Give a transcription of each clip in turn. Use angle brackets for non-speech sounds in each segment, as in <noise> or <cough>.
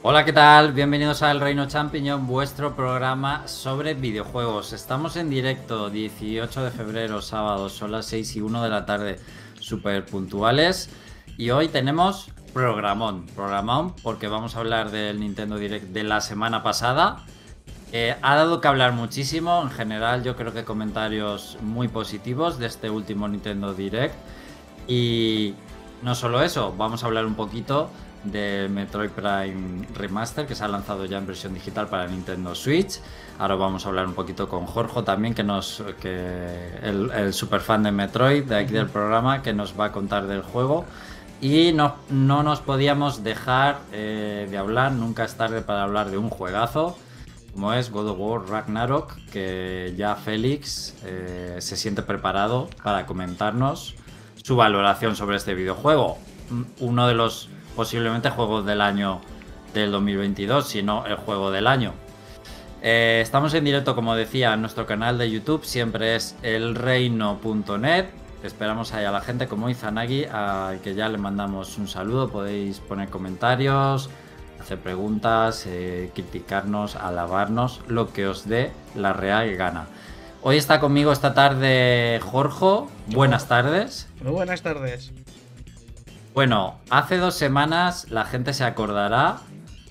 Hola, ¿qué tal? Bienvenidos al Reino Champiñón, vuestro programa sobre videojuegos. Estamos en directo, 18 de febrero, sábado, son las 6 y 1 de la tarde, súper puntuales. Y hoy tenemos programón, programón, porque vamos a hablar del Nintendo Direct de la semana pasada. Eh, ha dado que hablar muchísimo, en general yo creo que comentarios muy positivos de este último Nintendo Direct. Y no solo eso, vamos a hablar un poquito de Metroid Prime Remaster que se ha lanzado ya en versión digital para Nintendo Switch. Ahora vamos a hablar un poquito con Jorge también, que nos que el, super fan de Metroid de aquí del programa, que nos va a contar del juego. Y no, no nos podíamos dejar eh, de hablar, nunca es tarde para hablar de un juegazo, como es God of War Ragnarok, que ya Félix eh, se siente preparado para comentarnos su valoración sobre este videojuego. Uno de los posiblemente juegos del año del 2022, si no el juego del año. Eh, estamos en directo, como decía, en nuestro canal de YouTube, siempre es elreino.net. Esperamos ahí a la gente como Izanagi, a que ya le mandamos un saludo. Podéis poner comentarios, hacer preguntas, eh, criticarnos, alabarnos, lo que os dé la real gana. Hoy está conmigo esta tarde Jorge. Buenas tardes. Muy buenas tardes. Bueno, hace dos semanas la gente se acordará.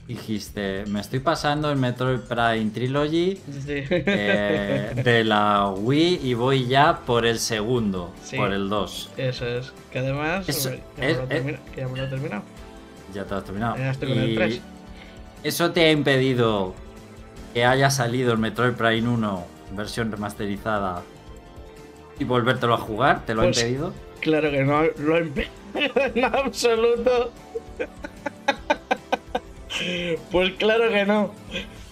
Dijiste, me estoy pasando el Metroid Prime Trilogy eh, de la Wii y voy ya por el segundo, por el 2. Eso es. Que además, que, ya me lo he terminado. Ya te lo has terminado. Ya estoy con el 3. ¿Eso te ha impedido que haya salido el Metroid Prime 1 versión remasterizada y volvértelo a jugar? ¿Te lo ha pues impedido? Claro que no, lo ha impedido <laughs> en absoluto. Pues claro que no.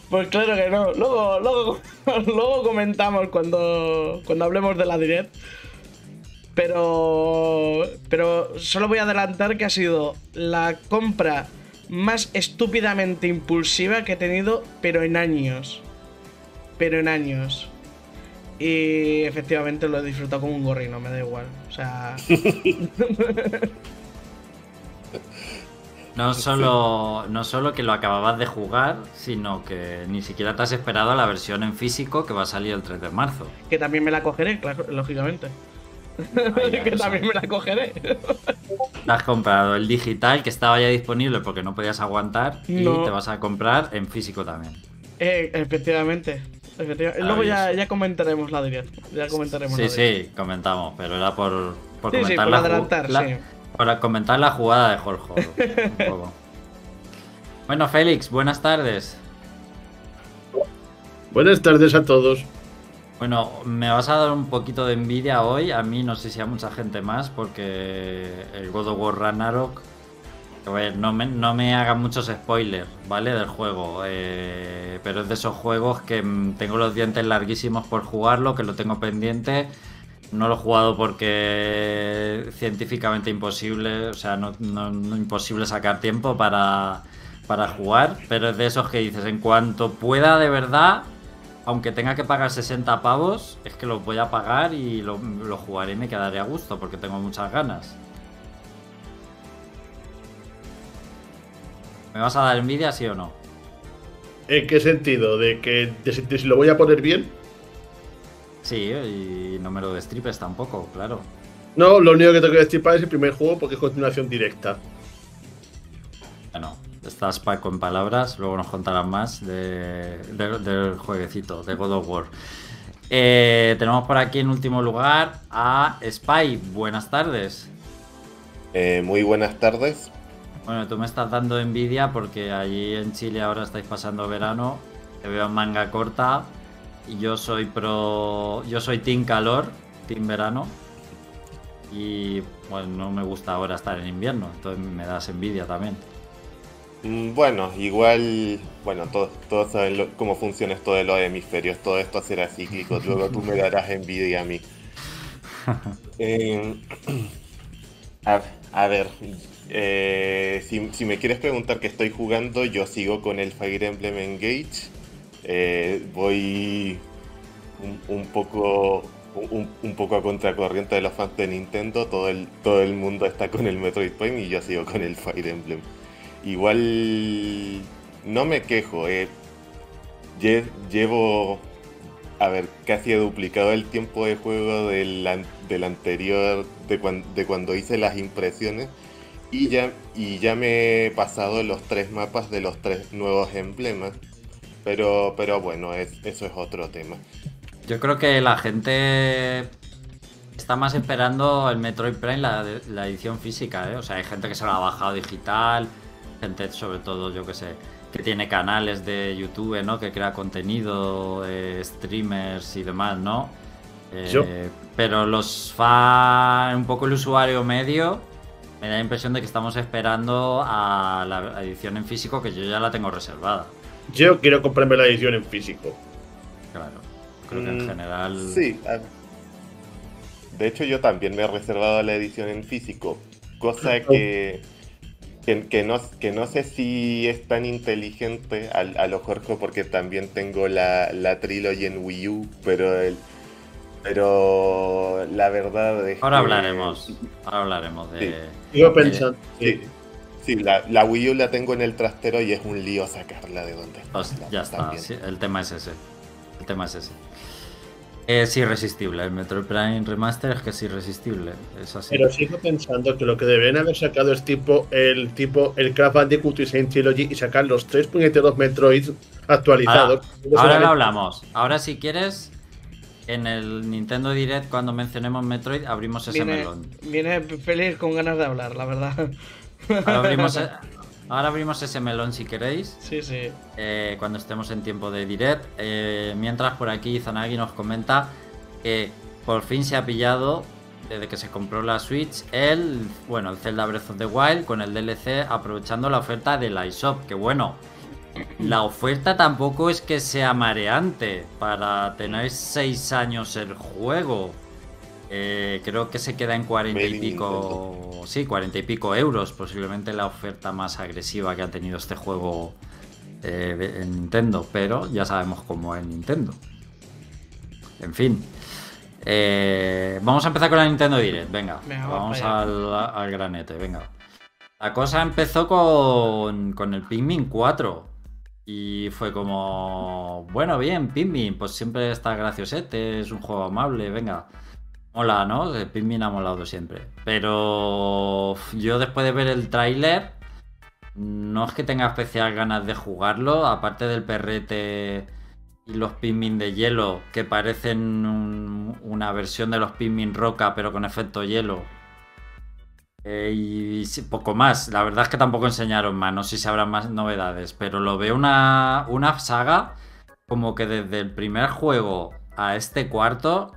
Pues claro que no. Luego, luego, <laughs> luego comentamos cuando, cuando hablemos de la direct. Pero, pero solo voy a adelantar que ha sido la compra más estúpidamente impulsiva que he tenido, pero en años. Pero en años. Y efectivamente lo he disfrutado como un gorrino, me da igual. O sea. <laughs> No solo, no solo que lo acababas de jugar, sino que ni siquiera te has esperado a la versión en físico que va a salir el 3 de marzo. Que también me la cogeré, claro, lógicamente. <laughs> que también me la cogeré. has comprado el digital que estaba ya disponible porque no podías aguantar y te vas a comprar en físico también. Eh, efectivamente. Luego ya, ya, comentaremos la directa. Ya comentaremos sí, sí, comentamos, pero era por, por comentar la, adelantar, Para comentar la jugada de Jorge. <laughs> bueno, Félix, buenas tardes. Buenas tardes a todos. Bueno, me vas a dar un poquito de envidia hoy, a mí no sé si a mucha gente más, porque el God of War Ragnarok no me, no me hagan muchos spoilers, ¿vale? Del juego. Eh, pero es de esos juegos que mm, tengo los dientes larguísimos por jugarlo, que lo tengo pendiente. No lo he jugado porque científicamente imposible, o sea, no, imposible sacar tiempo para, para jugar. Pero es de esos que dices, en cuanto pueda de verdad, aunque tenga que pagar 60 pavos, es que lo voy a pagar y lo, lo jugaré y me quedaré a gusto porque tengo muchas ganas. ¿Me vas a dar envidia, sí o no? ¿En qué sentido? ¿De que si lo voy a poner bien? Sí, y no me lo destripes tampoco, claro. No, lo único que tengo que destripar es el primer juego porque es continuación directa. Bueno, estás Paco en palabras, luego nos contarán más del jueguecito, de God of War. Eh, tenemos por aquí en último lugar a Spy. Buenas tardes. Eh, muy buenas tardes. Bueno, tú me estás dando envidia porque allí en Chile ahora estáis pasando verano. Te veo en manga corta. Y yo soy pro. Yo soy Team Calor, Team Verano. Y bueno, no me gusta ahora estar en invierno. Entonces me das envidia también. Mm, bueno, igual. Bueno, todos todo saben cómo funciona esto de los hemisferios. Todo esto será cíclico. Luego tú me <laughs> darás envidia a mí. Eh, <clears throat> a ver, eh, si, me quieres preguntar qué estoy jugando, yo sigo con el Fire Emblem Engage. Eh, voy un, poco un, poco a contracorriente de los fans de Nintendo. Todo el, todo el mundo está con el Metroid Prime y yo sigo con el Fire Emblem. Igual no me quejo. eh, lle- llevo, a ver, casi he duplicado el tiempo de juego del, del anterior, de, cuan- de cuando hice las impresiones. Y ya, y ya me he pasado los tres mapas de los tres nuevos emblemas. Pero, pero bueno, es- eso es otro tema. Yo creo que la gente está más esperando el Metroid Prime, la, la edición física, ¿eh? O sea, hay gente que se lo ha bajado digital, gente sobre todo, yo que sé, que tiene canales de YouTube, ¿no? Que crea contenido, eh, streamers y demás, ¿no? Eh, Yo. Pero los fans, un poco el usuario medio, me da la impresión de que estamos esperando a la edición en físico, que yo ya la tengo reservada. Yo quiero comprarme la edición en físico. Claro. Creo que en Mm, general. Sí. a- De hecho, yo también me he reservado la edición en físico. Cosa que, que, que no, que no sé si es tan inteligente a, a lo Jorge, porque también tengo la, la trilogy en Wii U, pero el, pero la verdad es Ahora que- hablaremos. Ahora hablaremos de. Sí. Sigo pensando. Sí, sí, la, la Wii U la tengo en el trastero y es un lío sacarla de donde está. Pues ya está. Sí, el tema es ese. El tema es ese. Es irresistible. El Metroid Prime Remaster es que es irresistible. Es así. Pero sigo pensando que lo que deberían haber sacado es tipo el tipo el Crash Bandicoot Insane Trilogy y sacar los tres puñeteros Metroid actualizados. Ahora, ahora lo hablamos. Ahora, si quieres, en el Nintendo Direct, cuando mencionemos Metroid, abrimos ese Viene, melón. viene feliz con ganas de hablar, la verdad. Ahora abrimos, <laughs> e- ahora abrimos ese melón si queréis. Sí, sí. eh, cuando estemos en tiempo de direct. Eh, mientras por aquí Zanagi nos comenta que por fin se ha pillado, desde que se compró la Switch, el, bueno, el Zelda Breath of the Wild con el DLC aprovechando la oferta de la iShop. Que bueno, la oferta tampoco es que sea mareante para tener 6 años el juego. Eh, creo que se queda en 40 y pico. Sí, 40 y pico euros. Posiblemente la oferta más agresiva que ha tenido este juego eh, en Nintendo. Pero ya sabemos cómo es Nintendo. En fin. Eh, vamos a empezar con la Nintendo Direct. Venga, Venga, vamos al granete. Venga. La cosa empezó con, con el Pikmin 4. Y fue como, bueno, bien, Pikmin, pues siempre está graciosete, es un juego amable, venga. Mola, ¿no? El Pikmin ha molado siempre. Pero yo después de ver el tráiler, no es que tenga especial ganas de jugarlo, aparte del perrete y los Pikmin de hielo, que parecen un- una versión de los Pikmin roca, pero con efecto hielo. Eh, y poco más. La verdad es que tampoco enseñaron más. No sé si habrá más novedades. Pero lo veo una, una saga como que desde el primer juego a este cuarto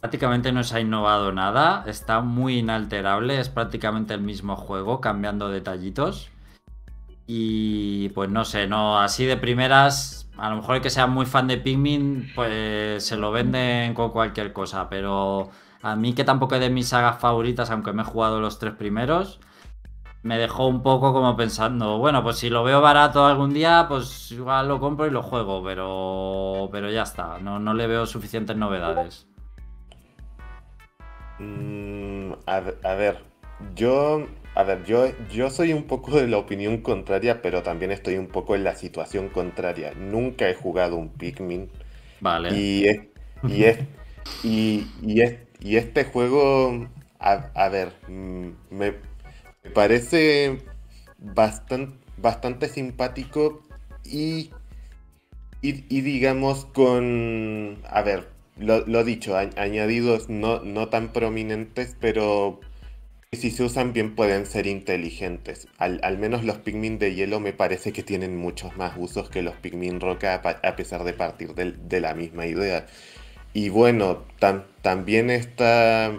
prácticamente no se ha innovado nada. Está muy inalterable. Es prácticamente el mismo juego, cambiando detallitos. Y pues no sé, no, así de primeras, a lo mejor el que sea muy fan de Pikmin, pues se lo venden con cualquier cosa, pero a mí que tampoco es de mis sagas favoritas, aunque me he jugado los tres primeros, me dejó un poco como pensando, bueno, pues si lo veo barato algún día, pues igual lo compro y lo juego, pero, pero ya está, no, no le veo suficientes novedades. Mm, a, ver- a ver, yo, a ver, yo, yo soy un poco de la opinión contraria, pero también estoy un poco en la situación contraria. Nunca he jugado un Pikmin Vale. y es, y es, y, y es- y este juego, a, ver, mm, me, parece bastante, bastante simpático y, y, digamos con, a ver, lo, dicho, añadidos no, no tan prominentes, pero si se usan bien pueden ser inteligentes. Al, al menos los Pikmin de hielo me parece que tienen muchos más usos que los Pikmin roca, a, pesar de partir de la misma idea. Y bueno, tam- también está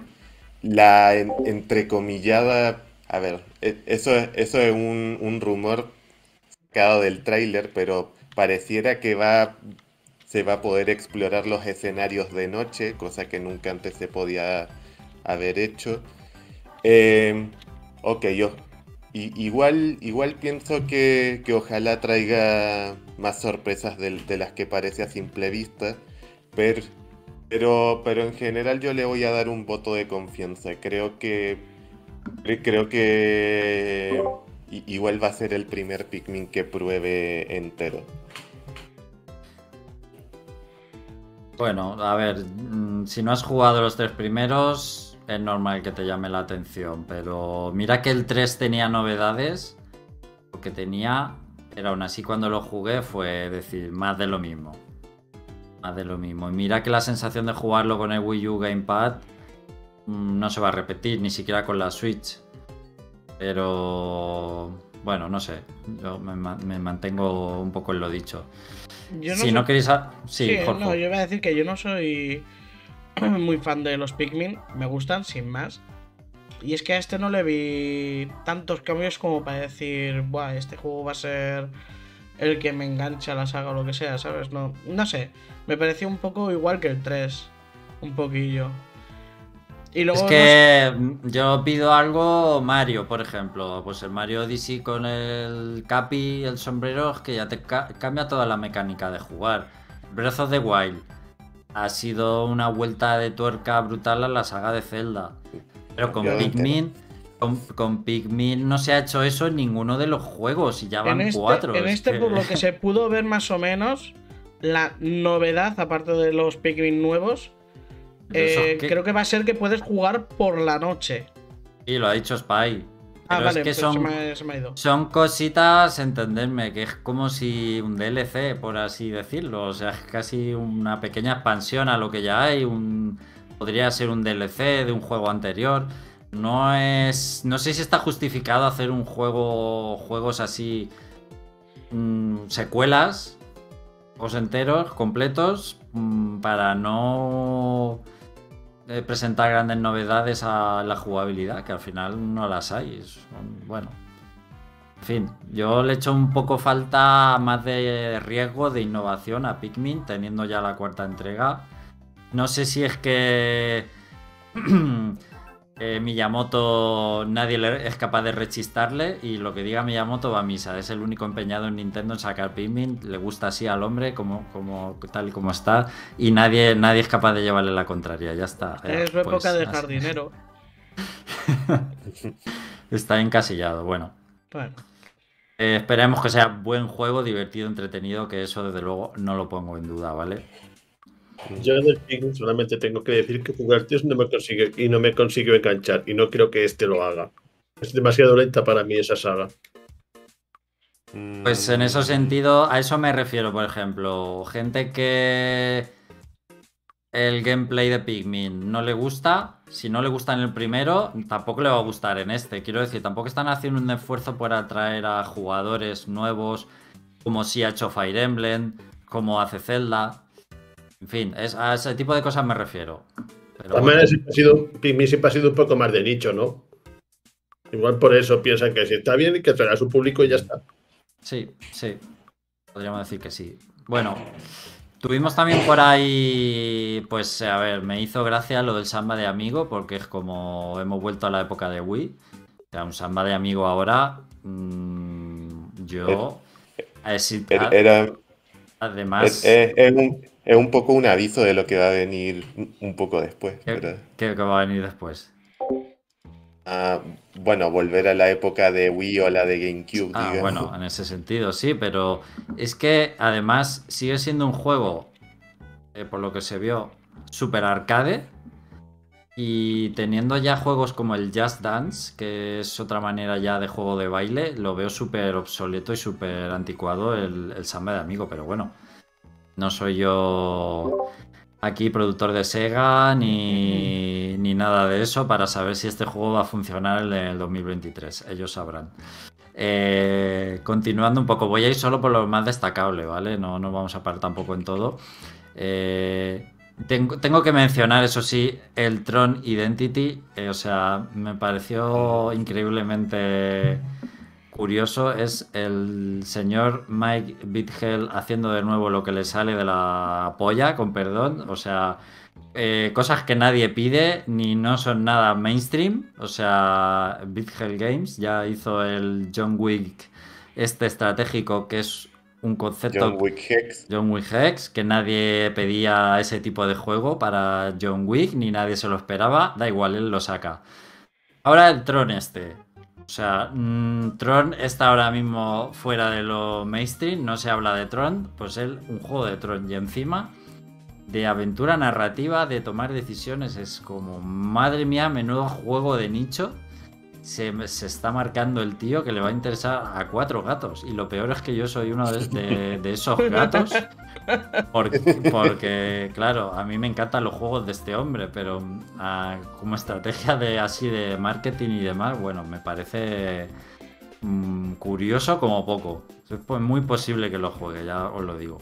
la en- entrecomillada, a ver, e- eso, es- eso es un, un rumor sacado del tráiler, pero pareciera que va, se va a poder explorar los escenarios de noche, cosa que nunca antes se podía haber hecho. Eh, ok, yo igual, igual pienso que, que ojalá traiga más sorpresas del- de, las que parece a simple vista, pero, pero, pero en general yo le voy a dar un voto de confianza. Creo que cre- creo que igual va a ser el primer Pikmin que pruebe entero. Bueno, a ver, mm, si no has jugado los tres primeros, es normal que te llame la atención, pero mira que el 3 tenía novedades, lo que tenía, pero aún así cuando lo jugué fue decir, más de lo mismo. Más de lo mismo. Y mira que la sensación de jugarlo con el Wii U Gamepad mm, no se va a repetir, ni siquiera con la Switch. Pero bueno, no sé, yo me, mantengo un poco en lo dicho. si no queréis... Sí, no, yo voy a decir que yo no soy <clears throat> muy fan de los Pikmin, me gustan sin más. Y es que a este no le vi tantos cambios como para decir, Buah, este juego va a ser el que me engancha a la saga o lo que sea, ¿sabes? No, no sé, me pareció un poco igual que el 3, un poquillo. Y luego es que yo pido algo Mario, por ejemplo, pues el Mario Odyssey con el capi, el sombrero, es que ya te cambia toda la mecánica de jugar. Breath of the Wild ha sido una vuelta de tuerca brutal a la saga de Zelda. Pero con Pikmin, con, Pikmin no se ha hecho eso en ninguno de los juegos y ya van este, cuatro. En este, por lo que se <laughs> pudo ver más o menos, la novedad, aparte de los Pikmin nuevos, eh, creo que va a ser que puedes jugar por la noche. Y lo ha dicho Spy. Ah, vale, que son, son cositas, entenderme, que es como si un DLC, por así decirlo. O sea, es casi una pequeña expansión a lo que ya hay. Un, podría ser un DLC de un juego anterior. No es. No sé si está justificado hacer un juego. Juegos así. Mm, secuelas. Juegos enteros, completos. Mm, para no presentar grandes novedades a la jugabilidad, que al final no las hay. Bueno, en fin, yo le echo un poco falta más de riesgo de innovación a Pikmin, teniendo ya la cuarta entrega. No sé si es que <clears throat> Eh, Miyamoto nadie es capaz de rechistarle y lo que diga Miyamoto va a misa. Es el único empeñado en Nintendo en sacar Pikmin, le gusta así al hombre como, como tal y como está y nadie, nadie es capaz de llevarle la contraria. Ya está. es pues época de jardinero. <laughs> está encasillado, bueno. Eh, esperemos que sea buen juego, divertido, entretenido, que eso desde luego no lo pongo en duda, ¿vale? Yo del Pikmin solamente tengo que decir que jugar tíos no me consigue y no me consigo enganchar y no creo que este lo haga. Es demasiado lenta para mí esa saga. Pues en ese sentido, a eso me refiero, por ejemplo, gente que el gameplay de Pikmin no le gusta, si no le gusta en el primero, tampoco le va a gustar en este. Quiero decir, tampoco están haciendo un esfuerzo por atraer a jugadores nuevos, como si ha hecho Fire Emblem, como hace Zelda. En fin, a ese tipo de cosas me refiero. También siempre ha sido, siempre ha sido un poco más de nicho, ¿no? Igual por eso piensan que si está bien y que traerá a su público y ya está. Sí, sí. Podríamos decir que sí. Bueno, tuvimos también por ahí, pues a ver, me hizo gracia lo del samba de amigo, porque es como hemos vuelto a la época de Wii. O sea, un samba de amigo ahora, mm, yo... Era, además... es, un, es un poco un aviso de lo que va a venir un poco después. ¿Qué, va a venir después? Ah, bueno, volver a la época de Wii o la de GameCube. Ah, bueno, en ese sentido sí, pero es que además sigue siendo un juego, eh, por lo que se vio, super arcade. Y teniendo ya juegos como el Just Dance, que es otra manera ya de juego de baile, lo veo súper obsoleto y súper anticuado el, el Samba de Amigo, pero bueno. No soy yo aquí productor de Sega ni, nada de eso para saber si este juego va a funcionar en el 2023. Ellos sabrán. Eh, continuando un poco, voy a ir solo por lo más destacable, ¿vale? No nos vamos a parar tampoco en todo. Eh, tengo, tengo, que mencionar, eso sí, el Tron Identity. Eh, o sea, me pareció increíblemente curioso es el señor Mike Bithell haciendo de nuevo lo que le sale de la polla, con perdón. O sea, eh, cosas que nadie pide ni no son nada mainstream. O sea, Bithell Games ya hizo el John Wick este estratégico que es un concepto. John Wick Hex. John Wick Hex, que nadie pedía ese tipo de juego para John Wick, ni nadie se lo esperaba. Da igual, él lo saca. Ahora el Tron este O sea, mm, Tron está ahora mismo fuera de lo mainstream, no se habla de Tron, pues él, un juego de Tron y encima de aventura narrativa, de tomar decisiones, es como, madre mía, menudo juego de nicho. Se, se está marcando el tío que le va a interesar a cuatro gatos. Y lo peor es que yo soy uno de, esos gatos. <laughs> Porque, <laughs> porque, claro, a mí me encantan los juegos de este hombre, pero ah, como estrategia de así de marketing y demás, bueno, me parece mm, curioso como poco. Es pues muy posible que lo juegue, ya os lo digo.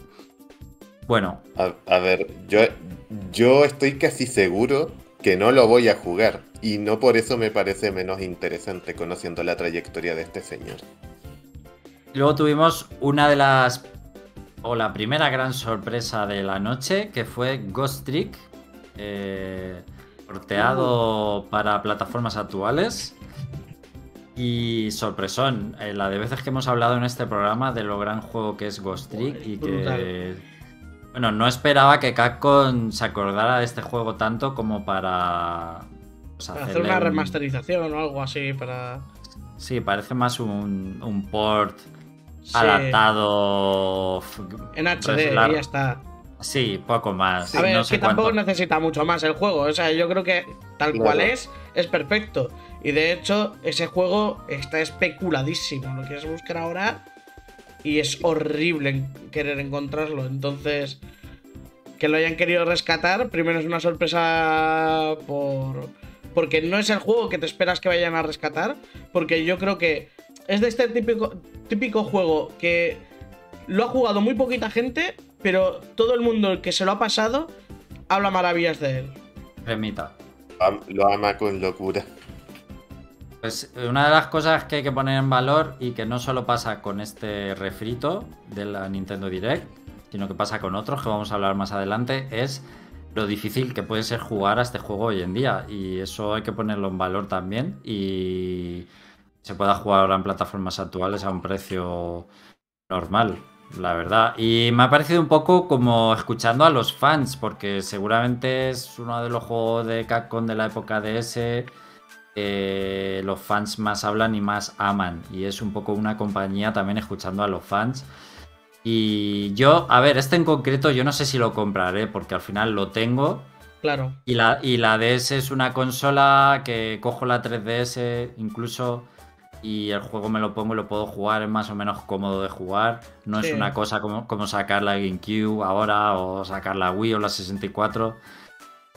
Bueno, A, a ver, yo, yo estoy casi seguro que no lo voy a jugar. Y no por eso me parece menos interesante conociendo la trayectoria de este señor. Luego tuvimos una de las. O la primera gran sorpresa de la noche, que fue Ghost Trick. eh, porteado para plataformas actuales. Y sorpresón, eh, la de veces que hemos hablado en este programa de lo gran juego que es Ghost Trick y que. Bueno, no esperaba que Capcom se acordara de este juego tanto como para. pues, Para hacer una un- remasterización o algo así para. Sí, parece más un, un port Sí, adaptado. En HD, y ya está. Sí, poco más. A ver, no es sé que tampoco necesita mucho más el juego. O sea, yo creo que tal Claro. cual es, es perfecto. Y de hecho, ese juego está especuladísimo. Lo quieres buscar ahora y es horrible querer encontrarlo. Entonces, que lo hayan querido rescatar, primero es una sorpresa por. Porque no es el juego que te esperas que vayan a rescatar. Porque yo creo que es de este típico, típico juego que lo ha jugado muy poquita gente, pero todo el mundo que se lo ha pasado habla maravillas de él. Remita. Lo ama con locura. Pues eh, una de las cosas que hay que poner en valor y que no solo pasa con este refrito de la Nintendo Direct, sino que pasa con otros que vamos a hablar más adelante, es lo difícil que puede ser jugar a este juego hoy en día. Y eso hay que ponerlo en valor también. Y se pueda jugar ahora en plataformas actuales a un precio normal, la verdad. Y me ha parecido un poco como escuchando a los fans, porque seguramente es uno de los juegos de Capcom de la época ese eh, los fans más hablan y más aman. Y es un poco una compañía también escuchando a los fans. Y yo, a ver, este en concreto yo no sé si lo compraré porque al final lo tengo. Claro. Y la, y la DS es una consola que cojo la 3DS incluso y el juego me lo pongo y lo puedo jugar, es más o menos cómodo de jugar. No Sí. es una cosa como, como sacar la GameCube ahora o sacar la Wii o la 64.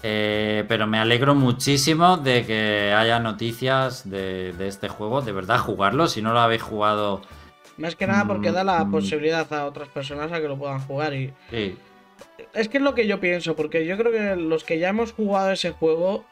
Eh, pero me alegro muchísimo de que haya noticias de, de este juego. De verdad, jugarlo. Si no lo habéis jugado, Más que nada porque da la Mm, posibilidad a otras personas a que lo puedan jugar. Y sí, es que es lo que yo pienso, porque yo creo que los que ya hemos jugado ese juego,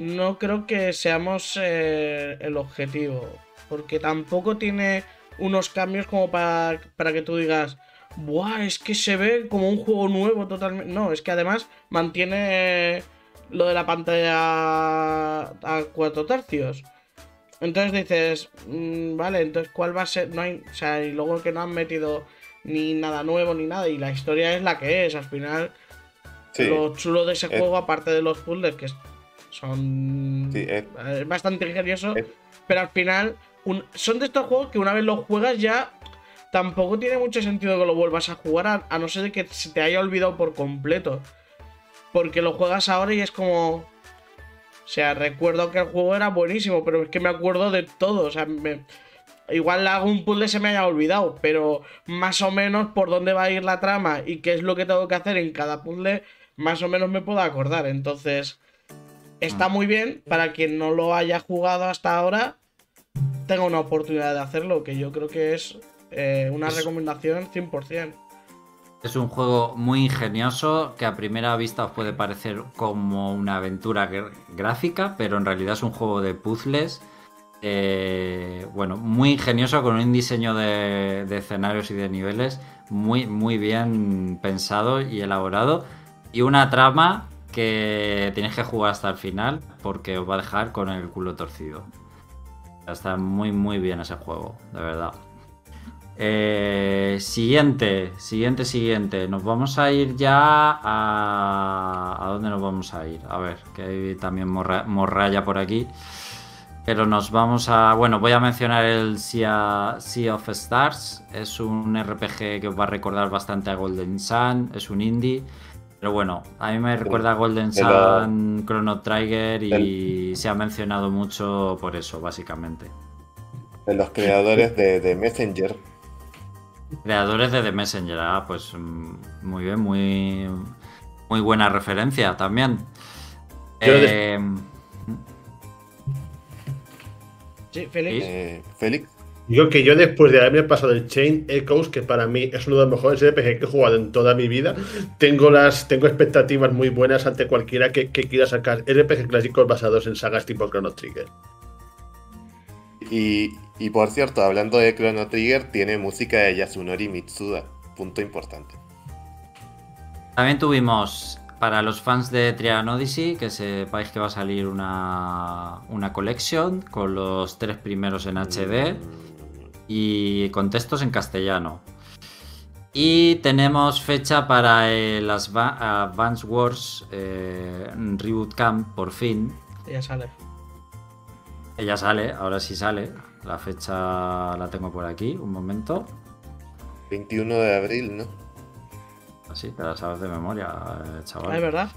no creo que seamos eh, el objetivo. Porque tampoco tiene unos cambios como para, para que tú digas, Buah, es que se ve como un juego nuevo totalmente. No, es que además mantiene lo de la pantalla a cuatro tercios. Entonces dices, mm, vale, entonces ¿cuál va a ser? No hay, o sea, y luego que no han metido ni nada nuevo ni nada, y la historia es la que es. Al final, Sí, lo chulo de ese Es- juego, aparte de los puzzles, que son sí, es, es bastante ingenioso, es- pero al final un- son de estos juegos que una vez los juegas ya tampoco tiene mucho sentido que lo vuelvas a jugar, a, a no ser de que se te haya olvidado por completo. Porque lo juegas ahora y es como... O sea, recuerdo que el juego era buenísimo, pero es que me acuerdo de todo. O sea, me- igual hago un puzzle se me haya olvidado, pero más o menos por dónde va a ir la trama y qué es lo que tengo que hacer en cada puzzle, más o menos me puedo acordar. Entonces, está muy bien para quien no lo haya jugado hasta ahora, tenga una oportunidad de hacerlo, que yo creo que es eh, una recomendación 100%. Es un juego muy ingenioso que a primera vista os puede parecer como una aventura gr- gráfica, pero en realidad es un juego de puzzles. eh, bueno, muy ingenioso con un diseño de, de escenarios y de niveles muy, muy bien pensado y elaborado. Y una trama que tenéis que jugar hasta el final porque os va a dejar con el culo torcido. Está muy, muy bien ese juego, de verdad. Eh, siguiente, siguiente, siguiente. Nos vamos a ir ya a... ¿A dónde nos vamos a ir? A ver, que hay también morra- morralla por aquí. Pero nos vamos a. Bueno, voy a mencionar el sea, sea, of Stars. Es un RPG que os va a recordar bastante a Golden Sun. Es un indie. Pero bueno, a mí me recuerda a Golden Sun, Chrono Trigger y se ha mencionado mucho por eso, básicamente. De los creadores de, de Messenger. Creadores de The Messenger, ah, pues mm, muy bien, muy, muy buena referencia también. Eh, Sí, Félix. Eh, Félix. Digo que yo después de haberme pasado el Chain Echoes, que para mí es uno de los mejores RPG que he jugado en toda mi vida, tengo las tengo expectativas muy buenas ante cualquiera que, que quiera sacar RPG clásicos basados en sagas tipo Chrono Trigger. Y, y por cierto, hablando de Chrono Trigger, tiene música de Yasunori Mitsuda. Punto importante. También tuvimos para los fans de Trian Odyssey, que sepáis que va a salir una, una collection con los tres primeros en HD y con textos en castellano. Y tenemos fecha para el Advance Wars eh, Reboot Camp, por fin. Ya sale. Ella sale, ahora sí sale. La fecha la tengo por aquí, un momento. 21 de abril, ¿no? Así, te la sabes de memoria, eh, chaval. Ah, es verdad.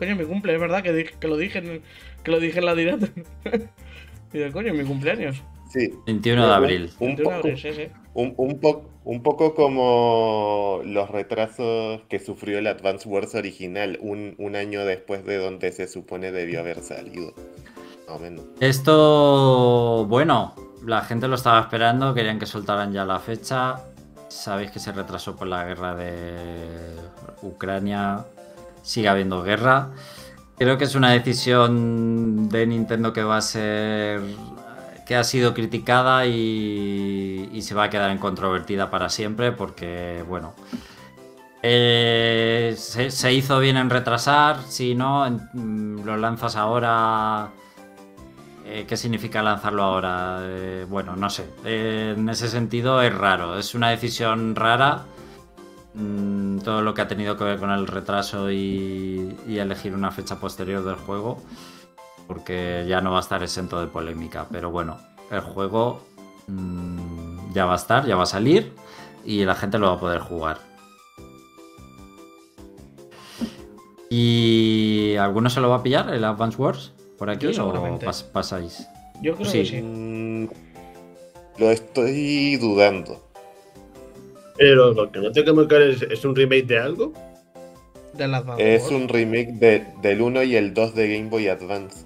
Coño, mi cumple, es verdad que, que lo dije en, que lo dije en la directa. <laughs> Digo, coño, mi cumpleaños. Sí. 21 de abril. Un, 21 de poco, un, un po- un poco como los retrasos que sufrió el Advance Wars original, un, un año después de donde se supone debió haber salido. Menos. Esto, bueno, la gente lo estaba esperando, querían que soltaran ya la fecha. Sabéis que se retrasó por la guerra de Ucrania. Sigue habiendo guerra. Creo que es una decisión de Nintendo que va a ser. Que ha sido criticada y, se va a quedar en controvertida para siempre porque, bueno. eh, se, hizo bien en retrasar, si no, mm, lo lanzas ahora. Eh, ¿Qué significa lanzarlo ahora? Eh, bueno, no sé. En ese sentido es raro. Es una decisión rara. Mm, todo lo que ha tenido que ver con el retraso y elegir una fecha posterior del juego. Porque ya no va a estar exento de polémica. Pero bueno, el juego mm, ya va a estar, ya va a salir. Y la gente lo va a poder jugar. ¿Y alguno se lo va a pillar el Advance Wars? ¿Por aquí Yo o pas- pasáis? Yo creo Sí. que sí. Lo estoy dudando. Pero lo que no tengo muy claro es, ¿es un remake de algo. Es un remake de- del 1 y el 2 de Game Boy Advance.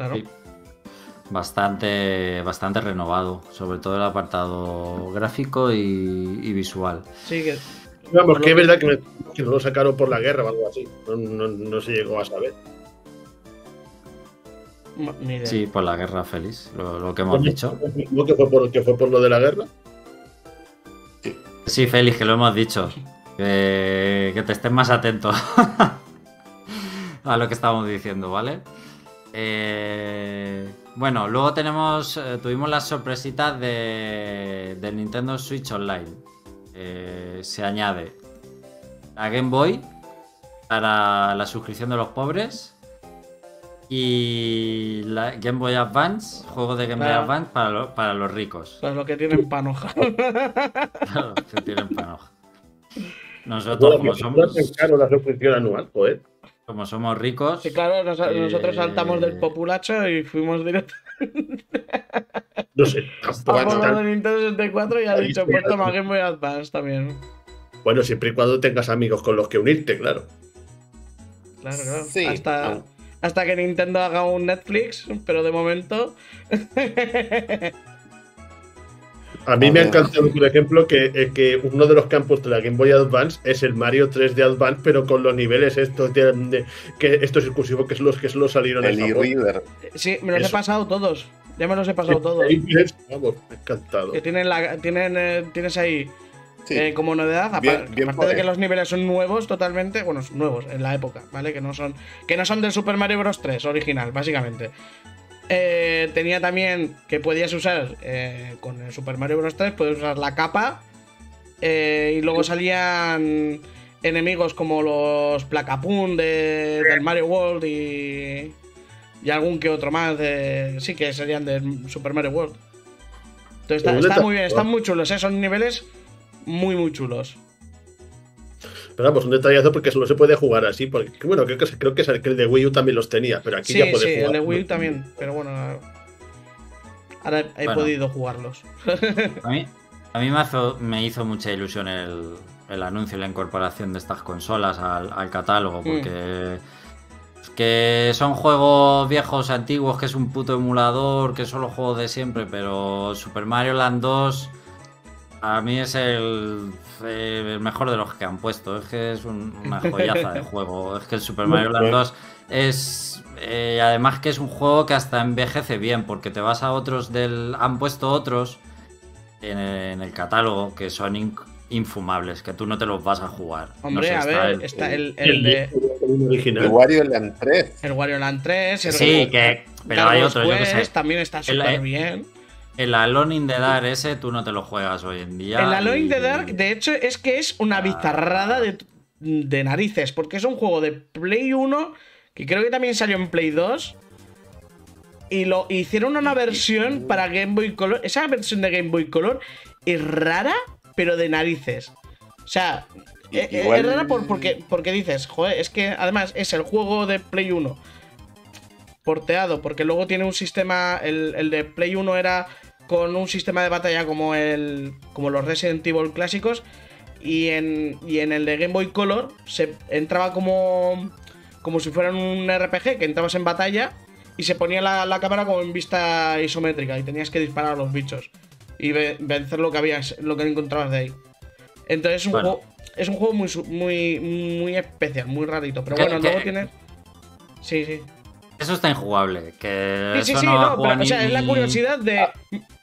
Claro. Sí. Bastante, bastante renovado, sobre todo el apartado gráfico y, y visual. Sí, que. Vamos, que es verdad que, me- que no lo sacaron por la guerra o algo así. No, no- no se llegó a saber. Ni. Sí, por la guerra, Félix, lo, lo que hemos dicho. ¿No que fue por, que fue por lo de la guerra? Sí, Félix, que lo hemos dicho. Que, que te estés más atento <laughs> a lo que estábamos diciendo, ¿vale? Eh, bueno, luego tenemos, eh, tuvimos las sorpresitas de, del Nintendo Switch Online. Eh, se añade la Game Boy para la suscripción de los pobres y la Game Boy Advance, juego de Game Boy. Advance para, lo- para los ricos. Para lo que tienen panoja. Claro, que tienen panoja. Nosotros, como No somos, es caro la suscripción anual, joder. Como somos ricos, Sí, claro, nos- Eh, nosotros saltamos del populacho y fuimos directo <laughs> No sé. a tampoco tan- de Nintendo 64 y ha dicho, pues toma. Game Boy Advance también. Bueno, siempre y cuando tengas amigos con los que unirte, claro. Claro, claro. Sí, hasta, aun- hasta que Nintendo haga un Netflix, pero de momento. <laughs> A mí A me ha encantado, por ejemplo, que, eh, que uno de los campos de la Game Boy Advance es el Mario 3D Advance, pero con los niveles estos de, de- que estos exclusivos que son los que solo salieron el en Japón. e-reader. sí, me los he pasado todos. Ya me los he pasado todos. Vamos, me ha encantado. Que tienen la, tienen, eh, tienes ahí Sí. eh, como novedad, bien aparte de que los niveles son nuevos totalmente, bueno, son nuevos en la época, ¿vale? Que no son, que no son del Super Mario Bros. 3 original, básicamente. Eh, tenía también que podías usar eh, con el Super Mario Bros. 3, puedes usar la capa. eh, y luego salían enemigos como los Placapun de, del Mario World y, Y algún que otro más de. Sí, que serían de Super Mario World. Entonces está, muy bien, están muy chulos, son niveles muy, muy chulos. Pero vamos, un detallazo porque solo se puede jugar así. Porque, bueno, creo que, creo que el de Wii U también los tenía, pero aquí Sí, ya puede sí, jugar. el de Wii U también, pero bueno. Ahora he Bueno. podido jugarlos. A mí, a mí me, hizo, me hizo mucha ilusión el, el anuncio y la incorporación de estas consolas al, al catálogo, porque es que son juegos viejos, antiguos, que es un puto emulador, que son los juegos de siempre, pero Super Mario Land 2 a mí es el, eh, el mejor de los que han puesto. Es que es un- una joyaza de <laughs> juego. Es que el Super Mario Land 2 es. eh, además que es un juego que hasta envejece bien, porque te vas a otros del. Han puesto otros en el, en el catálogo que son inc- infumables, que tú no te los vas a jugar. No Hombre, sé, a está ver, el- está el, El, el de. el original. El Wario Land 3. El Wario Land 3, el Sí, que. Pero hay Gargoyles otros, yo que sé. También está El- súper bien. El Alone in the Dark ese tú no te lo juegas hoy en día. El Alone in the y- Dark, de hecho, es que es una Ah. bizarrada de, de narices, porque es un juego de Play 1, que creo que también salió en Play 2, y lo hicieron una versión para Game Boy Color. Esa versión de Game Boy Color es rara, pero de narices. O sea, e- e- igual- es rara por- porque, porque dices, joder, es que además es el juego de Play 1 porteado, porque luego tiene un sistema, el, el de Play 1 era con un sistema de batalla como el como los Resident Evil clásicos y en, y en el de Game Boy Color se entraba como como si fuera un RPG que entrabas en batalla y se ponía la, la cámara como en vista isométrica y tenías que disparar a los bichos y ve- vencer lo que habías lo que encontrabas de ahí. Entonces es un Bueno. juego es un juego muy muy muy especial, muy rarito, pero bueno, luego tienes Sí, sí. Eso está injugable. Que Sí, sí, eso sí, no, pero, o sea, ni- es la curiosidad de.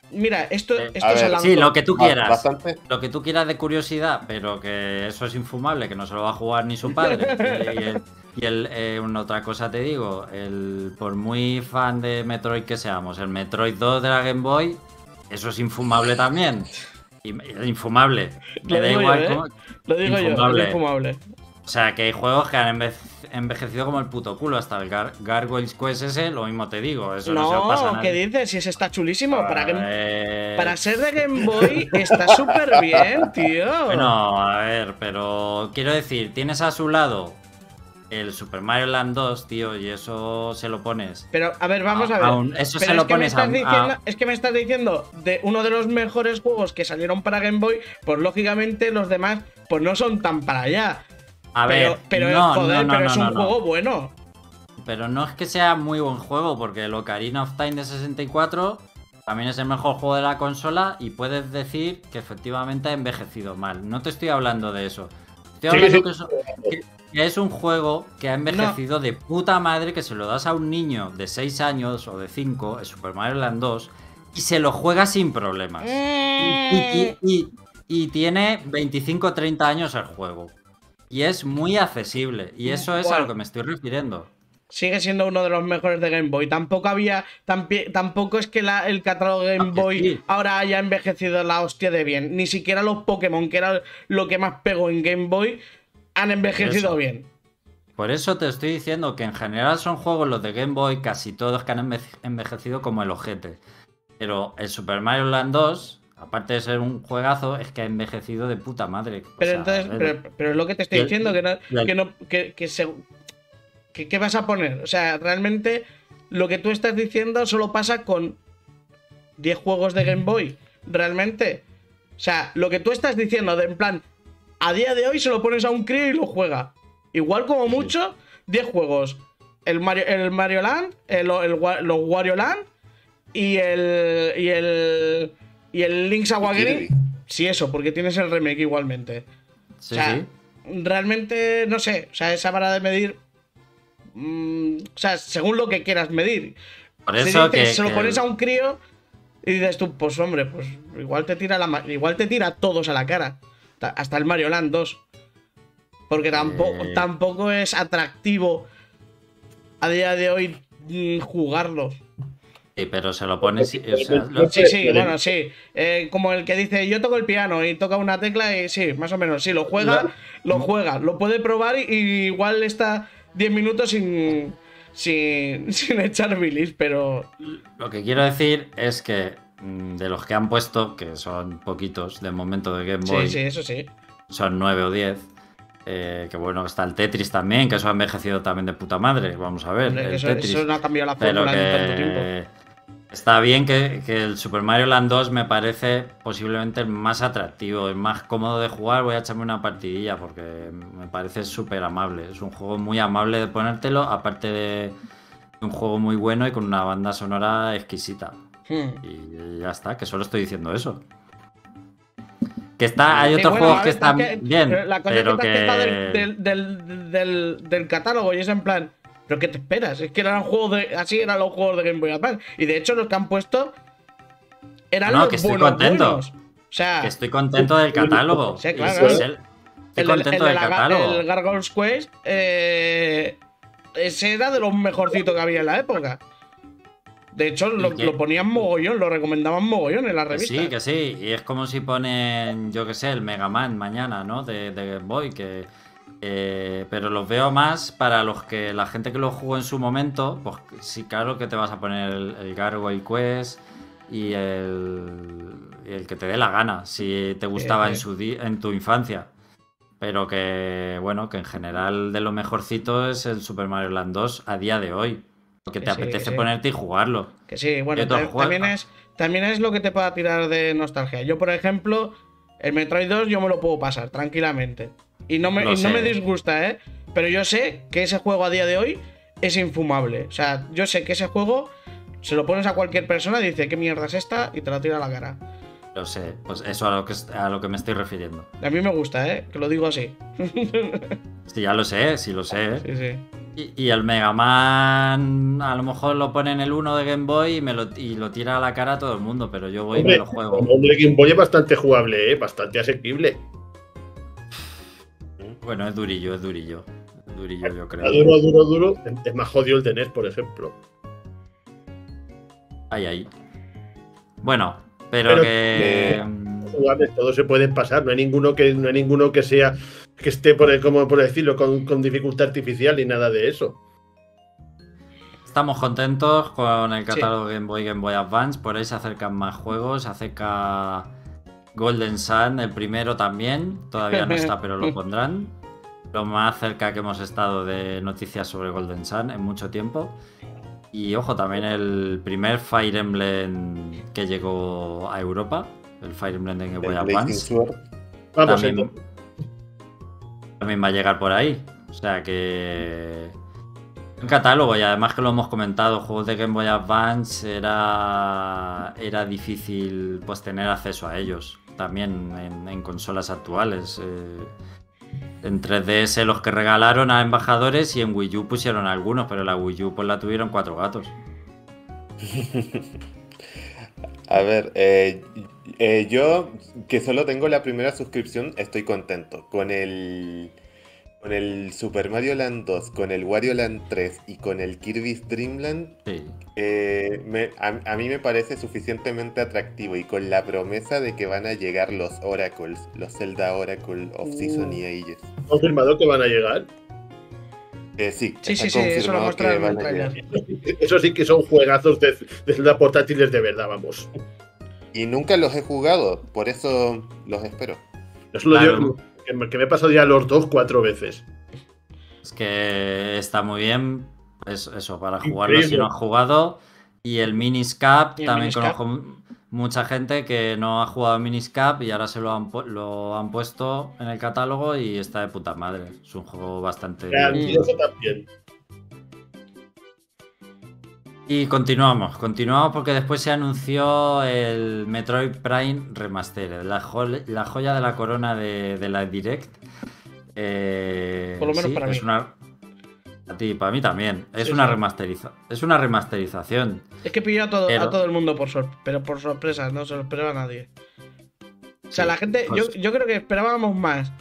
Mira, esto, Eh, esto se ver, lanzó. Sí, lo que tú quieras. Bastante. Lo que tú quieras de curiosidad, pero que eso es infumable, que no se lo va a jugar ni su padre. <laughs> y el, y el, eh, una otra cosa te digo, el, por muy fan de Metroid que seamos, el Metroid 2 de la Game Boy, eso es infumable también. Infumable. Me Lo da igual yo, ¿eh? cómo- Lo digo infumable. yo, es infumable. O sea, que hay juegos que han envejecido como el puto culo. Hasta el Gar Gargoyles Quest ese, lo mismo te digo. Eso no, se lo pasa a No, ¿qué dices? Si ese está chulísimo. Para, Eh, para ser de Game Boy está súper bien, <laughs> tío. Bueno, a ver, pero quiero decir, tienes a su lado el Super Mario Land 2, tío, y eso se lo pones. Pero, a ver, vamos A- a ver. eso Pero se lo es que pones a- estás diciendo, a- Es que me estás diciendo de uno de los mejores juegos que salieron para Game Boy, pues lógicamente los demás pues no son tan para allá. A pero, ver, pero no, joder, no, no, pero es un juego bueno. Pero no es que sea muy buen juego, porque el Ocarina of Time de 64 también es el mejor juego de la consola y puedes decir que efectivamente ha envejecido mal. No te estoy hablando de eso. Estoy Sí, hablando sí. que, es, que- es un juego que ha envejecido de puta madre, que se lo das a un niño de 6 años o de 5, el Super Mario Land 2, y se lo juega sin problemas. Y, y- y- y tiene 25 o 30 años el juego. Y es muy accesible. Y eso es a lo que me estoy refiriendo. Sigue siendo uno de los mejores de Game Boy. Tampoco había. tampoco es que la- el catálogo de Game Ah, Boy sí. ahora haya envejecido la hostia de bien. Ni siquiera los Pokémon, que era lo que más pegó en Game Boy, han envejecido Eso. bien. Por eso te estoy diciendo que en general son juegos los de Game Boy, casi todos que han enve- envejecido como el ojete. Pero el Super Mario Land 2, aparte de ser un juegazo, es que ha envejecido de puta madre. O Pero sea, entonces, pero, pero es lo que te estoy diciendo, que no, que no, que, que se- que- ¿qué vas a poner? O sea, realmente lo que tú estás diciendo solo pasa con 10 juegos de Game Boy. Realmente. O sea, lo que tú estás diciendo, de, en plan, a día de hoy se lo pones a un crío y lo juega. Igual como mucho, 10 juegos. El Mario, el Mario Land, el, el los Wario Land y el. y el. Y el Link's Awakening. Sí, eso, porque tienes el remake igualmente. sí, o sea, sí. realmente, no sé, o sea, esa vara de medir. mm, o sea, según lo que quieras medir. Por Si eso dices, que. se lo que- pones a un crío y dices tú, pues hombre, pues igual te tira la igual te tira a todos a la cara. Ta- Hasta el Mario Land 2. Porque tampoco, Eh. tampoco es atractivo a día de hoy mm, jugarlo. Sí, pero se lo pones. o sea, lo- Sí, sí, bueno, sí. Eh, como el que dice, yo toco el piano y toca una tecla y sí, más o menos, sí, lo juega, lo juega, lo puede probar y, igual está 10 minutos sin, sin, <laughs> sin echar bilis, pero. Lo que quiero decir es que mm, de los que han puesto, que son poquitos de momento de Game Boy, Sí, sí, eso sí. son 9 o 10. eh, que bueno, está el Tetris también, que eso ha envejecido también de puta madre. Vamos a ver. Hombre, el eso, Tetris. eso no ha cambiado la fórmula en tanto tiempo. Está bien que, que el Super Mario Land 2 me parece posiblemente el más atractivo, el más cómodo de jugar. Voy a echarme una partidilla porque me parece súper amable. Es un juego muy amable de ponértelo, aparte de un juego muy bueno y con una banda sonora exquisita. Hmm. Y ya está, que solo estoy diciendo eso. Que está, hay Sí, otros bueno, juegos que están que- bien, La cosa pero que, que... del, del, del- del catálogo y es en plan. ¿Pero qué te esperas? Es que eran juegos de. Así eran los juegos de Game Boy Advance. Y de hecho, los que han puesto. Eran No, los que estoy buenos, contento. buenos. O sea, que estoy contento del catálogo. Sí, claro, es el- Estoy el, contento el de del catálogo. el Gargoyle's Quest. eh, ese era de los mejorcitos que había en la época. De hecho, lo, qué? lo ponían mogollón, lo recomendaban mogollón en la Que revista. sí, que sí. Y es como si ponen, yo que sé, el Mega Man mañana, ¿no? De, de Game Boy. Que, eh, pero los veo más para los que la gente que lo jugó en su momento. Pues sí, claro que te vas a poner el, el Gargoyle Quest y el, y el que te dé la gana. Si te gustaba en, su di- en tu infancia. Pero que, bueno, que en general de lo mejorcito es el Super Mario Land 2 a día de hoy. Porque te Que sí, apetece sí. ponerte y jugarlo. Que sí, bueno, te también es, también es lo que te pueda tirar de nostalgia. Yo, por ejemplo, el Metroid 2 yo me lo puedo pasar tranquilamente. Y no me, y no me disgusta, ¿eh? Pero yo sé que ese juego a día de hoy es infumable. O sea, yo sé que ese juego se lo pones a cualquier persona y dice, ¿qué mierda es esta? Y te lo tira a la cara. Lo sé, pues eso a lo que, a lo que me estoy refiriendo. A mí me gusta, ¿eh? Que lo digo así. <laughs> Sí, ya lo sé, sí lo sé. Sí, sí. Y, y el Mega Man a lo mejor lo pone en el 1 de Game Boy y, me lo, y lo tira a la cara a todo el mundo, pero yo voy y me lo juego. como hombre Game Boy es bastante jugable, ¿eh? bastante asequible. Bueno, es durillo, es durillo. Es durillo, yo creo. duro, duro, duro. Es más jodido el de NES, por ejemplo. Ahí, ahí. Bueno, pero, Pero, que. Jugables, todos se pueden pasar. No hay ninguno que, no hay ninguno que sea que esté por el- como por decirlo, con, con dificultad artificial ni nada de eso. Estamos contentos con el catálogo Game Boy Game Boy Advance. Por ahí se acercan más juegos. Se acerca Golden Sun, el primero también. Todavía no está, pero lo <laughs> pondrán. Lo más cerca que hemos estado de noticias sobre Golden Sun en mucho tiempo. Y ojo, también el primer Fire Emblem que llegó a Europa. El Fire Emblem de Game Boy Advance. También, también va a llegar por ahí. O sea que. Un catálogo, y además que lo hemos comentado, juegos de Game Boy Advance era. era difícil pues tener acceso a ellos. También en, consolas actuales. eh. En 3DS los que regalaron a embajadores y en Wii U pusieron algunos, pero la Wii U pues la tuvieron cuatro gatos. <laughs> A ver, eh, eh, yo que solo tengo la primera suscripción, estoy contento. Con el, con el Super Mario Land 2, con el Wario Land 3 y con el Kirby's Dream Land, Sí. eh, me- a, a mí me parece suficientemente atractivo y con la promesa de que van a llegar los Oracles, los Zelda Oracle of Season y Ages. confirmado que van a llegar. Eh, sí, Sí, sí, sí, eso lo mostraron en el trailer. Eso sí que son juegazos de, de Zelda portátiles de verdad, vamos. Y nunca los he jugado, por eso los espero. Eso lo Claro. digo, que, me- que me he pasado ya los dos cuatro veces. Es que está muy bien. Es eso, para jugarlo si no has jugado. Y el Miniscap, Y el también Miniscap. conozco mucha gente que no ha jugado Miniscap y ahora se lo han, lo han puesto en el catálogo y está de puta madre. Es un juego bastante. divertido. Grandioso también. Y continuamos, continuamos porque después se anunció el Metroid Prime Remastered, la, jo- la joya de la corona de, de la Direct. Eh, Por lo menos sí, para es mí. Una, a ti, para mí también. Es, Sí, una sí. remasteriza, es una remasterización. Es que pilló a todo, Pero- a todo el mundo por sor pero por sorpresa, no se lo esperaba a nadie. O sea, Sí, la gente, yo, pues- yo creo que esperábamos más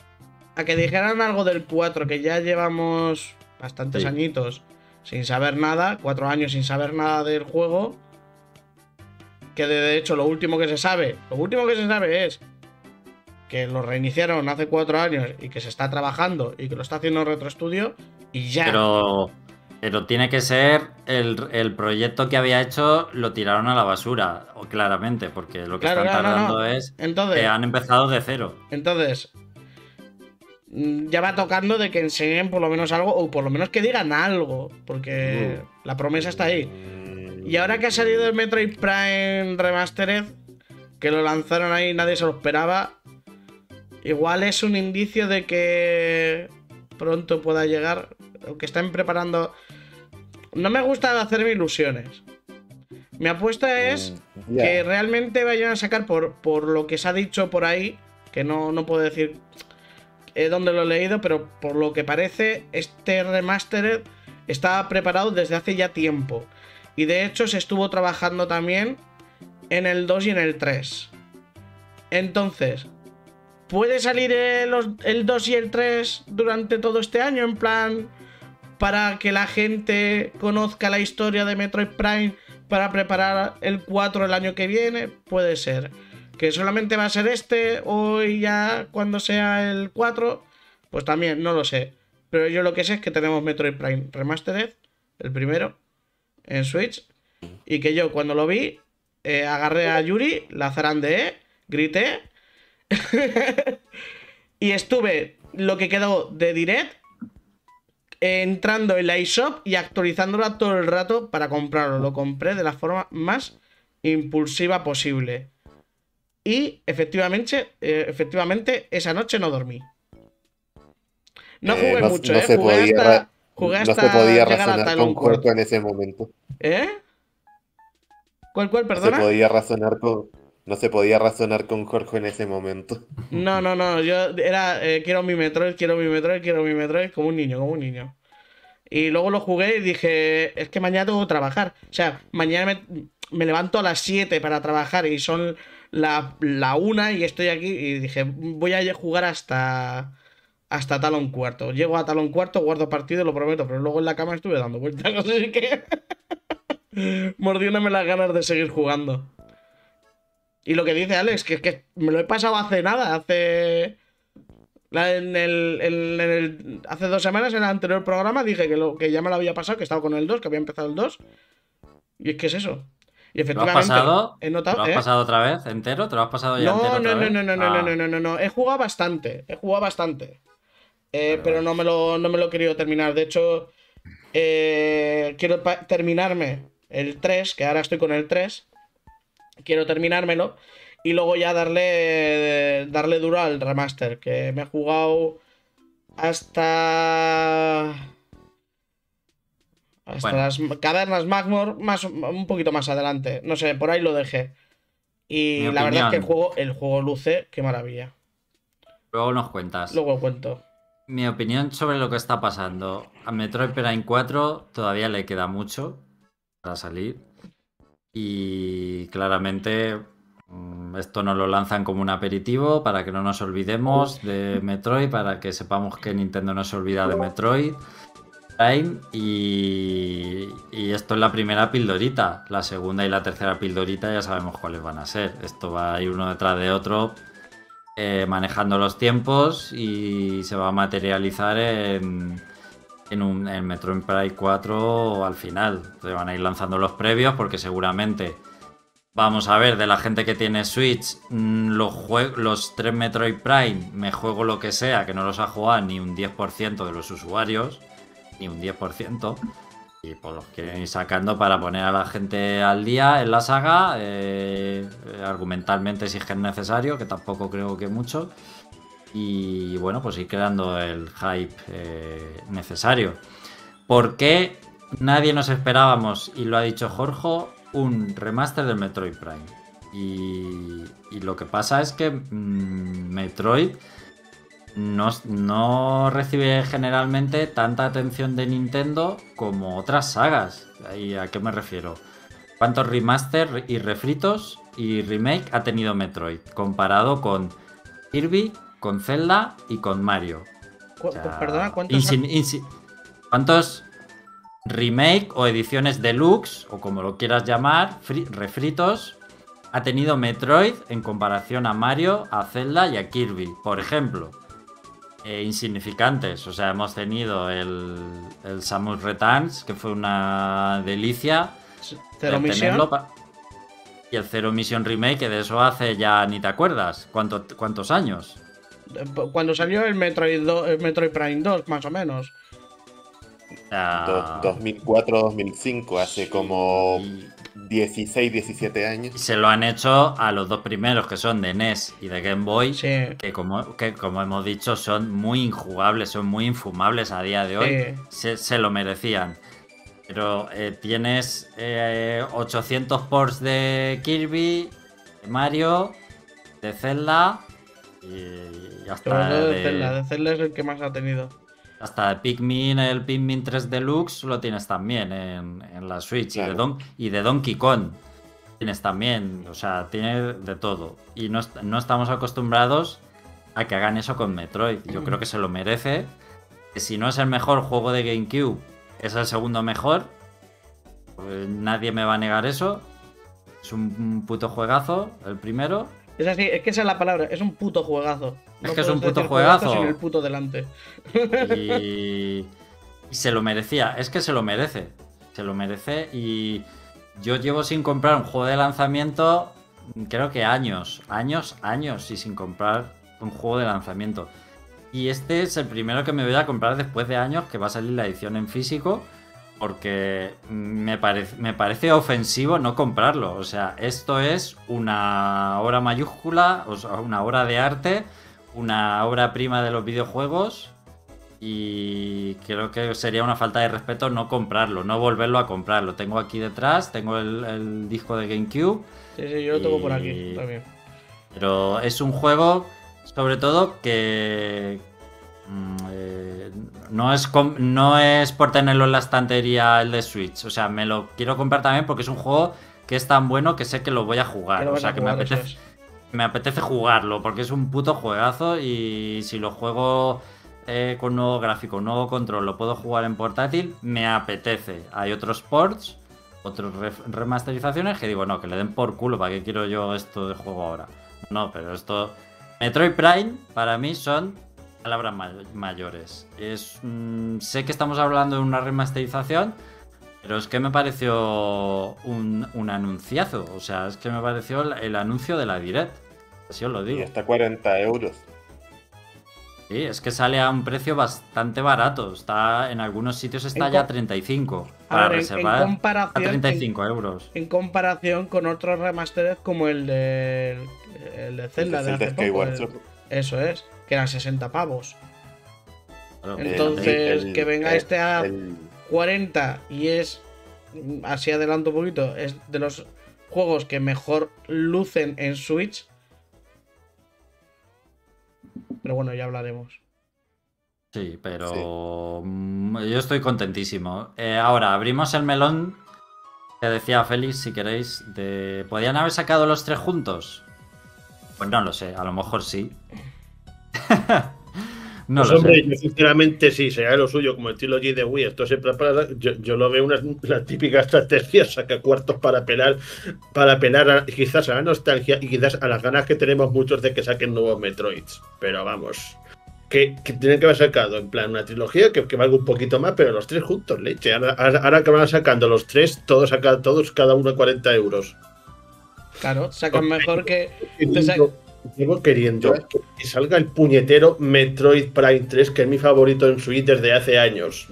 a que dijeran algo del 4, que ya llevamos bastantes añitos sin saber nada, cuatro años sin saber nada del juego. Que de, hecho lo último que se sabe, lo último que se sabe es que lo reiniciaron hace cuatro años y que se está trabajando y que lo está haciendo Retro Studio y ya. Pero Pero tiene que ser el, el proyecto que había hecho, lo tiraron a la basura, claramente, porque lo que Claro, están claro, tardando no. es Entonces, que han empezado de cero. entonces, ya va tocando de que enseñen por lo menos algo, o por lo menos que digan algo, porque la promesa está ahí. Mm, Y ahora que ha salido el Metroid Prime Remastered, que lo lanzaron ahí y nadie se lo esperaba, igual es un indicio de que pronto pueda llegar, o que están preparando... No me gusta hacerme ilusiones. Mi apuesta es mm, que realmente vayan a sacar por, por lo que se ha dicho por ahí, que no, no puedo decir eh, dónde lo he leído, pero por lo que parece, este remastered estaba preparado desde hace ya tiempo. Y de hecho se estuvo trabajando también en el 2 y en el 3. Entonces, ¿puede salir el, el 2 y el 3 durante todo este año? En plan, para que la gente conozca la historia de Metroid Prime para preparar el 4 el año que viene, puede ser. Que solamente va a ser este o ya cuando sea el 4, pues también, no lo sé. Pero yo lo que sé es que tenemos Metroid Prime Remastered, el primero, en Switch. Y que yo cuando lo vi, eh, agarré a Yuri, la zarandeé, grité. <laughs> y estuve lo que quedó de Direct entrando en la eShop y actualizándola todo el rato para comprarlo. Lo compré de la forma más impulsiva posible. Y efectivamente, eh, efectivamente esa noche no dormí. No Eh, jugué no- mucho, no ¿eh? se Jugué podía hasta, jugué no hasta se podía razonar con Court. Jorge en ese momento. ¿Eh? ¿Cuál, cuál, No se perdona? podía razonar con, no se podía razonar con Jorge en ese momento. No, no, no. Yo era. eh, quiero mi Metroid, quiero mi Metroid, quiero mi Metroid. Como un niño, como un niño. Y luego lo jugué y dije. Es que mañana tengo que trabajar. O sea, mañana me, me levanto a las 7 para trabajar y son la, la 1 y estoy aquí. Y dije, voy a jugar hasta. Hasta talón cuarto. Llego a talón cuarto, guardo partido, lo prometo. Pero luego en la cama estuve dando vueltas. <laughs> Así que. Mordiéndome las ganas de seguir jugando. Y lo que dice Alex, que es que me lo he pasado hace nada, hace. en el- hace dos semanas en el anterior programa dije que, lo, que ya me lo había pasado, que estaba con el 2, que había empezado el 2. Y es que es eso. Y ¿Te lo has pasado? He ¿Te notado. lo has ¿eh? pasado otra vez entero? ¿Te lo has pasado ya No, entero no, otra no, vez? no, no, no, Ah, no, no, no, no. He jugado bastante. He jugado bastante. Eh, Vale, pero vale. no me, lo, no me lo he querido terminar. De hecho, eh, quiero terminarme el 3, que ahora estoy con el 3. Quiero terminármelo. Y luego ya darle, darle duro al remaster. Que me he jugado hasta. Hasta Bueno. las cavernas Magmor, más, un poquito más adelante. No sé, por ahí lo dejé. Y Mi la verdad es que el juego, el juego luce, qué maravilla. Luego nos cuentas. Luego cuento. Mi opinión sobre lo que está pasando. A Metroid Prime 4 todavía le queda mucho para salir. Y claramente mm, esto nos lo lanzan como un aperitivo para que no nos olvidemos de Metroid, para que sepamos que Nintendo no se olvida de Metroid Prime. Y, y esto es la primera pildorita. La segunda y la tercera pildorita ya sabemos cuáles van a ser. Esto va a ir uno detrás de otro eh, manejando los tiempos y se va a materializar en, en un Prime 4 al final. Se van a ir lanzando los previos porque seguramente vamos a ver de la gente que tiene Switch mm, los, los tres Metroid Prime, me juego lo que sea, que no los ha jugado ni un 10% de los usuarios, ni un 10%. Y pues los quieren ir sacando para poner a la gente al día en la saga, eh, argumentalmente si es que es necesario, que tampoco creo que mucho. Y bueno, pues ir creando el hype eh, necesario. ¿Por qué nadie nos esperábamos, y lo ha dicho Jorge, un remaster del Metroid Prime? Y, y lo que pasa es que mm, Metroid no, no recibe generalmente tanta atención de Nintendo como otras sagas. ¿Y a qué me refiero? ¿Cuántos remaster y refritos y remake ha tenido Metroid? Comparado con Kirby, con Zelda y con Mario. Cu- O sea, perdona, ¿cuántos ¿Cuántos remake o ediciones deluxe, o como lo quieras llamar, fri- refritos, ha tenido Metroid en comparación a Mario, a Zelda y a Kirby? Por ejemplo, eh, insignificantes. O sea, hemos tenido el, el Samus Returns, que fue una delicia. Cero Y el Zero Mission Remake, que de eso hace ya ni te acuerdas. ¿Cuánto- ¿Cuántos años? Cuando salió el Metroid, do- el Metroid Prime 2, más o menos. Do- 2004-2005, hace como 16, 17 y años. se lo han hecho a los dos primeros, que son de NES y de Game Boy. Sí. que como, que como hemos dicho son muy injugables, son muy infumables a día de hoy, Sí. se, se lo merecían. Pero eh, tienes eh, 800 ports de Kirby, de Mario, de Zelda y Sobre hasta de de, Zelda. De Zelda es el que más ha tenido. Hasta de Pikmin, el Pikmin 3 Deluxe lo tienes también en, en la Switch y, de. Don- y de Donkey Kong tienes también, o sea, tiene de todo. Y no, no estamos acostumbrados a que hagan eso con Metroid. Yo creo que se lo merece. Si no es el mejor juego de GameCube, es el segundo mejor. Pues nadie me va a negar eso. Es un puto juegazo, el primero. Es así, es que esa es la palabra, es un puto juegazo. Es que es un puto juegazo. sin el puto delante. Y, y se lo merecía. Es que se lo merece. Se lo merece. Y yo llevo sin comprar un juego de lanzamiento, creo que años, años, años, y sin comprar un juego de lanzamiento. Y este es el primero que me voy a comprar después de años, que va a salir la edición en físico. Porque me parece, me parece ofensivo no comprarlo. O sea, esto es una obra mayúscula, o sea, una obra de arte, una obra prima de los videojuegos. Y creo que sería una falta de respeto no comprarlo, no volverlo a comprar. Lo tengo aquí detrás, tengo el, el disco de GameCube. Sí, sí, yo lo tengo por aquí también. Pero es un juego, sobre todo, que eh, no, es no es por tenerlo en la estantería el de Switch. O sea, me lo quiero comprar también porque es un juego que es tan bueno que sé que lo voy a jugar. O sea, que me jugar, apetece, es. me apetece jugarlo porque es un puto juegazo y si lo juego eh, con nuevo gráfico, nuevo control, lo puedo jugar en portátil, me apetece. Hay otros ports, otras re- remasterizaciones que digo, no, que le den por culo, ¿para qué quiero yo esto de juego ahora? No, pero esto... Metroid Prime para mí son palabras may- mayores. Es, mm, sé que estamos hablando de una remasterización, pero es que me pareció un, un anunciazo. O sea, es que me pareció el, el anuncio de la Direct. Así os lo Y digo. hasta 40 euros. Sí, es que sale a un precio bastante barato. Está en algunos sitios está En ya a com- 35. A Para ver, en- en reservar a comparación, 35 euros. En comparación con otros remasteres como el de, el de Zelda de hace poco. El- eso es, que eran 60 pavos. Claro, Entonces, El- que venga el- este a el- 40 y es, mm, así adelanto un poquito, es de los juegos que mejor lucen en Switch. Pero bueno, ya hablaremos. Sí, pero mm, yo estoy contentísimo. Eh, ahora, abrimos el melón que decía Félix, si queréis, de... ¿Podían haber sacado los tres juntos? Pues no lo sé, a lo mejor sí. <laughs> no Pues lo hombre, sé. yo sinceramente sí, sería lo suyo, como el Trilogy de Wii, esto se prepara, yo, yo lo veo una, la típica estrategia, saca cuartos para pelar, para pelar a- quizás a la nostalgia y quizás a las ganas que tenemos muchos de que saquen nuevos Metroids. Pero vamos, que, que tienen que haber sacado en plan una trilogía que, que valga un poquito más, pero los tres juntos, leche. Ahora, que van sacando los tres, todos, saca, todos cada uno 40 euros. Claro, sacan mejor que. Llevo queriendo que, salga el puñetero Metroid Prime 3, que es mi favorito en Switch desde hace años.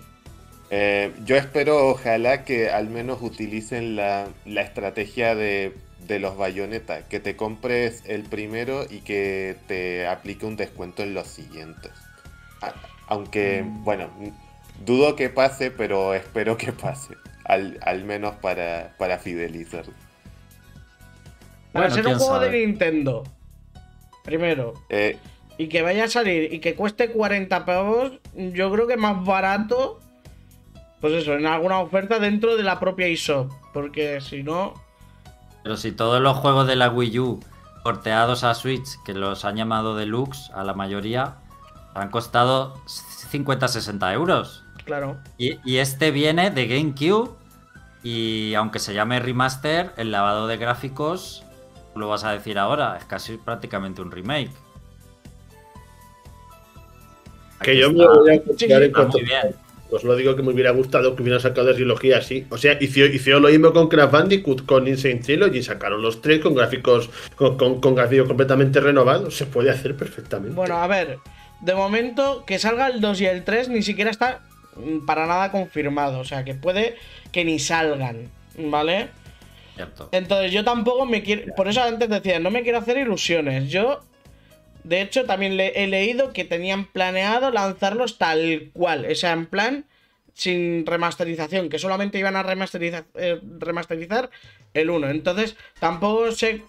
Eh, yo espero, ojalá, que al menos utilicen la, la estrategia de, de los Bayonetta, que te compres el primero y que te aplique un descuento en los siguientes. A- aunque, Mm. bueno, dudo que pase, pero espero que pase. Al, al menos para, para fidelizar. Para Bueno, ser un juego sabe. de Nintendo, primero, Eh, y que vaya a salir y que cueste 40 pavos, yo creo que más barato, pues eso, en alguna oferta dentro de la propia eShop. Porque si no, Pero si todos los juegos de la Wii U porteados a Switch, que los han llamado Deluxe a la mayoría, han costado 50-60 euros. claro. Y, y este viene de GameCube. Y aunque se llame remaster, el lavado de gráficos, lo vas a decir ahora, es casi prácticamente un remake. Que yo me voy a sí, en cuanto. muy bien. Pues lo digo que me hubiera gustado que hubieran sacado de trilogía así. O sea, hizo lo mismo con Crash Bandicoot, con Insane Trilogy, sacaron los tres con gráficos, con, con, con gráficos completamente renovados. Se puede hacer perfectamente. Bueno, a ver, de momento que salga el 2 y el 3 ni siquiera está mm, para nada confirmado. O sea, que puede que ni salgan, ¿vale? Cierto. Entonces yo tampoco me quiero... Por eso antes decía, no me quiero hacer ilusiones. Yo, de hecho, también le- he leído que tenían planeado lanzarlos tal cual. O sea, en plan, sin remasterización, que solamente iban a remasterizar, eh, remasterizar el 1. Entonces, tampoco sé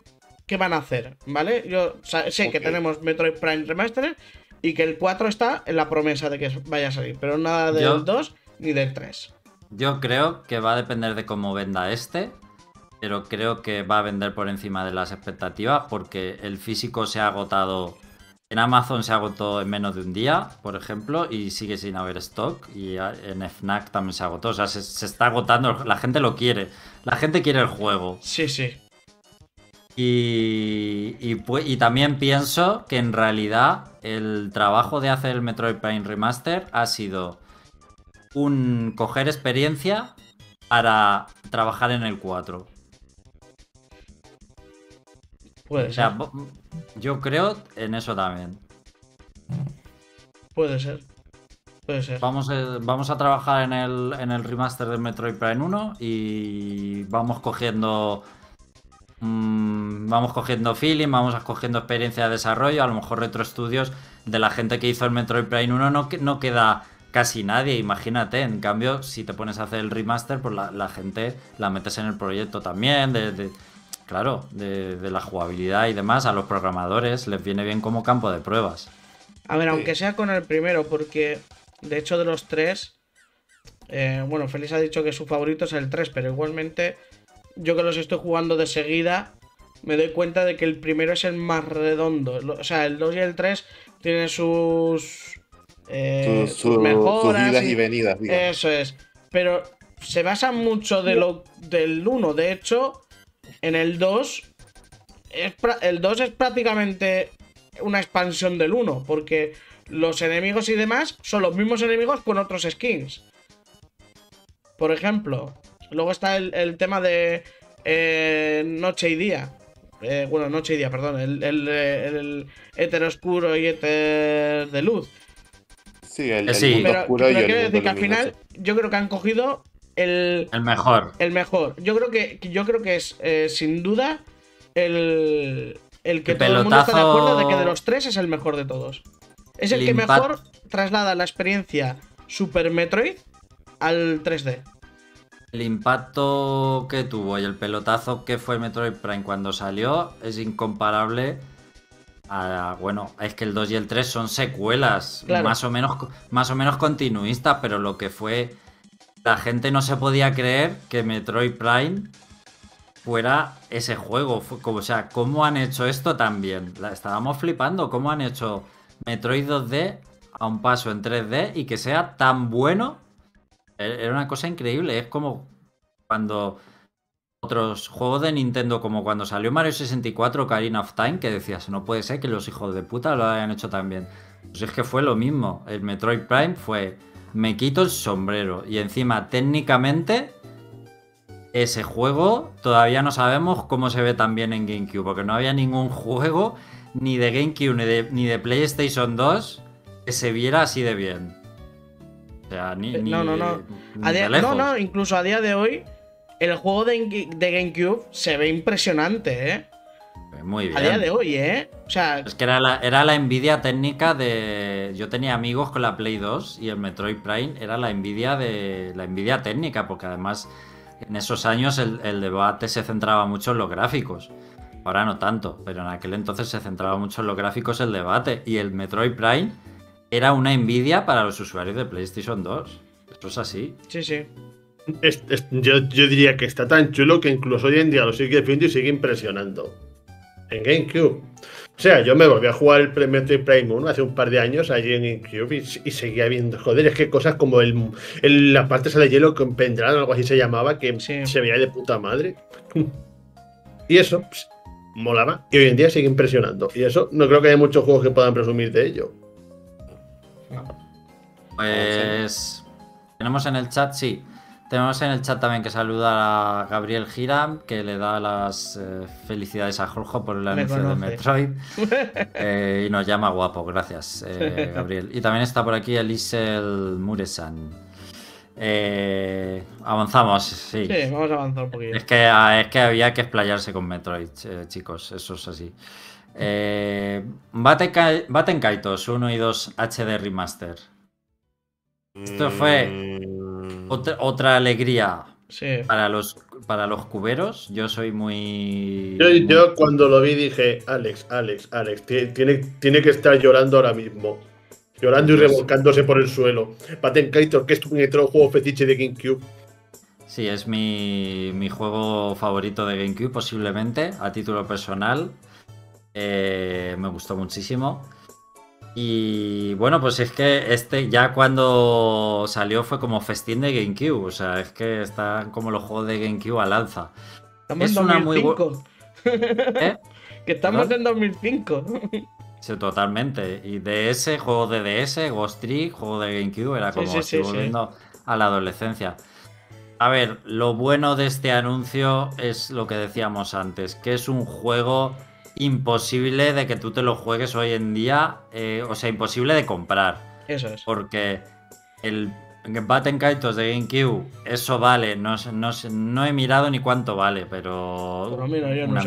qué van a hacer, ¿vale? Yo sé que tenemos Metroid Prime Remastered y que el 4 está en la promesa de que vaya a salir, pero nada del Yo- 2 ni del 3. Yo creo que va a depender de cómo venda este, pero creo que va a vender por encima de las expectativas porque el físico se ha agotado. En Amazon se agotó en menos de un día, por ejemplo, y sigue sin haber stock. Y en FNAC también se agotó. O sea, se, se está agotando. La gente lo quiere. La gente quiere el juego. Sí, sí. Y, y, pu- y también pienso que en realidad el trabajo de hacer el Metroid Prime Remaster ha sido un coger experiencia para trabajar en el 4. Puede O sea, ser. yo creo en eso también. Puede ser. Puede ser. Vamos, a- vamos a trabajar en el, en el remaster del Metroid Prime 1 y vamos cogiendo. mm, vamos cogiendo feeling, vamos cogiendo experiencia de desarrollo. A lo mejor Retro Studios de la gente que hizo el Metroid Prime 1 no, no queda casi nadie, imagínate. En cambio, si te pones a hacer el remaster, pues la, la gente la metes en el proyecto también. De, de- claro, de, de la jugabilidad y demás. A los programadores les viene bien como campo de pruebas. A ver, aunque sea con el primero, porque de hecho de los tres, eh, bueno, Félix ha dicho que su favorito es el 3, pero igualmente yo que los estoy jugando de seguida, me doy cuenta de que el primero es el más redondo. O sea, el 2 y el 3 tienen sus, eh, Sus, sus sus- mejoras. sus idas y- y venidas, digamos. Eso es. Pero se basa mucho de lo, del 1. De hecho, en el 2. Es, el 2 es prácticamente una expansión del 1. Porque los enemigos y demás son los mismos enemigos con otros skins. Por ejemplo. Luego está el, el tema de eh, noche y día. Eh, bueno, noche y día, perdón. El, el, el éter oscuro y éter de luz. Sí, el, Eh, el sí. mundo Pero, oscuro pero y el quiero mundo decir que al final yo creo que han cogido el, El mejor. el mejor. Yo creo que yo creo que es eh, sin duda el, el que El todo el mundo está de pelotazo- acuerdo de que de los tres es el mejor de todos. Es el, El que impact- mejor traslada la experiencia Super Metroid al 3D. El impacto que tuvo y el pelotazo que fue Metroid Prime cuando salió es incomparable a, bueno, es que el 2 y el 3 son secuelas, Claro. más o menos más o menos continuistas, pero lo que fue la gente no se podía creer que Metroid Prime fuera ese juego, o sea, cómo han hecho esto. La- estábamos flipando cómo han hecho Metroid 2D a un paso en 3D y que sea tan bueno e- Era una cosa increíble. Es como cuando otros juegos de Nintendo, como cuando salió Mario 64 Ocarina of Time, que decías, no puede ser que los hijos de puta lo hayan hecho tan bien. Pues es que fue lo mismo. El Metroid Prime fue, me quito el sombrero. Y encima, técnicamente, ese juego todavía no sabemos cómo se ve tan bien en GameCube, porque no había ningún juego, ni de GameCube, ni de, ni de PlayStation 2, que se viera así de bien. O sea, ni, Eh, ni no, no, no. ni de lejos. no, no, incluso a día de hoy, el juego de, de GameCube se ve impresionante, ¿eh? Muy bien. A día de hoy, ¿eh? O sea, Es que era la, era la envidia técnica de. Yo tenía amigos con la Play 2 y el Metroid Prime era la envidia de. la envidia técnica, porque además en esos años el, el debate se centraba mucho en los gráficos. Ahora no tanto, pero en aquel entonces se centraba mucho en los gráficos el debate. Y el Metroid Prime era una envidia para los usuarios de PlayStation 2. Esto es así. sí, sí. Es- es- yo, yo diría que está tan chulo que incluso hoy en día lo sigue viendo y sigue impresionando. En GameCube. O sea, yo me volví a jugar el Pre- Metroid Prime 1 hace un par de años allí en GameCube y, y seguía viendo. Joder, es que cosas como el, el- la parte de hielo con Pendran o algo así se llamaba, que Sí. se veía de puta madre. <laughs> Y eso, pues, molaba. Y hoy en día sigue impresionando. Y eso no creo que haya muchos juegos que puedan presumir de ello. Pues tenemos en el chat, sí. Tenemos en el chat también que saluda a Gabriel Giram, que le da las eh, felicidades a Jorge por el anuncio de Metroid. <laughs> Eh, y nos llama guapo, gracias, eh, <laughs> Gabriel. Y también está por aquí Elisel Muresan. avanzamos, sí. Sí, vamos a avanzar un poquito. Es que, ah, es que había que explayarse con Metroid, chicos, eso es así. Baten Kaitos 1 y 2 HD Remaster. Esto fue otra, alegría para, los, para los cuberos. Yo soy muy yo, cuando lo vi dije, Alex, Alex, Alex, tiene, tiene que estar llorando ahora mismo. Llorando y pues revolcándose por el suelo. Baten Kaitos, que es tu juego fetiche de GameCube. Sí, es mi, mi, juego favorito de GameCube, posiblemente, a título personal. Eh, me gustó muchísimo. Y bueno, pues es que este ya cuando salió fue como festín de GameCube. O sea, es que están como los juegos de GameCube a lanza. Estamos en 2005. ¿Eh? <laughs> que estamos en 2005. <laughs> Sí, totalmente. Y ese juego de DS, Ghost Trick, juego de GameCube, era como volviendo a la adolescencia. A ver, lo bueno de este anuncio es lo que decíamos antes, que es un juego imposible de que tú te lo juegues hoy en día, eh, o sea, imposible de comprar. Eso es. Porque el Batten Kaitos de GameCube, eso vale, no, no, no he mirado ni cuánto vale, pero... una,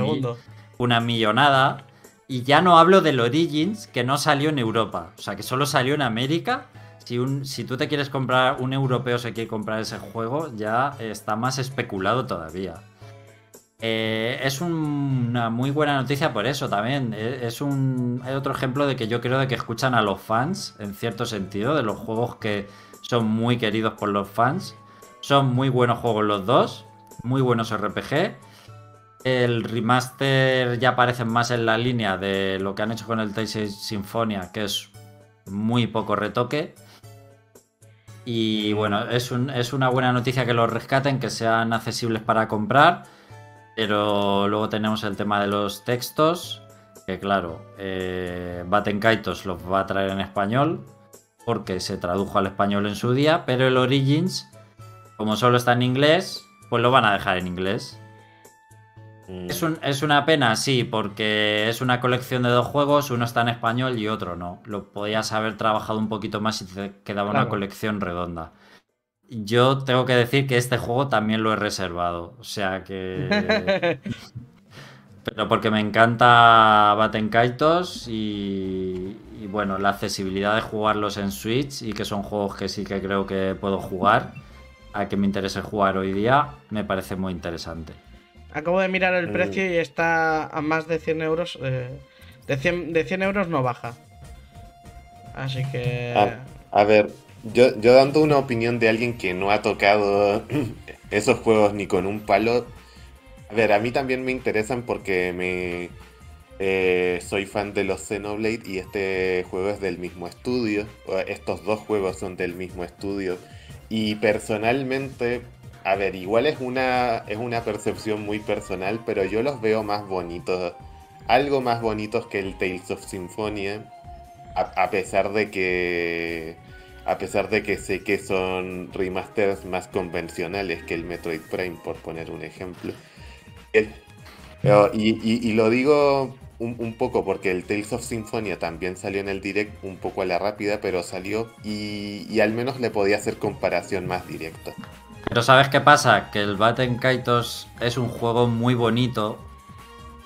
una millonada. Y ya no hablo del Origins, que no salió en Europa, o sea, que solo salió en América. Si, un, si tú te quieres comprar, un europeo se quiere comprar ese juego, ya está más especulado todavía. Eh, es una muy buena noticia por eso también. Eh, es un otro ejemplo de que yo creo de que escuchan a los fans, en cierto sentido, de los juegos que son muy queridos por los fans. Son muy buenos juegos los dos, muy buenos RPG. El remaster ya aparece más en la línea de lo que han hecho con el Tales Sinfonia, que es muy poco retoque. Y bueno, es una buena noticia que los rescaten, que sean accesibles para comprar pero luego tenemos el tema de los textos, que claro, eh, Baten Kaitos los va a traer en español, porque se tradujo al español en su día, pero el Origins, como solo está en inglés, pues lo van a dejar en inglés. Mm. Es, es, una pena, sí, porque es una colección de dos juegos, uno está en español y otro no. Lo podías haber trabajado un poquito más y te quedaba una colección redonda. Yo tengo que decir que este juego también lo he reservado. O sea que. <laughs> Pero porque me encanta Baten Kaitos y, y, bueno, la accesibilidad de jugarlos en Switch y que son juegos que sí que creo que puedo jugar, a que me interese jugar hoy día, me parece muy interesante. Acabo de mirar el mm. precio y está a más de 100 euros. Eh, de, 100, de 100 euros no baja. Así que. a ver, yo, dando una opinión de alguien que no ha tocado <clears throat> esos juegos ni con un palo. A ver, a mí también me interesan porque me eh, soy fan de los Xenoblade y este juego es del mismo estudio. Estos dos juegos son del mismo estudio. Y personalmente, a ver, igual es una, es una percepción muy personal, pero yo los veo más bonitos. Algo más bonitos que el Tales of Symphonia. a pesar de que a pesar de que sé que son remasters más convencionales que el Metroid Prime, por poner un ejemplo. y, lo digo un, poco porque el Tales of Symphonia también salió en el direct un poco a la rápida, pero salió y, al menos le podía hacer comparación más directa. Pero ¿sabes qué pasa? Que el Batten Kaitos es un juego muy bonito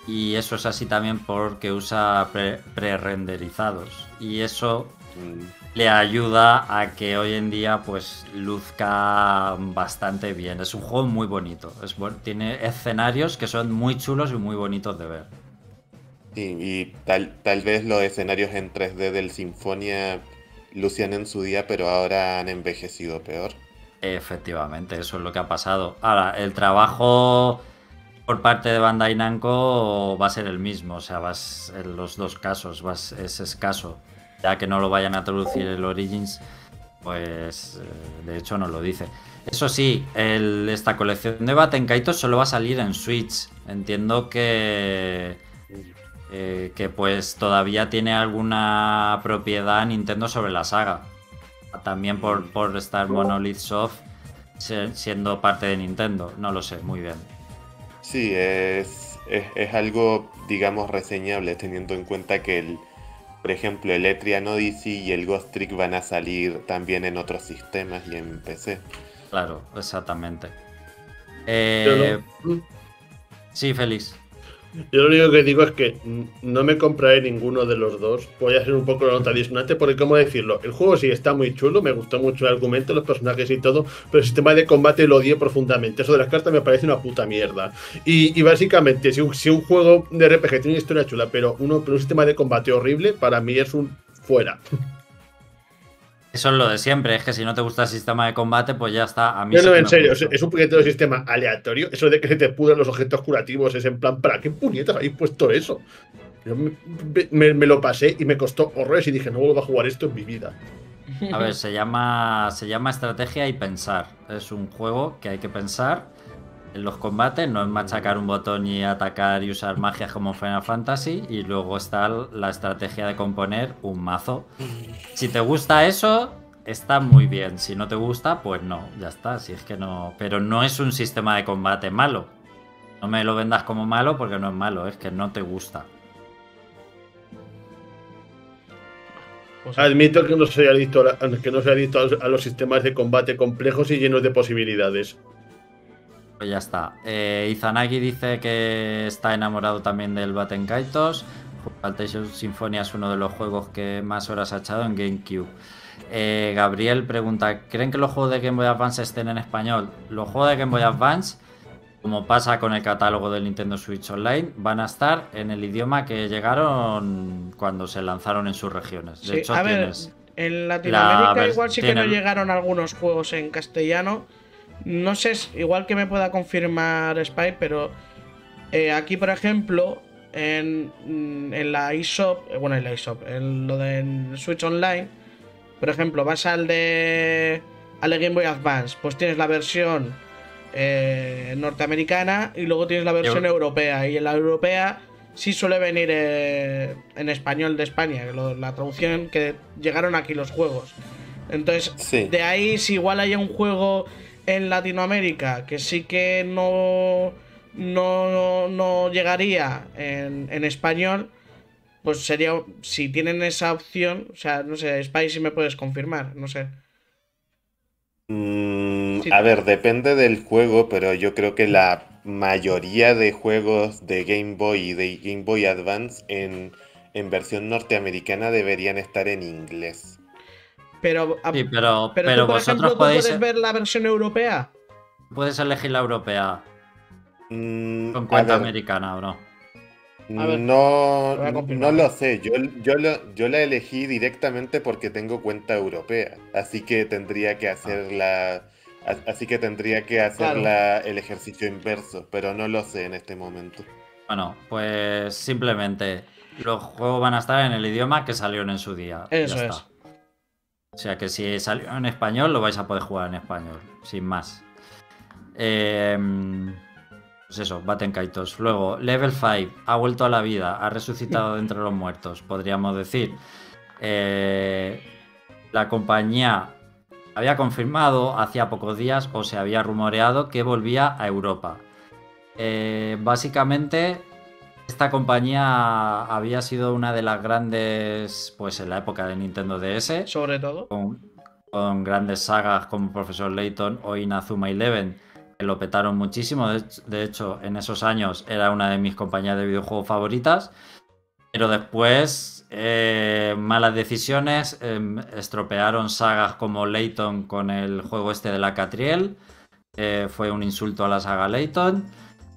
y eso es así también porque usa pre-renderizados. y eso mm le ayuda a que hoy en día pues luzca bastante bien. Es un juego muy bonito. Es tiene escenarios que son muy chulos y muy bonitos de ver. Sí, y tal, tal vez los escenarios en 3D del Sinfonia lucían en su día, pero ahora han envejecido peor. Efectivamente, eso es lo que ha pasado. Ahora, el trabajo por parte de Bandai Namco va a ser el mismo, o sea, vas en los dos casos es escaso ya que no lo vayan a traducir el Origins, pues eh, de hecho no lo dice. Eso sí, esta colección de Baten Kaitos solo va a salir en Switch. Entiendo que, eh, que pues todavía tiene alguna propiedad Nintendo sobre la saga. También por, por estar Monolith Soft se- siendo parte de Nintendo. No lo sé, muy bien. Sí, es, es, es algo, digamos, reseñable, teniendo en cuenta que, el, por ejemplo, el Etrian Odyssey y el Ghost Trick van a salir también en otros sistemas y en PC. Claro, exactamente. Eh, no- sí, Félix. Yo lo único que digo es que no me compraré ninguno de los dos. Voy a hacer un poco la nota disonante porque, ¿cómo decirlo? El juego sí está muy chulo, me gustó mucho el argumento, los personajes y todo, pero el sistema de combate lo odié profundamente. Eso de las cartas me parece una puta mierda. Y, básicamente, si un, juego de RPG tiene una historia chula, pero, pero un sistema de combate horrible, para mí es un fuera. Eso es lo de siempre, es que si no te gusta el sistema de combate, pues ya está. A mí No, sí no, en serio, es, un puñetero sistema aleatorio. Eso de que se te pudran los objetos curativos es en plan, ¿para qué puñetas habéis puesto eso? Yo me, me- me lo pasé y me costó horrores y dije, no vuelvo a jugar esto en mi vida. A ver, se llama, se llama estrategia y pensar. Es un juego que hay que pensar en los combates, no es machacar un botón y atacar y usar magias como Final Fantasy. Y luego está la estrategia de componer un mazo. Si te gusta eso, está muy bien. Si no te gusta, pues no, ya está. Si es que no. Pero no es un sistema de combate malo. No me lo vendas como malo porque no es malo, es que no te gusta. Admito que no soy adicto a, la- que no soy adicto a los sistemas de combate complejos y llenos de posibilidades. Pues ya está. Eh, Izanagi dice que está enamorado también del Batten Kaitos. Fantasy Sinfonia es uno de los juegos que más horas ha echado en GameCube. Eh, Gabriel pregunta: ¿Creen que los juegos de Game Boy Advance estén en español? Los juegos de Game Boy Advance, como pasa con el catálogo del Nintendo Switch Online, van a estar en el idioma que llegaron cuando se lanzaron en sus regiones. De sí, hecho, a ver, tienes. en Latinoamérica la igual sí que no llegaron algunos juegos en castellano. No sé, igual que me pueda confirmar Spy, pero eh, aquí, por ejemplo, en, mm, en la eShop, eh, bueno, en la eShop, en lo de Switch Online, por ejemplo, vas al de, al de Game Boy Advance, pues tienes la versión eh, norteamericana y luego tienes la versión europea. Y en la europea sí suele venir eh, en español de España, lo- la traducción que llegaron aquí los juegos. Entonces, Sí. de ahí, si igual hay un juego en Latinoamérica que sí que no, no, no llegaría en, en español, pues sería, si tienen esa opción, o sea, no sé, Spy si me puedes confirmar, no sé. Mm, Sí. a ver, depende del juego, pero yo creo que la mayoría de juegos de Game Boy y de Game Boy Advance en, en versión norteamericana deberían estar en inglés. Pero, a- Sí, pero, pero, pero tú, por vosotros ejemplo, ¿tú podéis, puedes ver la versión europea. puedes elegir la europea Mm, con cuenta americana o no. Ver, no, lo no sé, yo, yo, lo- yo la elegí directamente porque tengo cuenta europea, así que tendría que hacer la... a- Así que tendría que hacer Claro. la- el ejercicio inverso, pero no lo sé en este momento. Bueno, pues simplemente los juegos van a estar en el idioma que salieron en su día. Ya Eso está. O sea que si salió en español, lo vais a poder jugar en español, sin más. Eh, pues eso, Baten Kaitos. Luego, Level 5 ha vuelto a la vida, ha resucitado de entre los muertos, podríamos decir. Eh, la compañía había confirmado hacía pocos días o se había rumoreado que volvía a Europa. Eh, básicamente, esta compañía había sido una de las grandes, pues en la época de Nintendo DS, Sobre todo. con, con grandes sagas como Profesor Layton o Inazuma Eleven, que lo petaron muchísimo. De, hecho- en esos años era una de mis compañías de videojuegos favoritas. Pero después, eh, malas decisiones, em, estropearon sagas como Layton con el juego este de la Catriel. eh, fue un insulto a la saga Layton.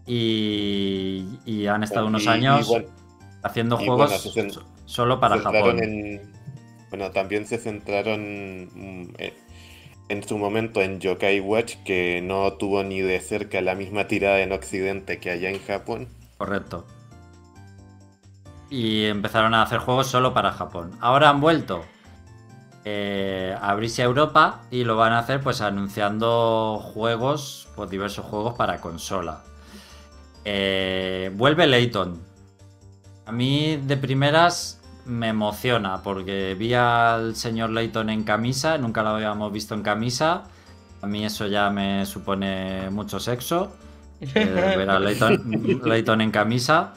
Y, y han estado unos Y- años haciendo juegos bueno, se solo para Japón. en- bueno, también se centraron mm, eh, en su momento en Yokai Watch, que no tuvo ni de cerca la misma tirada en Occidente que allá en Japón. Correcto. Y empezaron a hacer juegos solo para Japón. Ahora han vuelto eh, a abrirse a Europa y lo van a hacer pues anunciando juegos, pues diversos juegos para consola. Eh, vuelve Layton. A mí de primeras me emociona porque vi al señor Layton en camisa, nunca lo habíamos visto en camisa. A mí eso ya me supone mucho sexo. eh, ver a Layton, <laughs> Layton en camisa.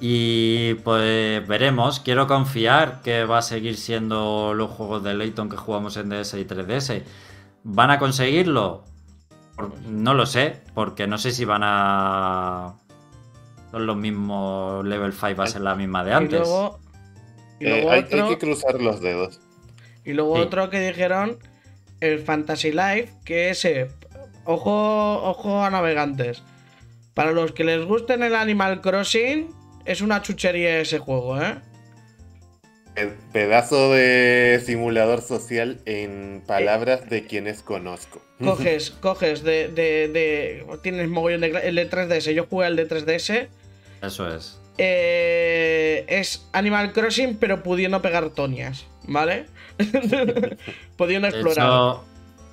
Y pues veremos. Quiero confiar que va a seguir siendo los juegos de Layton que jugamos en DS y 3DS. ¿Van a conseguirlo? No lo sé, porque no sé si van a. Son los mismos level 5, va a ser la misma de Y antes. luego, y Eh, luego hay, otro, hay que cruzar los dedos. y luego Sí. otro que dijeron, el Fantasy Life, que ese, ojo, ojo a navegantes. Para los que les gusten el Animal Crossing, es una chuchería ese juego, ¿eh? Pe- Pedazo de simulador social en palabras de quienes conozco. Coges, <laughs> coges de, de, de- Tienes mogollón de... El de 3DS, yo jugué el de 3DS. Eso es. eh, es Animal Crossing, pero pudiendo pegar tonias, ¿vale? <laughs> pudiendo explorar. hecho,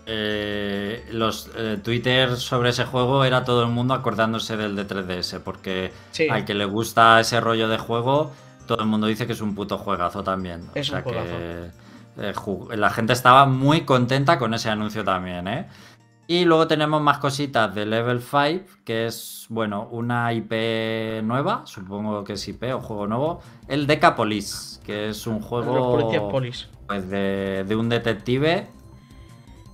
eh, los eh, Twitter sobre ese juego era todo el mundo acordándose del de 3DS, porque Sí. al que le gusta ese rollo de juego, todo el mundo dice que es un puto juegazo también. Es o sea un que eh, la gente estaba muy contenta con ese anuncio también, ¿eh? Y luego tenemos más cositas de Level 5, que es, bueno, una IP nueva, supongo que es IP o juego nuevo, el Decapolis, que es un juego pues de, de un detective.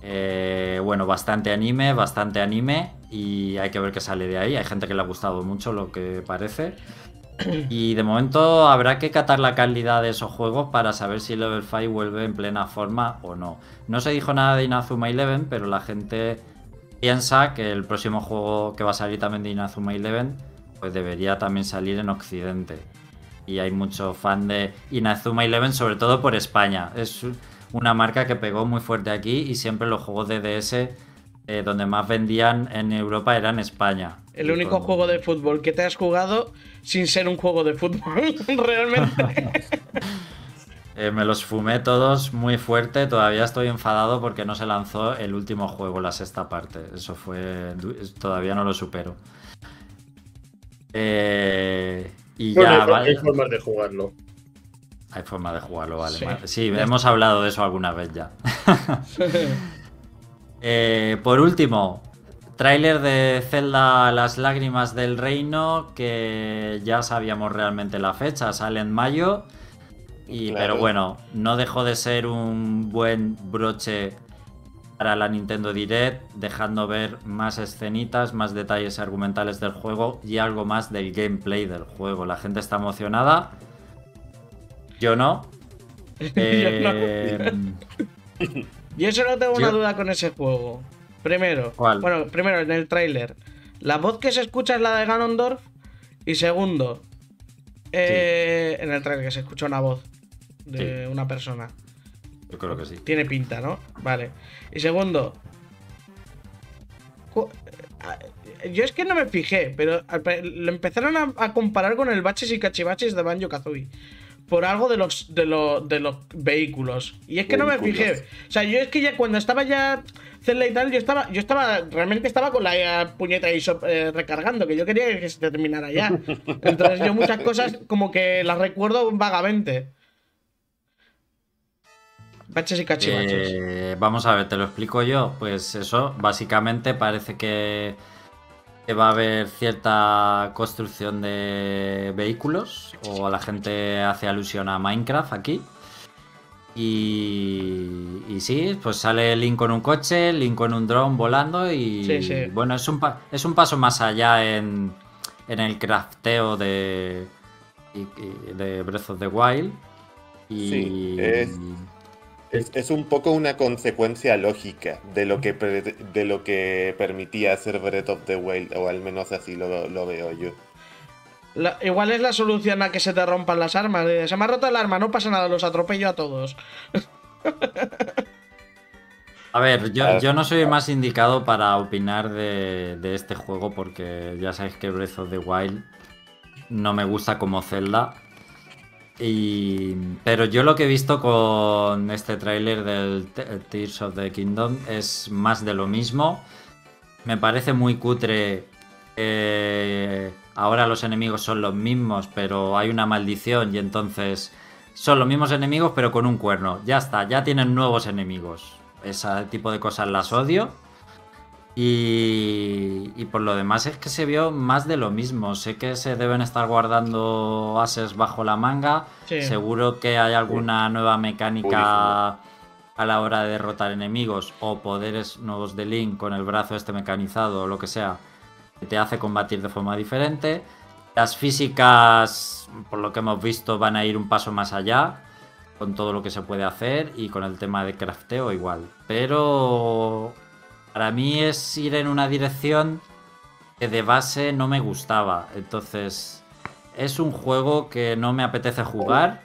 eh, bueno, bastante anime, bastante anime. Y hay que ver qué sale de ahí. Hay gente que le ha gustado mucho lo que parece. <clears throat> Y de momento habrá que catar la calidad de esos juegos para saber si Level 5 vuelve en plena forma o no. No se dijo nada de Inazuma Eleven, pero la gente piensa que el próximo juego que va a salir también de Inazuma Eleven pues debería también salir en Occidente. Y hay mucho fan de Inazuma Eleven, sobre todo por España. Es una marca que pegó muy fuerte aquí y siempre los juegos de DS eh, donde más vendían en Europa eran España. El único juego de fútbol que te has jugado sin ser un juego de fútbol, <laughs> realmente. <laughs> Eh, me los fumé todos muy fuerte. Todavía estoy enfadado porque no se lanzó el último juego, la sexta parte. Eso fue. Todavía no lo supero. Eh, y Bueno, ya, hay, vale. hay formas de jugarlo. Hay forma de jugarlo, vale. Sí. vale. Sí, hemos hablado de eso alguna vez ya. <laughs> Eh, por último, tráiler de Zelda Las Lágrimas del Reino, que ya sabíamos realmente la fecha, sale en mayo. Y, Claro. Pero bueno, no dejó de ser un buen broche para la Nintendo Direct, dejando ver más escenitas, más detalles argumentales del juego y algo más del gameplay del juego. La gente está emocionada. Yo no. <laughs> Eh, Yo solo tengo una Yo- duda con ese juego. Primero, ¿Cuál? bueno, primero en el tráiler, la voz que se escucha es la de Ganondorf. Y segundo, eh, en el tráiler que se escucha una voz de una persona. yo creo que sí. Tiene pinta, ¿no? Vale. Y segundo, eh, yo es que no me fijé, pero lo empezaron a, a comparar con el baches y cachivaches de Banjo Kazooie. Por algo de los, de, lo- de los vehículos. Y es que no me fijé. O sea, yo es que ya cuando estaba ya Zelda y tal, yo estaba, yo estaba, realmente estaba con la eh, puñeta ahí so- eh, recargando, que yo quería que se terminara ya. <laughs> Entonces yo muchas cosas como que las recuerdo vagamente. Baches y cachivaches. Eh, vamos a ver, te lo explico yo. Pues eso, básicamente parece que, que va a haber cierta construcción de vehículos. O la gente hace alusión a Minecraft aquí. Y, y sí, pues sale Link con un coche, Link con un dron volando y Sí, sí. bueno, es un, pa- es un paso más allá en, en el crafteo de, de Breath of the Wild. Y, Sí, es- Es, es un poco una consecuencia lógica de lo que pre- de lo que permitía hacer Breath of the Wild, o al menos así lo, lo veo yo. La- igual es la solución a que se te rompan las armas. de, se me ha roto el arma, no pasa nada, los atropello a todos. <laughs> A ver, yo, yo no soy más indicado para opinar de, de este juego porque ya sabéis que Breath of the Wild no me gusta como Zelda. Pero yo lo que he visto con este tráiler del Te- Tears of the Kingdom es más de lo mismo. Me parece muy cutre. eh, ahora los enemigos son los mismos, pero hay una maldición y entonces son los mismos enemigos, pero con un cuerno. Ya está, ya tienen nuevos enemigos. Ese tipo de cosas las odio. Y, y, por lo demás es que se vio más de lo mismo. Sé que se deben estar guardando ases bajo la manga. Sí. Seguro que hay alguna nueva mecánica a la hora de derrotar enemigos o poderes nuevos de Link con el brazo este mecanizado o lo que sea que te hace combatir de forma diferente. Las físicas, por lo que hemos visto, van a ir un paso más allá con todo lo que se puede hacer y con el tema de crafteo igual. Pero para mí es ir en una dirección que de base no me gustaba. Entonces es un juego que no me apetece jugar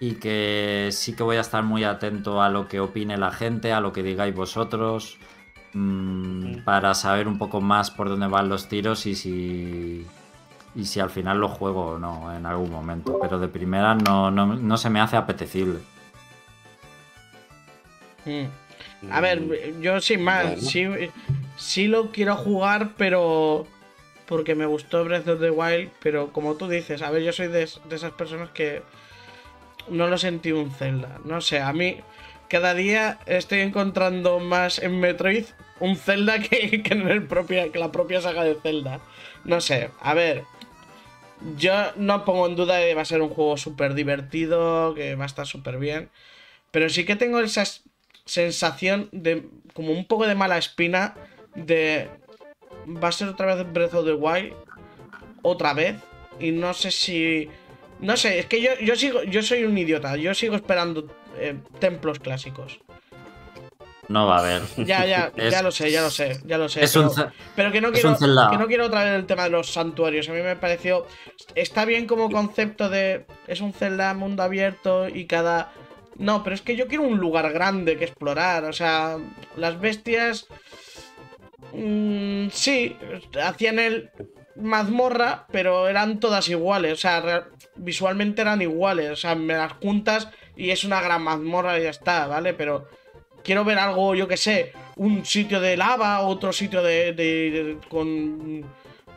y que sí que voy a estar muy atento a lo que opine la gente, a lo que digáis vosotros, mmm, para saber un poco más por dónde van los tiros y si y si al final lo juego o no en algún momento. Pero de primera no, no, no se me hace apetecible. Mm. A ver, yo sin más, bueno. sí, sí lo quiero jugar, pero porque me gustó Breath of the Wild, pero como tú dices, a ver, yo soy de, de esas personas que no lo sentí un Zelda. No sé, a mí cada día estoy encontrando más en Metroid un Zelda que, <laughs> que en el propia, que la propia saga de Zelda. No sé, a ver. Yo no pongo en duda que va a ser un juego súper divertido, que va a estar súper bien. Pero sí que tengo esa sensación de como un poco de mala espina de... Va a ser otra vez Breath of the Wild. Otra vez. Y no sé si... No sé, es que yo, yo sigo, yo soy un idiota. Yo sigo esperando eh, templos clásicos. No va a haber. Ya, ya, <laughs> es, ya lo sé, ya lo sé, ya lo sé. Es pero, un, pero que, no quiero, que no quiero otra vez el tema de los santuarios. A mí me pareció. Está bien como concepto de. Es un Zelda mundo abierto y cada. No, pero es que yo quiero un lugar grande que explorar. O sea, las bestias. Mmm, sí, hacían el mazmorra, pero eran todas iguales. O sea, visualmente eran iguales. O sea, me las juntas y es una gran mazmorra y ya está, ¿vale? Pero quiero ver algo, yo que sé, un sitio de lava, otro sitio de, de, de con,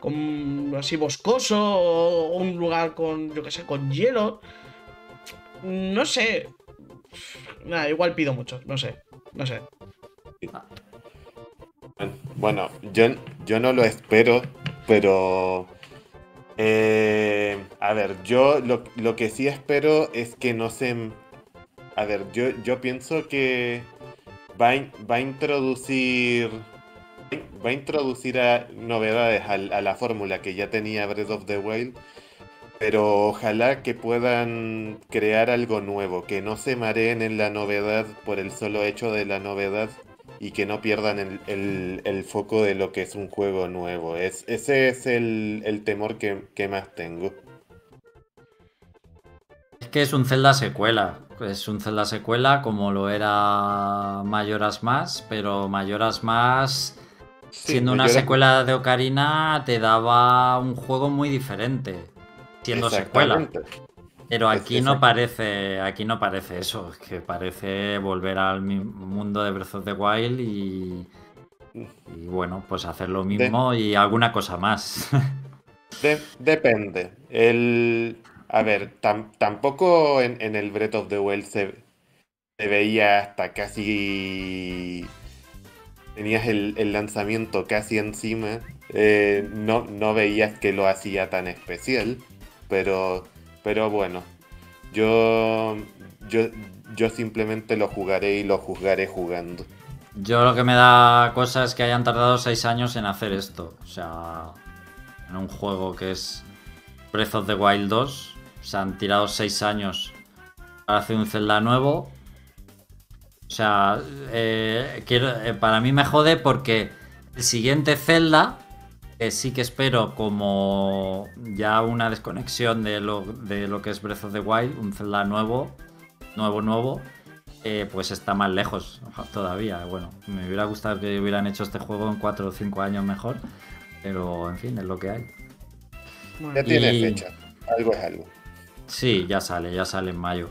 con así boscoso, o un lugar con, yo que sé, con hielo. No sé. Nada, igual pido mucho, no sé, no sé. Bueno, yo, yo no lo espero, pero... Eh, a ver, yo lo, lo, que sí espero es que no se... A ver, yo, yo pienso que va va a introducir va a introducir novedades a, a la fórmula que ya tenía Breath of the Wild pero ojalá que puedan crear algo nuevo que no se mareen en la novedad por el solo hecho de la novedad y que no pierdan el, el, el foco de lo que es un juego nuevo. Es, ese es el, el temor que, que más tengo. Es que es un Zelda secuela. Es un Zelda secuela como lo era Mayoras Más, pero Mayoras Más, sí, siendo una secuela de Ocarina, te daba un juego muy diferente, siendo secuela. Pero aquí no parece, aquí no parece eso, es que parece volver al mundo de Breath of the Wild y, y bueno, pues hacer lo mismo de... y alguna cosa más. <laughs> De, depende. El, a ver, tam, tampoco en, en, el Breath of the Wild se, se, veía hasta casi. Tenías el, el lanzamiento casi encima. Eh, no, no veías que lo hacía tan especial. Pero, pero bueno, yo, yo, yo simplemente lo jugaré y lo juzgaré jugando. Yo lo que me da cosa es que hayan tardado seis años en hacer esto. O sea, en un juego que es Breath of the Wild 2 se han tirado seis años para hacer un Zelda nuevo. O sea, eh, quiero, eh, para mí me jode porque el siguiente Zelda, que sí que espero como ya una desconexión de lo, de lo que es Breath of the Wild, un Zelda nuevo, nuevo, nuevo, eh, pues está más lejos <laughs> todavía. Bueno, me hubiera gustado que hubieran hecho este juego en 4 o 5 años mejor, pero en fin, es lo que hay. Ya tiene y... fecha, algo es algo. Sí, ya sale, ya sale en mayo.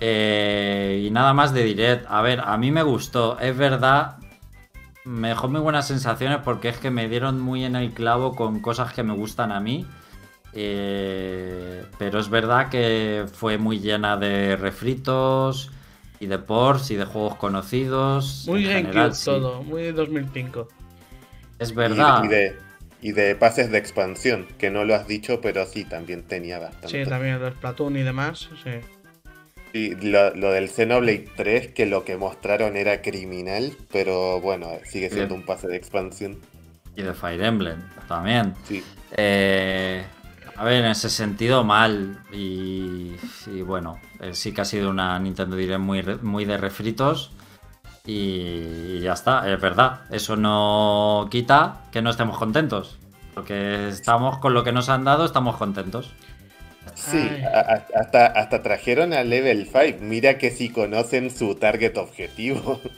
Eh, y nada más de Direct. A ver, a mí me gustó. Es verdad, me dejó muy buenas sensaciones porque es que me dieron muy en el clavo con cosas que me gustan a mí. eh, pero es verdad que fue muy llena de refritos y de ports y de juegos conocidos. Muy GameCube general, sí. todo, muy 2005. Es Y- verdad. Y, de, y de pases de expansión, que no lo has dicho, pero sí, también tenía bastante. Sí, también los Splatoon y demás, sí. Y lo, lo del Xenoblade 3, que lo que mostraron era criminal, pero bueno, sigue siendo un pase de expansión. Y de Fire Emblem también. Sí. Eh, a ver, en ese sentido mal. Y, y bueno, eh, sí que ha sido una Nintendo Direct muy, muy de refritos. Y ya está, es verdad. Eso no quita que no estemos contentos. Porque estamos con lo que nos han dado, estamos contentos. Sí, a- hasta, hasta trajeron a Level 5. Mira que si conocen su target objetivo. <laughs>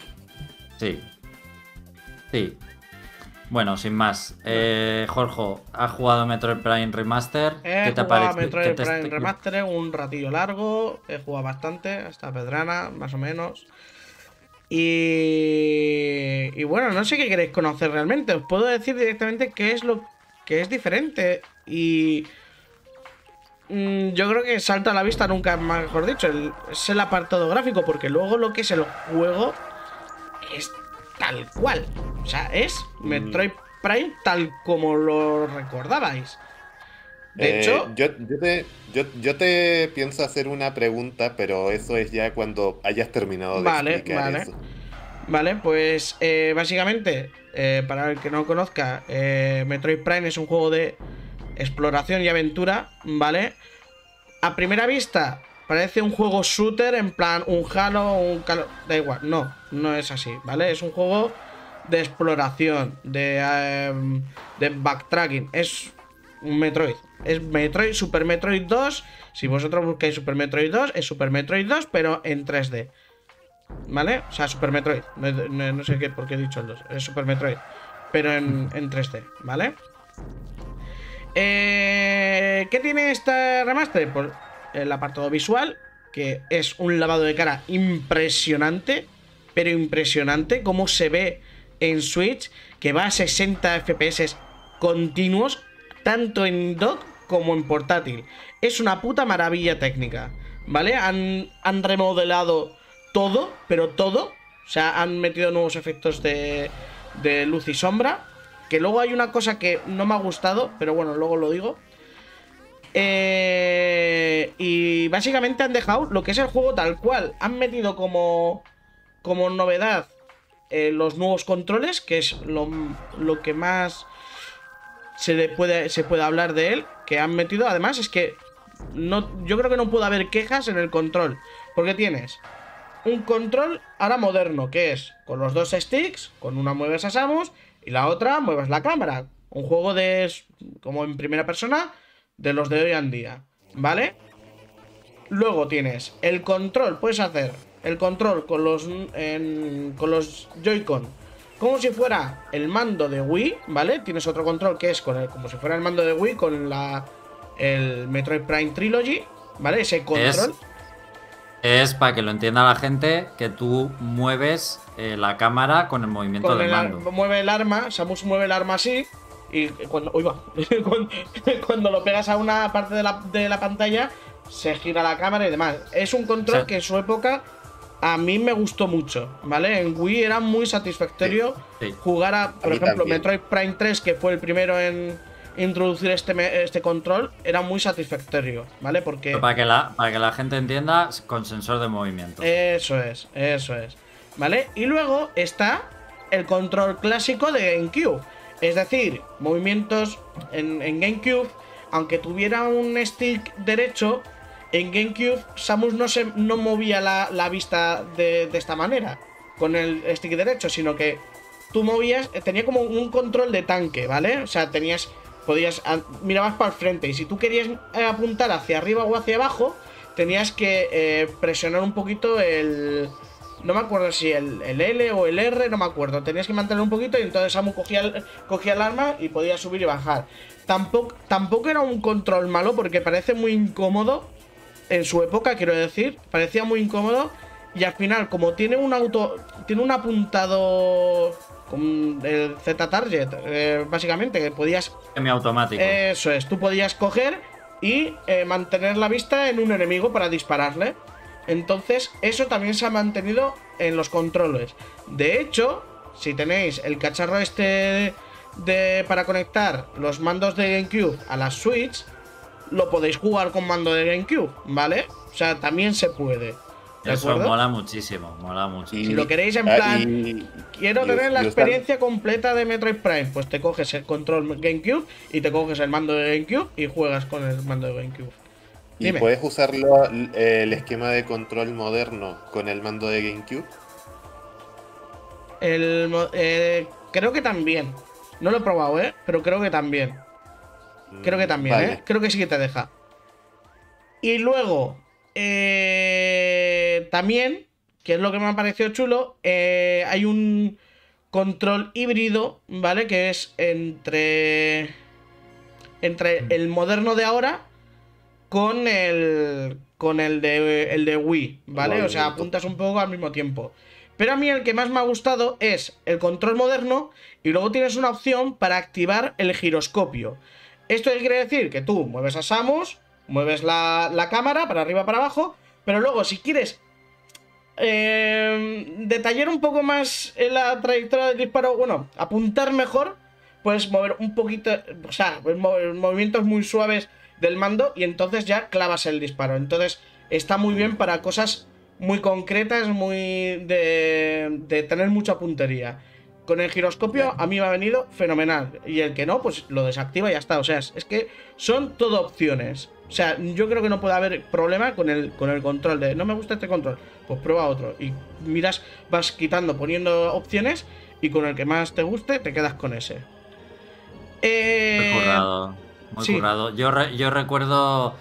Sí. Sí. Bueno, sin más. Eh, Jorge, ¿has jugado Metroid Prime Remaster? He ¿Qué te ha jugado? Metroid ¿Qué te- Prime Remastered un ratillo largo, he jugado bastante, hasta Pedrana, más o menos. Y, y bueno, no sé qué queréis conocer realmente. Os puedo decir directamente qué es lo que es diferente. Y yo creo que salta a la vista nunca mejor dicho. el- es el apartado gráfico, porque luego lo que es el juego es tal cual. O sea, es Metroid Prime tal como lo recordabais. De Eh, hecho, yo, yo te, yo, yo te pienso hacer una pregunta, pero eso es ya cuando hayas terminado de Vale, explicar vale. eso. Vale, pues eh, básicamente, eh, para el que no conozca, Metroid Prime es un juego de exploración y aventura, ¿vale? A primera vista parece un juego shooter en plan un Halo un Call Da igual, no, no es así, ¿vale? Es un juego de exploración, de, em, de backtracking, es un Metroid. Es Metroid, Super Metroid 2. Si vosotros buscáis Super Metroid 2, es Super Metroid 2, pero en 3D. ¿Vale? O sea, Super Metroid. No sé qué, por qué he dicho el 2. Es Super Metroid. Pero en, en 3D, ¿vale? Eh, ¿Qué tiene este remaster? Pues el apartado visual, que es un lavado de cara impresionante. Pero impresionante. Cómo se ve en Switch, que va a 60 FPS continuos, tanto en dock como en portátil. Es una puta maravilla técnica, ¿vale? Han, remodelado todo, pero todo. O sea, han metido nuevos efectos de luz y sombra. Que luego hay una cosa que no me ha gustado, pero bueno, luego lo digo. Eh, y básicamente han dejado lo que es el juego tal cual. Han metido como, como novedad eh, los nuevos controles, que es lo, lo que más se puede, se puede hablar de él. Que han metido, además, es que no, yo creo que no puede haber quejas en el control. Porque tienes un control ahora moderno, que es con los dos sticks, con una mueves a Samus y la otra mueves la cámara. Un juego de como en primera persona de los de hoy en día, ¿vale? Luego tienes el control, puedes hacer el control con los en- con los Joy-Con como si fuera el mando de Wii, ¿vale? Tienes otro control que es con el- como si fuera el mando de Wii con la el Metroid Prime Trilogy, ¿vale? Ese control. Para que lo entienda la gente que tú mueves eh, la cámara con el movimiento con del el mando. mueve el arma, Samus mueve el arma así. Y cuando, uy, va. <laughs> cuando, cuando lo pegas a una parte de la, de la pantalla, se gira la cámara y demás. Es un control Sí. que en su época a mí me gustó mucho, ¿vale? En Wii era muy satisfactorio Sí, sí. jugar a, por ejemplo, también. Metroid Prime 3, que fue el primero en introducir este, este control, era muy satisfactorio, ¿vale? Porque... Pero Para que, la, para que la gente entienda, con sensor de movimiento. Eso es, eso es. ¿Vale? Y luego está el control clásico de GameCube. Es decir, movimientos en, en GameCube, aunque tuviera un stick derecho, en GameCube Samus no, se, no movía la, la vista de, de esta manera, con el stick derecho, sino que tú movías, tenía como un control de tanque, ¿vale? O sea, tenías, podías, mirabas para el frente y si tú querías eh, apuntar hacia arriba o hacia abajo, tenías que eh, presionar un poquito el... No me acuerdo si el, el L o el R, no me acuerdo. Tenías que mantener un poquito y entonces Samu cogía el, cogía el arma y podía subir y bajar. Tampoco, tampoco era un control malo porque parece muy incómodo en su época, quiero decir. Parecía muy incómodo y al final, como tiene un auto... Tiene un apuntado con el Z-Target, eh, básicamente, que podías... Semiautomático. Eso es, tú podías coger y eh, mantener la vista en un enemigo para dispararle. Entonces, eso también se ha mantenido en los controles. De hecho, si tenéis el cacharro este de, para conectar los mandos de GameCube a la Switch, lo podéis jugar con mando de GameCube, ¿vale? O sea, también se puede. ¿De Eso acuerdo? mola muchísimo, mola mucho. Si lo queréis en Ah, plan, y- quiero y- tener la y usar- experiencia completa de Metroid Prime, pues te coges el control GameCube y te coges el mando de GameCube y juegas con el mando de GameCube. ¿Y puedes usarlo eh, el esquema de control moderno con el mando de GameCube? El, eh, creo que también. No lo he probado, ¿eh? Pero creo que también. Creo que también, Vale. ¿eh? Creo que sí que te deja. Y luego, eh, también, que es lo que me ha parecido chulo, eh, hay un control híbrido, ¿vale? Que es entre. Entre el moderno de ahora con el. Con el de, el de Wii, ¿vale? O sea, apuntas un poco al mismo tiempo. Pero a mí el que más me ha gustado es el control moderno y luego tienes una opción para activar el giroscopio. Esto quiere decir que tú mueves a Samus, mueves la, la cámara para arriba para abajo, pero luego si quieres eh, detallar un poco más en la trayectoria del disparo, bueno, apuntar mejor, puedes mover un poquito, o sea, pues, mo- movimientos muy suaves del mando y entonces ya clavas el disparo. Entonces está muy bien para cosas muy concretas, muy de, de tener mucha puntería. Con el giroscopio a mí me ha venido fenomenal. Y el que no, pues lo desactiva y ya está. O sea, es que son todo opciones. O sea, yo creo que no puede haber problema con el, con el control de no me gusta este control. Pues prueba otro. Y miras, vas quitando, poniendo opciones. Y con el que más te guste, te quedas con ese. Eh, Muy currado. Muy sí. currado. Yo, re- yo recuerdo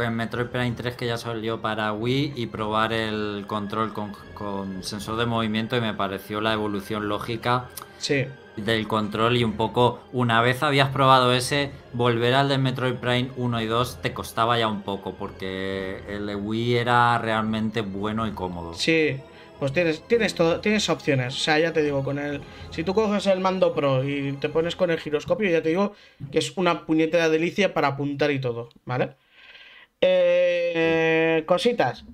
en Metroid Prime 3 que ya salió para Wii y probar el control con, con sensor de movimiento y me pareció la evolución lógica Sí. Del control y un poco una vez habías probado ese, volver al de Metroid Prime 1 y 2 te costaba ya un poco porque el Wii era realmente bueno y cómodo. Sí, pues tienes, tienes todo, tienes opciones. O sea, ya te digo, con el. Si tú coges el mando pro y te pones con el giroscopio, ya te digo que es una puñetera delicia para apuntar y todo, ¿vale? Eh, cositas.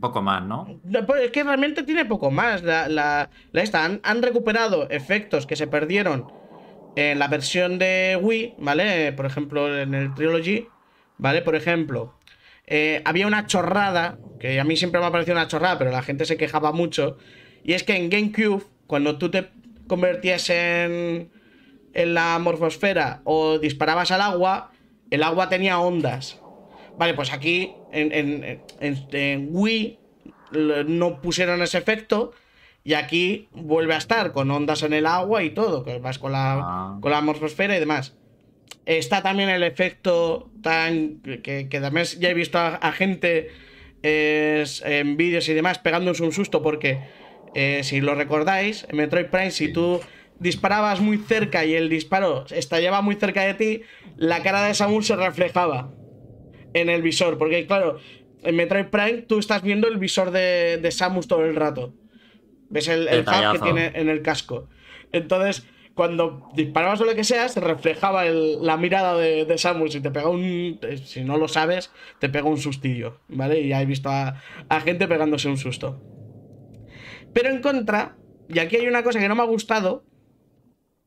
Poco más, ¿no? Es que realmente tiene poco más. La, la, la esta. Han, han recuperado efectos que se perdieron en la versión de Wii, ¿vale? Por ejemplo, en el Trilogy, ¿vale? Por ejemplo, eh, había una chorrada, que a mí siempre me ha parecido una chorrada, pero la gente se quejaba mucho. Y es que en GameCube, cuando tú te convertías en, en la morfosfera o disparabas al agua, el agua tenía ondas. Vale, pues aquí en, en- en- en Wii no pusieron ese efecto y aquí vuelve a estar con ondas en el agua y todo, que vas con la, Ah. con la atmósfera y demás. Está también el efecto tan que, que también ya he visto a, a gente en vídeos y demás pegándose un susto porque eh, si lo recordáis, en Metroid Prime, si tú disparabas muy cerca y el disparo estallaba muy cerca de ti, la cara de Samus se reflejaba en el visor. Porque, claro, en Metroid Prime tú estás viendo el visor de, de Samus todo el rato. Ves el, el hub que tiene en el casco. Entonces, cuando disparabas o lo que sea, se reflejaba el- la mirada de, de Samus y te pega un. eh, Si no lo sabes, te pega un sustillo, ¿vale? Y ya he visto a, a gente pegándose un susto. Pero en contra, y aquí hay una cosa que no me ha gustado.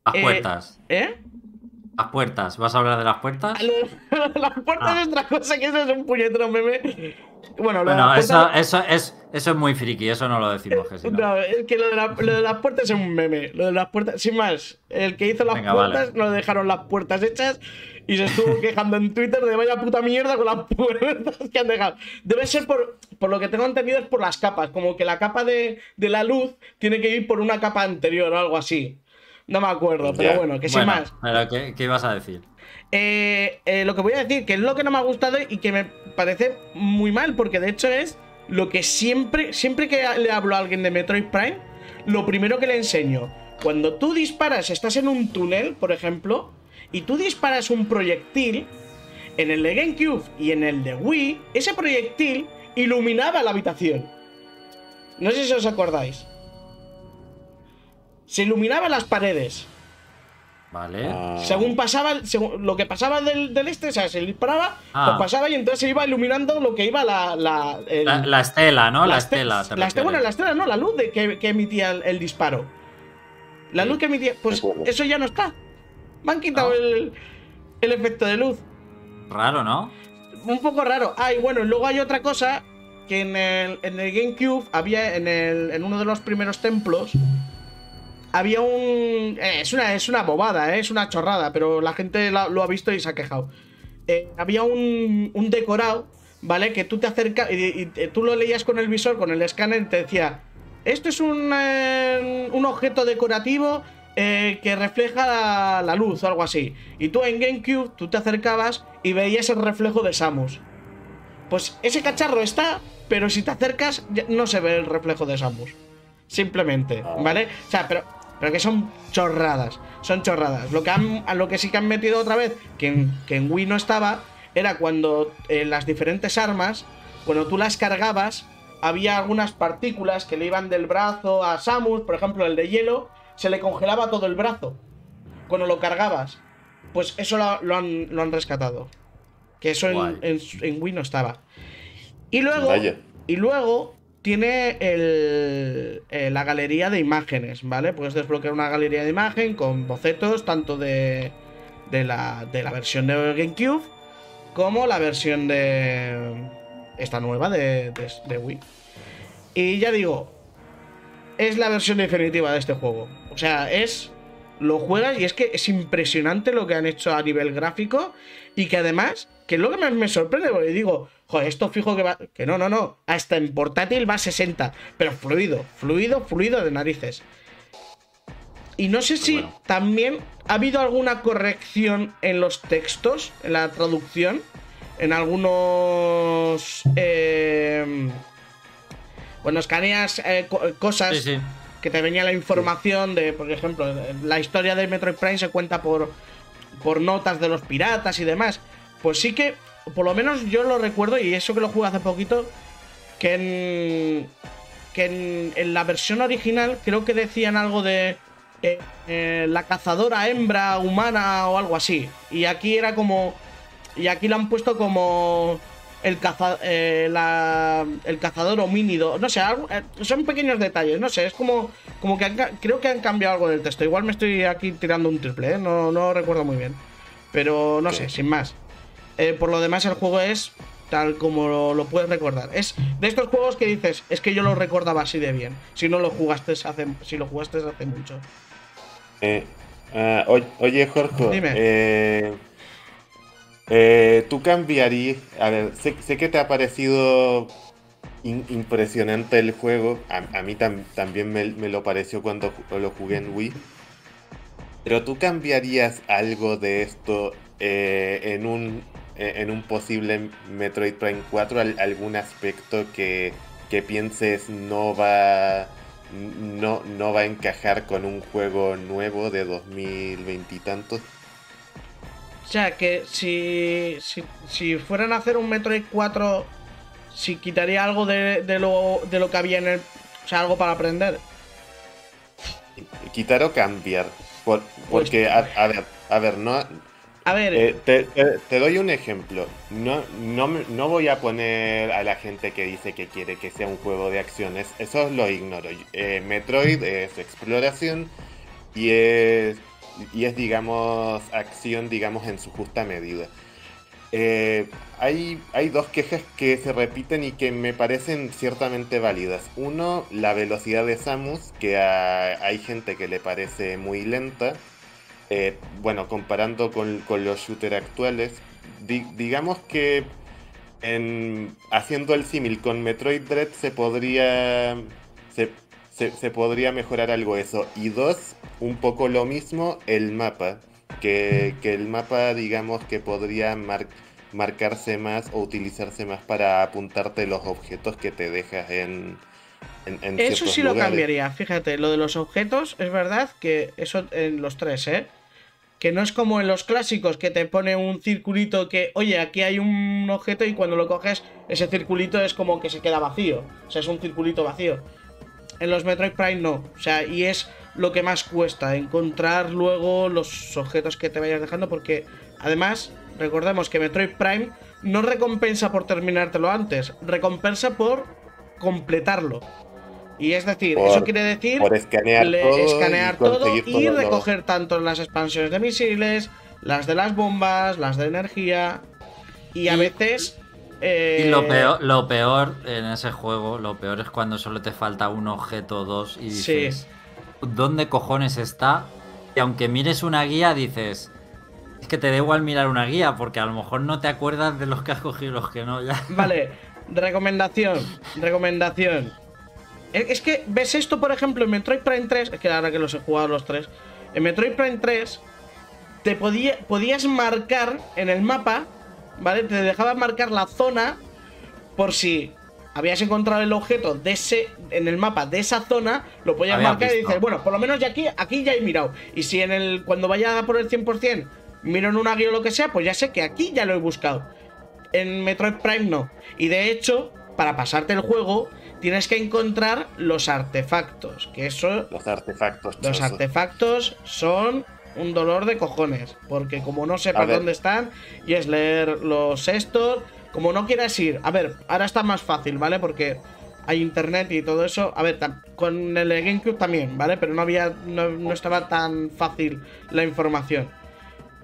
Las eh, puertas. ¿Eh? Las puertas. ¿Vas a hablar de las puertas? <laughs> Las puertas Ah. es otra cosa que eso es un puñetero meme. Bueno, Bueno, las eso, puertas- eso, es, eso es muy friki, eso no lo decimos, Jesús. No, es que lo de, la- lo de las puertas es un meme. Lo de las puertas, sin más, el que hizo las Venga, puertas vale. no le dejaron las puertas hechas y se estuvo <laughs> quejando en Twitter de vaya puta mierda con las <laughs> puertas que han dejado. Debe ser por, por lo que tengo entendido, es por las capas. Como que la capa de, de la luz tiene que ir por una capa anterior o algo así. No me acuerdo, pero bueno, que sin Bueno, más. pero ¿qué, qué ibas a decir? Eh, eh, lo que voy a decir, que es lo que no me ha gustado y que me parece muy mal, porque de hecho es lo que siempre, siempre que le hablo a alguien de Metroid Prime, lo primero que le enseño. Cuando tú disparas, estás en un túnel, por ejemplo, y tú disparas un proyectil, en el de GameCube y en el de Wii, ese proyectil iluminaba la habitación. No sé si os acordáis. Se iluminaban las paredes. Vale. Ah, Según pasaba, según lo que pasaba del, del este, o sea, se disparaba, Ah. pues pasaba y entonces se iba iluminando lo que iba la. La, el- La, la estela, ¿no? La, este- estela. te la este- bueno, la estela, no, la luz de que, que emitía el, el disparo. La Sí. luz que emitía. Pues eso ya no está. Me han quitado Ah. el, el efecto de luz. Raro, ¿no? Un poco raro. Ah, y bueno, y luego hay otra cosa que en el, en el GameCube había en, el, en uno de los primeros templos. Había un. eh, es, una, es una bobada, eh, es una chorrada, pero la gente la- lo ha visto y se ha quejado. Eh, había un, un decorado, ¿vale? Que tú te acercas y, y- y tú lo leías con el visor, con el escáner, y te decía: Esto es un, un objeto decorativo que refleja la, la luz o algo así. Y tú en GameCube, tú te acercabas y veías el reflejo de Samus. Pues ese cacharro está, pero si te acercas no se ve el reflejo de Samus. Simplemente, ¿vale? O sea, pero, pero que son chorradas. Son chorradas. Lo que, han, a lo que sí que han metido otra vez, que en, que en Wii no estaba, era cuando eh, las diferentes armas, cuando tú las cargabas, había algunas partículas que le iban del brazo a Samus, por ejemplo, el de hielo, se le congelaba todo el brazo. Cuando lo cargabas. Pues eso lo, lo han, lo han rescatado. Que eso en, en, en Wii no estaba. Y luego, Vaya. y luego tiene el, eh, la galería de imágenes, ¿vale? Puedes desbloquear una galería de imagen con bocetos tanto de, de, la, de la versión de GameCube como la versión de esta nueva de, de, de Wii. Y ya digo, es la versión definitiva de este juego. O sea, es. Lo juegas y es que es impresionante lo que han hecho a nivel gráfico. Y que además, que es lo que más me sorprende, porque digo, joder, esto fijo que va. Que no, no, no. Hasta en portátil va a 60. Pero fluido, fluido, fluido de narices. Y no sé si Bueno. también ha habido alguna corrección en los textos, en la traducción, en algunos. eh, bueno, escaneas eh, co- cosas Sí, sí. que te venía la información de, por ejemplo, la historia de Metroid Prime se cuenta por, por notas de los piratas y demás. Pues sí que, por lo menos yo lo recuerdo, y eso que lo jugué hace poquito, que en, que en, en la versión original creo que decían algo de eh, eh, la cazadora hembra humana o algo así. Y aquí era como... Y aquí lo han puesto como el, caza- eh, la- el cazador homínido. No sé, algo- eh, son pequeños detalles. No sé, es como, como que han creo que han cambiado algo del texto. Igual me estoy aquí tirando un triple, ¿eh? no, no recuerdo muy bien. Pero no sé, sin más. Eh, por lo demás, el juego es tal como lo, lo puedes recordar. Es de estos juegos que dices, es que yo lo recordaba así de bien. Si no lo jugaste hace, si lo jugaste hace mucho. Eh, oy- oye, Jorge, Dime. eh, eh, tú cambiarías. A ver, sé, sé que te ha parecido in- impresionante el juego. A, a mí tam- también me, me lo pareció cuando lo jugué en Wii. Pero tú cambiarías algo de esto eh, en un eh, en un posible Metroid Prime 4, Al- algún aspecto que, que pienses no va no, no va a encajar con un juego nuevo de 2020 y tantos. O sea, que si, si, si fueran a hacer un Metroid 4, si quitaría algo de, de lo, de lo que había en el... O sea, algo para aprender. Quitar o cambiar. Por- porque, a, a ver, a ver, no, A ver, Eh, te, doy un ejemplo. No, no, no voy a poner a la gente que dice que quiere que sea un juego de acciones. Eso lo ignoro. Eh, Metroid es exploración y es, y es, digamos, acción, digamos, en su justa medida. Eh, hay, hay dos quejas que se repiten y que me parecen ciertamente válidas. Uno, la velocidad de Samus, que a- hay gente que le parece muy lenta. Eh, bueno, comparando con, con los shooters actuales, di- digamos que en, haciendo el símil con Metroid Dread se podría se, se- se podría mejorar algo eso. Y dos, un poco lo mismo, el mapa. Que, que el mapa, digamos, que podría mar- marcarse más o utilizarse más para apuntarte los objetos que te dejas en, en, en eso sí lo cambiaría. Fíjate, lo de los objetos, es verdad que eso en los tres, ¿eh? Que no es como en los clásicos que te pone un circulito que, oye, aquí hay un objeto y cuando lo coges, ese circulito es como que se queda vacío. O sea, es un circulito vacío. En los Metroid Prime no. O sea, y es lo que más cuesta, encontrar luego los objetos que te vayas dejando, porque además, recordemos que Metroid Prime no recompensa por terminártelo antes, recompensa por completarlo. Y es decir, eso quiere decir escanear todo, y, recoger tanto las expansiones de misiles, las de las bombas, las de energía. Y a veces. Y lo eh, peor, lo peor en ese juego, lo peor es cuando solo te falta un objeto o dos y dices. ¿Dónde cojones está? Y aunque mires una guía, dices. Es que te da igual mirar una guía, porque a lo mejor no te acuerdas de los que has cogido y los que no, ya. Vale, <laughs> recomendación. Recomendación. Es que, ¿ves esto, por ejemplo, en Metroid Prime 3? Es que ahora que los he jugado los tres. En Metroid Prime 3, te podía, podías marcar en el mapa, ¿vale? Te dejaba marcar la zona por si habías encontrado el objeto de ese, en el mapa de esa zona, lo podías marcar y dices, bueno, por lo menos ya aquí, aquí ya he mirado. Y si en el, cuando vaya por el 100%, miro en una guía o lo que sea, pues ya sé que aquí ya lo he buscado. En Metroid Prime no. Y de hecho, para pasarte el juego, tienes que encontrar los artefactos. Que eso. Los artefactos. Los artefactos son un dolor de cojones. Porque como no sepas dónde están, y es leer los estos. Como no quieras ir. A ver, ahora está más fácil, ¿vale? Porque hay internet y todo eso. A ver, con el GameCube también, ¿vale? Pero no había. No, estaba tan fácil la información.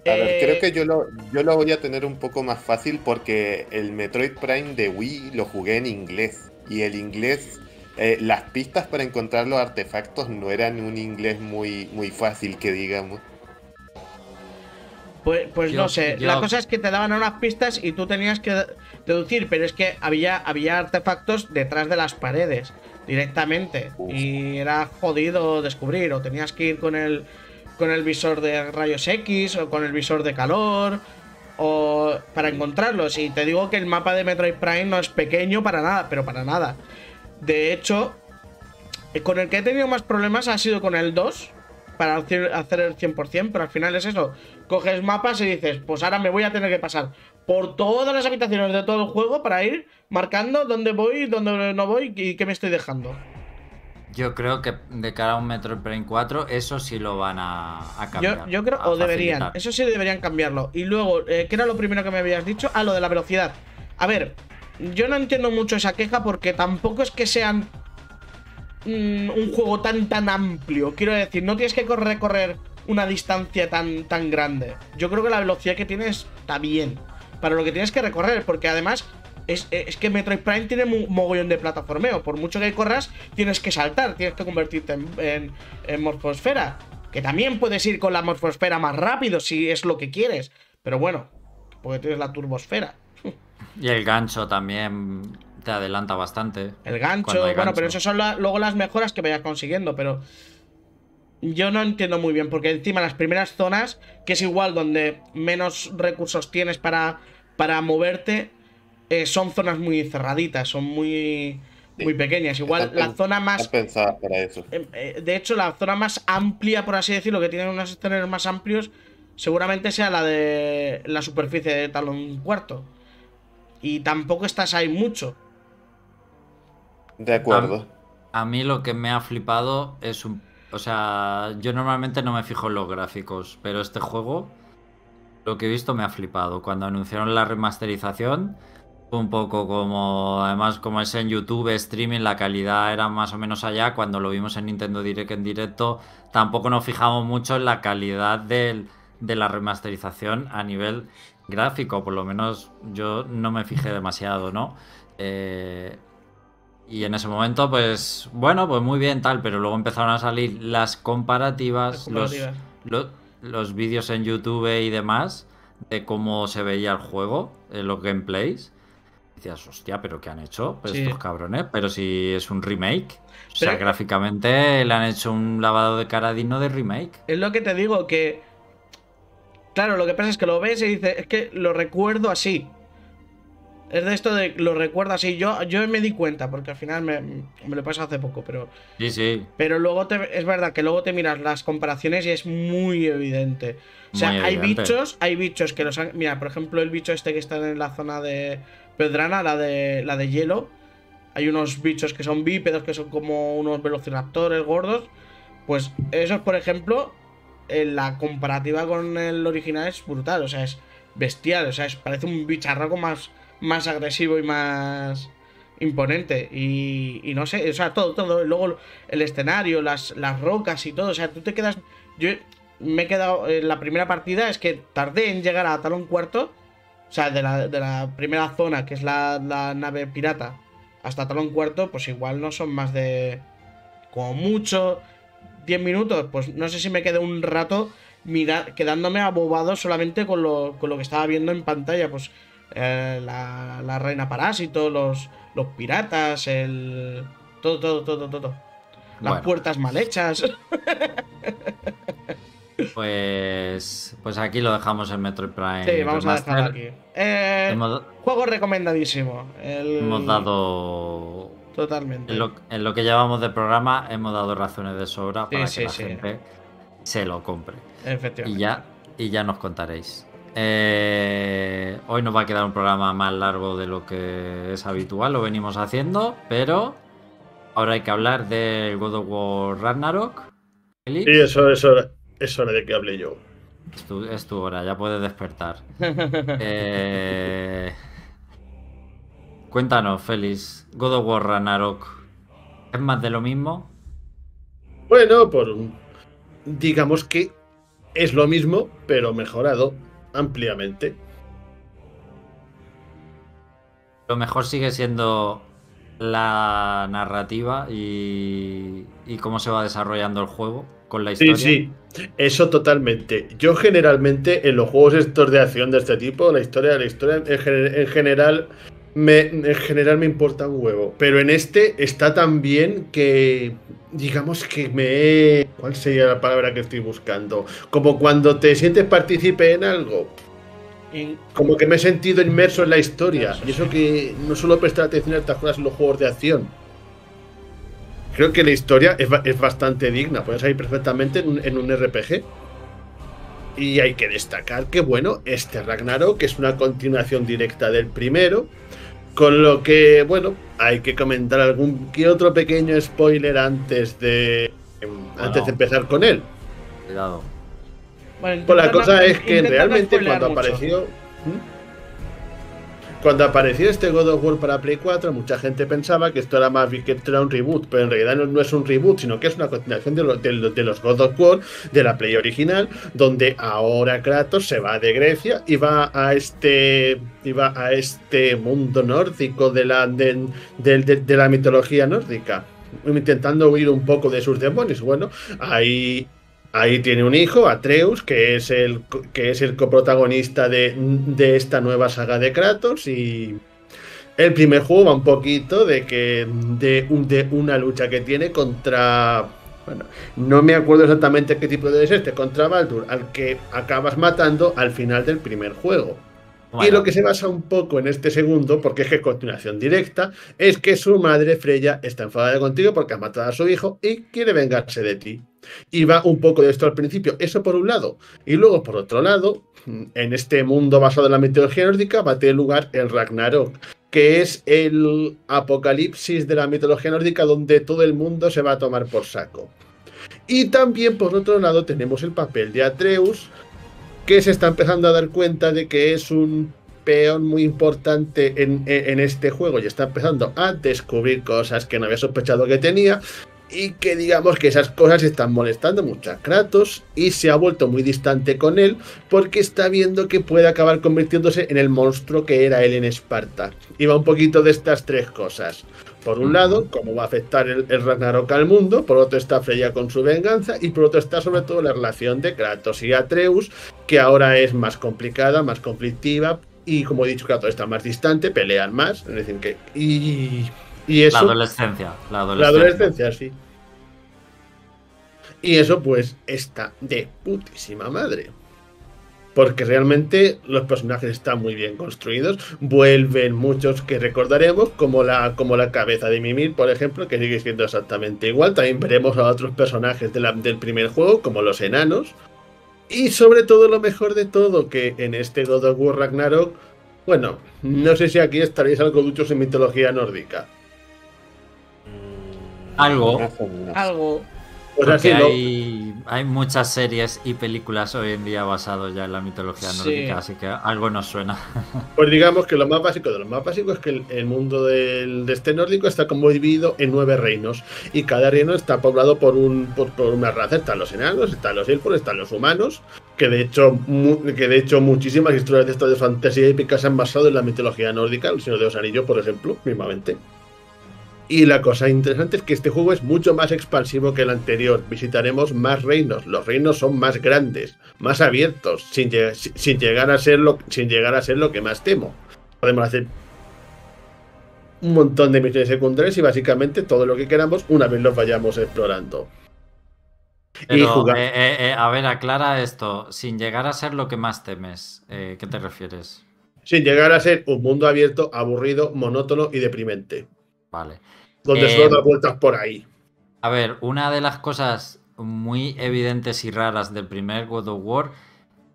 A ver, creo eh, que yo lo, yo lo voy a tener un poco más fácil porque el Metroid Prime de Wii lo jugué en inglés y el inglés, eh, las pistas para encontrar los artefactos no eran un inglés muy, muy fácil, que digamos. Pues, pues no sé, la cosa es que te daban unas pistas y tú tenías que deducir, pero es que había, había artefactos detrás de las paredes directamente y era jodido descubrir o tenías que ir con el con el visor de rayos X o con el visor de calor o para encontrarlos. Y te digo que el mapa de Metroid Prime no es pequeño para nada, pero para nada. De hecho, con el que he tenido más problemas ha sido con el 2, para hacer el 100%, pero al final es eso. Coges mapas y dices, pues ahora me voy a tener que pasar por todas las habitaciones de todo el juego para ir marcando dónde voy, dónde no voy y qué me estoy dejando. Yo creo que de cara a un Metroid Prime 4, eso sí lo van a, cambiar. Yo, creo, o deberían, eso sí deberían cambiarlo. Y luego, eh, ¿qué era lo primero que me habías dicho? Ah, lo de la velocidad. A ver, yo no entiendo mucho esa queja porque tampoco es que sean mm, un juego tan tan amplio. Quiero decir, no tienes que recorrer una distancia tan, tan grande. Yo creo que la velocidad que tienes está bien para lo que tienes que recorrer, porque además es, que Metroid Prime tiene un mogollón de plataformeo. Por mucho que corras, tienes que saltar, tienes que convertirte en, en, morfosfera. Que también puedes ir con la morfosfera más rápido si es lo que quieres. Pero bueno, porque tienes la turbosfera. <laughs> Y el gancho también te adelanta bastante. El gancho, bueno, pero eso son luego las mejoras que vayas consiguiendo, pero yo no entiendo muy bien, porque encima las primeras zonas, que es igual donde menos recursos tienes para, para moverte, eh, son zonas muy cerraditas, son muy, muy pequeñas. Igual la zona más. para eso. Em, eh, de hecho, la zona más amplia, por así decirlo, que tiene unos escenarios más amplios, seguramente sea la de la superficie de talón cuarto. Y tampoco estás ahí mucho. De acuerdo. A, a mí lo que me ha flipado es un. O sea, yo normalmente no me fijo en los gráficos, pero este juego, lo que he visto me ha flipado. Cuando anunciaron la remasterización un poco como, además, como es en YouTube, streaming, la calidad era más o menos allá. Cuando lo vimos en Nintendo Direct en directo, tampoco nos fijamos mucho en la calidad de la remasterización a nivel gráfico. Por lo menos yo no me fijé demasiado, ¿no? Eh, y en ese momento, pues, bueno, pues muy bien, tal. Pero luego empezaron a salir las comparativas, los, los, vídeos en YouTube y demás de cómo se veía el juego, los gameplays decías, hostia, pero ¿qué han hecho? Pues estos cabrones, pero si es un remake. O sea, gráficamente le han hecho un lavado de cara digno de remake. Es lo que te digo, que. Claro, lo que pasa es que lo ves y dices, es que lo recuerdo así. Es de esto de lo recuerdo así. Yo, yo me di cuenta, porque al final me, me lo pasó hace poco, pero. Sí, sí. Pero luego te, es verdad que luego te miras las comparaciones y es muy evidente. O sea, hay bichos, hay bichos que los han. Mira, por ejemplo, el bicho este que está en la zona de Pedrana, la de, la de hielo. Hay unos bichos que son bípedos, que son como unos velociraptores gordos. Pues eso, por ejemplo, en la comparativa con el original es brutal, o sea, es bestial, o sea, es, parece un bicharraco más, más agresivo y más imponente. Y, y no sé, o sea, todo, todo. Luego el escenario, las, las rocas y todo, o sea, tú te quedas... Yo me he quedado en la primera partida, es que tardé en llegar a Talón Cuarto, o sea, de la, de la primera zona, que es la, la nave pirata, hasta Talón Cuarto, pues igual no son más de... Como mucho 10 minutos, pues no sé si me quedé un rato mira, quedándome abobado solamente con lo, con lo que estaba viendo en pantalla, pues eh, la, la, reina parásito, los, los piratas, el... Todo, todo, todo, todo. Las Bueno. puertas mal hechas. <laughs> Pues, pues aquí lo dejamos en Metroid Prime. sí, vamos a dejarlo aquí. Eh, Hemos, Juego recomendadísimo. El- hemos dado. Totalmente. En lo, en lo que llevamos de programa, hemos dado razones de sobra Sí, para sí, que la sí. gente se lo compre. Efectivamente. Y ya, y ya nos contaréis. Eh, hoy nos va a quedar un programa más largo de lo que es habitual, lo venimos haciendo, pero ahora hay que hablar del God of War Ragnarok. Félix, Sí, eso es hora, es hora de que hable yo. es, tu, es tu hora, ya puedes despertar. <laughs> Eh, Cuéntanos, Félix, God of War Ragnarok, ¿es más de lo mismo? Bueno, por un- digamos que es lo mismo, pero mejorado ampliamente. Lo mejor sigue siendo la narrativa y, y cómo se va desarrollando el juego con la Sí, historia. sí, eso totalmente. Yo generalmente en los juegos estos de acción de este tipo, la historia, la historia en, gen- en general, me, en general me importa un huevo. Pero en este está tan bien que, digamos que me he... ¿Cuál sería la palabra que estoy buscando? Como cuando te sientes partícipe en algo. Como que me he sentido inmerso en la historia. Y eso que no suelo prestar atención a estas cosas en los juegos de acción. Creo que la historia es, es bastante digna. Puede salir perfectamente en un, en un RPG. Y hay que destacar que, bueno, este Ragnarok es una continuación directa del primero. Con lo que, bueno, hay que comentar algún que otro pequeño spoiler antes de. em, Antes de empezar con él. Cuidado. bueno, Pues la cosa no- es que no realmente cuando mucho. apareció. ¿Mm? Cuando apareció este God of War para Play 4, mucha gente pensaba que esto era más que era un reboot, pero en realidad no, es un reboot, sino que es una continuación de, los- de los- God of War de la Play original, donde ahora Kratos se va de Grecia y va a este, va a este mundo nórdico de la, de la mitología nórdica, intentando huir un poco de sus demonios. Bueno, ahí, Ahí tiene un hijo, Atreus, que es el, que es el coprotagonista de, de esta nueva saga de Kratos. Y el primer juego va un poquito de que de, de una lucha que tiene contra. Bueno, no me acuerdo exactamente qué tipo de es este, contra Baldur, al que acabas matando al final del primer juego. Y lo que se basa un poco en este segundo, porque es que es continuación directa, es que su madre Freya está enfadada contigo porque has matado a su hijo y quiere vengarse de ti. Y va un poco de esto al principio, eso por un lado. Y luego, por otro lado, en este mundo basado en la mitología nórdica, va a tener lugar el Ragnarok, que es el apocalipsis de la mitología nórdica donde todo el mundo se va a tomar por saco. Y también, por otro lado, tenemos el papel de Atreus, que se está empezando a dar cuenta de que es un peón muy importante en, en- este juego y está empezando a descubrir cosas que no había sospechado que tenía y que digamos que esas cosas están molestando mucho a Kratos y se ha vuelto muy distante con él porque está viendo que puede acabar convirtiéndose en el monstruo que era él en Esparta. Y va un poquito de estas tres cosas. Por un lado, cómo va a afectar el, el Ragnarok al mundo, por otro está Freya con su venganza y por otro está sobre todo la relación de Kratos y Atreus, que ahora es más complicada, más conflictiva y como he dicho, Kratos está más distante, pelean más, es decir, que y, y la adolescencia. La la adolescencia. adolescencia, sí. Y eso pues está de putísima madre. Porque realmente los personajes están muy bien construidos. Vuelven muchos que recordaremos, como la, como la cabeza de Mimir, por ejemplo, que sigue siendo exactamente igual. También veremos a otros personajes de la- del primer juego, como los enanos. Y sobre todo lo mejor de todo, que en este God of War Ragnarok, bueno, no sé si aquí estaréis algo duchos en mitología nórdica. Algo. Algo. Pues así Porque no. hay, hay muchas series y películas hoy en día basadas ya en la mitología Sí. nórdica, así que algo nos suena. <laughs> Pues digamos que lo más básico de lo más básico es que el, el mundo del, de este nórdico está como dividido en nueve reinos y cada reino está poblado por, un, por, por una raza. Están los enanos, están los elfos, están los humanos, que de hecho mu- que de hecho muchísimas historias de estas de fantasía épica se han basado en la mitología nórdica, el Señor de los Anillos, por ejemplo, mismamente. Y la cosa interesante es que este juego es mucho más expansivo que el anterior. Visitaremos más reinos. Los reinos son más grandes, más abiertos, sin, lleg- sin- sin llegar a ser lo, sin llegar a ser lo que más temo. Podemos hacer un montón de misiones secundarias y básicamente todo lo que queramos una vez los vayamos explorando. y jugar. eh, eh, eh, a ver, aclara esto. Sin llegar a ser lo que más temes, ¿qué te refieres? Sin llegar a ser un mundo abierto, aburrido, monótono y deprimente. Vale. Donde Eh, solo das vueltas por ahí. A ver, una de las cosas muy evidentes y raras del primer God of War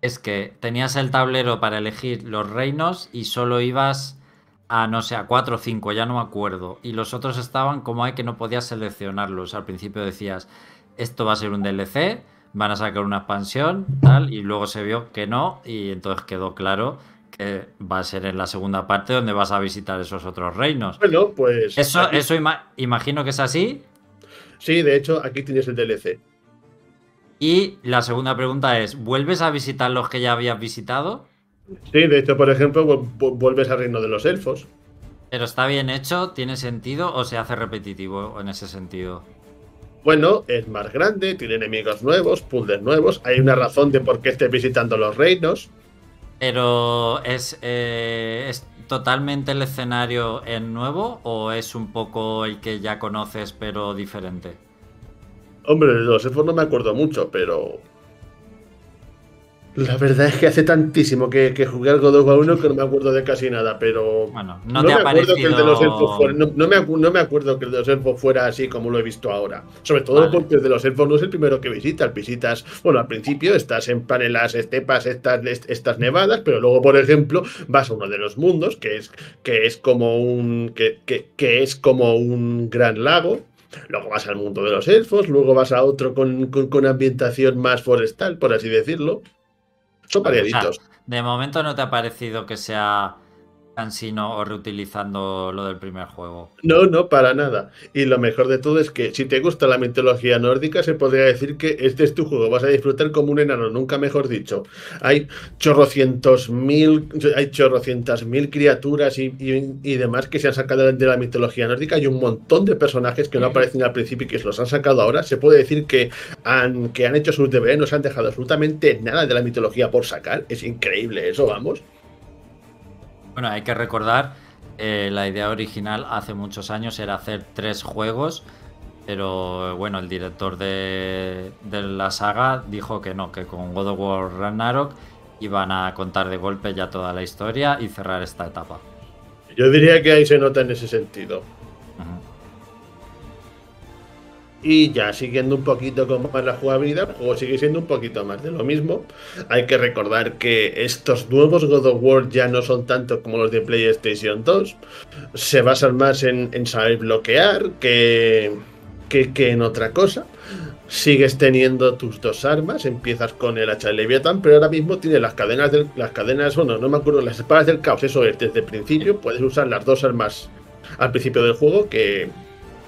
es que tenías el tablero para elegir los reinos y solo ibas a, no sé, a 4 o 5, ya no me acuerdo. Y los otros estaban como hay que no podías seleccionarlos. Al principio decías, esto va a ser un DLC, van a sacar una expansión, tal, y luego se vio que no, y entonces quedó claro que va a ser en la segunda parte donde vas a visitar esos otros reinos. Bueno, pues. Eso, aquí- eso ima- imagino que es así, Sí, de hecho, aquí tienes el DLC. Y la segunda pregunta es, ¿vuelves a visitar los que ya habías visitado? Sí, de hecho, por ejemplo, vu- vu- vuelves al reino de los elfos. ¿Pero está bien hecho? ¿Tiene sentido o se hace repetitivo en ese sentido? Bueno, es más grande, tiene enemigos nuevos, puzzles nuevos. Hay una razón de por qué estés visitando los reinos. ¿Pero es, eh, es totalmente el escenario en nuevo o es un poco el que ya conoces pero diferente? Hombre, los elfos no me acuerdo mucho, pero. La verdad es que hace tantísimo que, que jugué al God of War 1 que no me acuerdo de casi nada, pero. Bueno, no, No, te me ha acuerdo que el de los elfos fuera, no, no me no me acuerdo que el de los elfos fuera así como lo he visto ahora. Sobre todo Vale. porque el de los elfos no es el primero que visitas. Visitas, bueno, al principio estás en en las estepas, estas, est- estas nevadas, pero luego, por ejemplo, vas a uno de los mundos, que es, que es como un. Que, que- que es como un gran lago. Luego vas al mundo de los elfos, luego vas a otro con, con, con ambientación más forestal, por así decirlo. O sea, de momento no te ha parecido que sea cansino o reutilizando lo del primer juego. No, no, para nada. Y lo mejor de todo es que si te gusta la mitología nórdica, se podría decir que este es tu juego. Vas a disfrutar como un enano, nunca mejor dicho. Hay chorrocientos mil, hay chorrocientas mil criaturas y, y- y demás que se han sacado de la mitología nórdica. Hay un montón de personajes que no aparecen al principio y que los han sacado ahora. Se puede decir que han, que han hecho sus deberes, no se han dejado absolutamente nada de la mitología por sacar. Es increíble eso, vamos. Bueno, hay que recordar, eh, la idea original hace muchos años era hacer tres juegos, pero bueno, el director de, de la saga dijo que no, que con God of War Ragnarok iban a contar de golpe ya toda la historia y cerrar esta etapa. Yo diría que ahí se nota en ese sentido. Y ya siguiendo un poquito con más la jugabilidad, el juego sigue siendo un poquito más de lo mismo. Hay que recordar que estos nuevos God of War ya no son tanto como los de PlayStation 2. Se basan más en, saber bloquear que, que, que en otra cosa. Sigues teniendo tus dos armas, empiezas con el hacha de Leviathan, pero ahora mismo tiene las cadenas del, las cadenas, bueno, no me acuerdo, las espadas del caos, eso es, desde el principio puedes usar las dos armas al principio del juego que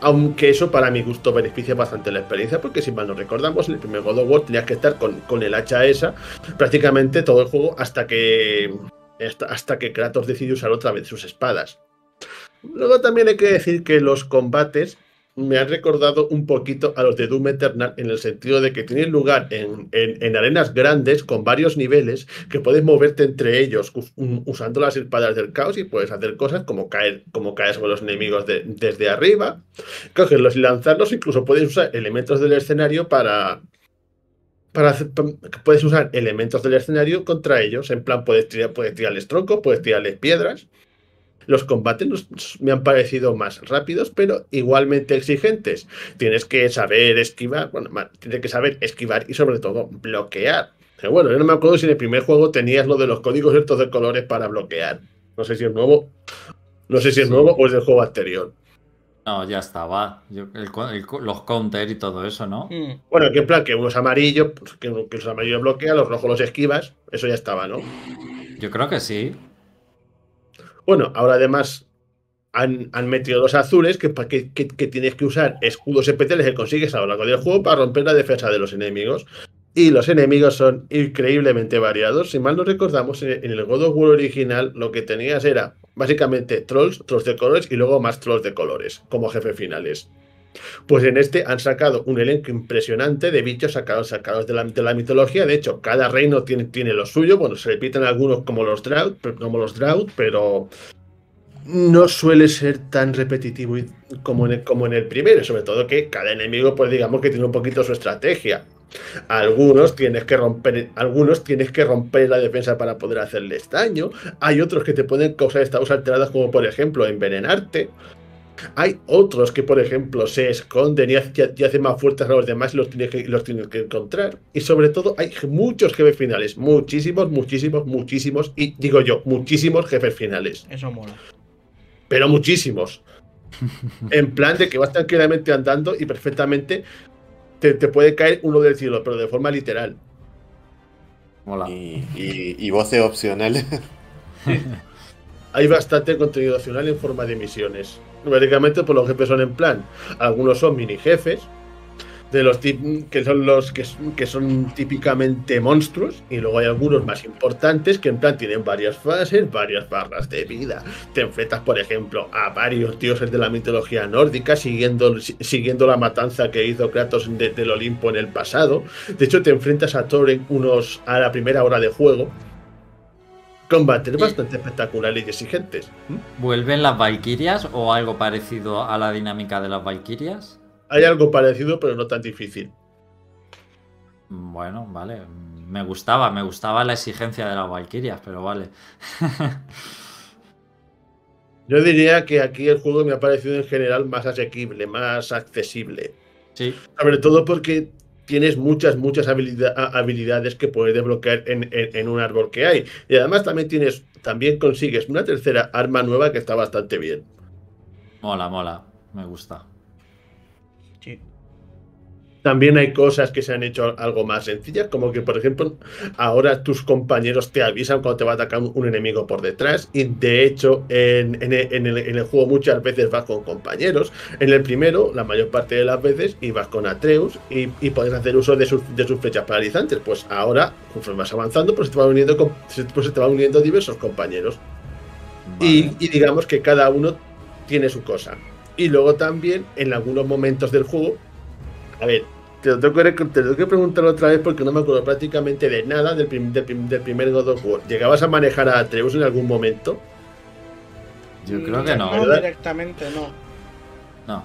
aunque eso para mi gusto beneficia bastante la experiencia, porque si mal no recordamos, en el primer God of War tenías que estar con, con el hacha esa prácticamente todo el juego hasta que hasta, hasta que Kratos decide usar otra vez sus espadas. Luego también hay que decir que los combates me han recordado un poquito a los de Doom Eternal en el sentido de que tienen lugar en, en- en arenas grandes con varios niveles que puedes moverte entre ellos usando las espadas del caos y puedes hacer cosas como caer, como caer sobre los enemigos de- desde arriba, cogerlos y lanzarlos, incluso puedes usar elementos del escenario para... Para puedes usar elementos del escenario contra ellos. En plan, puedes, tirar, puedes tirarles troncos, puedes tirarles piedras. Los combates nos- me han parecido más rápidos, pero igualmente exigentes. Tienes que saber esquivar, bueno, tienes que saber esquivar y sobre todo bloquear. Pero bueno, yo no me acuerdo si en el primer juego tenías lo de los códigos estos de colores para bloquear. No sé si es nuevo. No sé si es Sí. nuevo o es del juego anterior. No, ya estaba. Yo- el co- el co- los counter y todo eso, ¿no? Mm. Bueno, que en plan que uno es amarillo, pues, que, que los amarillos bloquea, los rojos los esquivas, eso ya estaba, ¿no? Yo creo que sí. Bueno, ahora además han, metido los azules que, que, tienes que usar escudos especiales que consigues a lo largo del juego para romper la defensa de los enemigos. Y los enemigos son increíblemente variados. Si mal no recordamos, en el God of War original lo que tenías era básicamente trolls, trolls de colores y luego más trolls de colores como jefes finales. Pues en este han sacado un elenco impresionante de bichos sacados, sacados de, la, mitología. De hecho, cada reino tiene, tiene lo suyo. Bueno, se repiten algunos como los Drought, como los Drought, pero no suele ser tan repetitivo como en, el, como en el primero. Sobre todo que cada enemigo, pues digamos que tiene un poquito su estrategia. Algunos tienes que romper, algunos tienes que romper la defensa para poder hacerles daño. Hay otros que te pueden causar estados alterados, como por ejemplo envenenarte. Hay otros que, por ejemplo, se esconden y, hace- y hacen más fuertes a los demás y los tienes, que, los tienes que encontrar. Y sobre todo, hay muchos jefes finales. Muchísimos, muchísimos, muchísimos. Y digo yo, muchísimos jefes finales. Eso mola. Pero muchísimos. En plan de que vas tranquilamente andando y perfectamente te, te puede caer uno del cielo, pero de forma literal. Mola. Y, y, y voces opcionales. <laughs> Hay bastante contenido opcional en forma de misiones. Básicamente, pues los jefes son en plan. Algunos son mini jefes, de los que son los que, son típicamente monstruos, y luego hay algunos más importantes que en plan tienen varias fases, varias barras de vida. Te enfrentas, por ejemplo, a varios dioses de la mitología nórdica, siguiendo, si- siguiendo la matanza que hizo Kratos de- del Olimpo en el pasado. De hecho, te enfrentas a Thor en unos a la primera hora de juego. Combates bastante espectaculares y exigentes. ¿Vuelven las Valkyrias o algo parecido a la dinámica de las Valkyrias? Hay algo parecido, pero no tan difícil. Bueno, vale. Me gustaba, me gustaba la exigencia de las Valkyrias, pero vale. <laughs> Yo diría que aquí el juego me ha parecido en general más asequible, más accesible. Sí, Sobre todo porque tienes muchas, muchas habilidades que puedes desbloquear en, en- en un árbol que hay. Y además también tienes, también consigues una tercera arma nueva que está bastante bien. mola, mola. Me gusta. También hay cosas que se han hecho algo más sencillas, como que, por ejemplo, ahora tus compañeros te avisan cuando te va a atacar un, enemigo por detrás. Y de hecho, en, en el, en el- en el juego muchas veces vas con compañeros. En el primero, la mayor parte de las veces, ibas con Atreus y, y puedes hacer uso de sus, de sus flechas paralizantes. Pues ahora, conforme vas avanzando, pues se te van uniendo, pues se te van uniendo diversos compañeros. Y digamos que cada uno tiene su cosa. Y luego también, en algunos momentos del juego, a ver, te lo tengo que, te lo tengo que preguntar otra vez porque no me acuerdo prácticamente de nada del, prim- del prim- del primer God of War. ¿Llegabas a manejar a Atreus en algún momento? Yo creo que no. No, directamente no. No.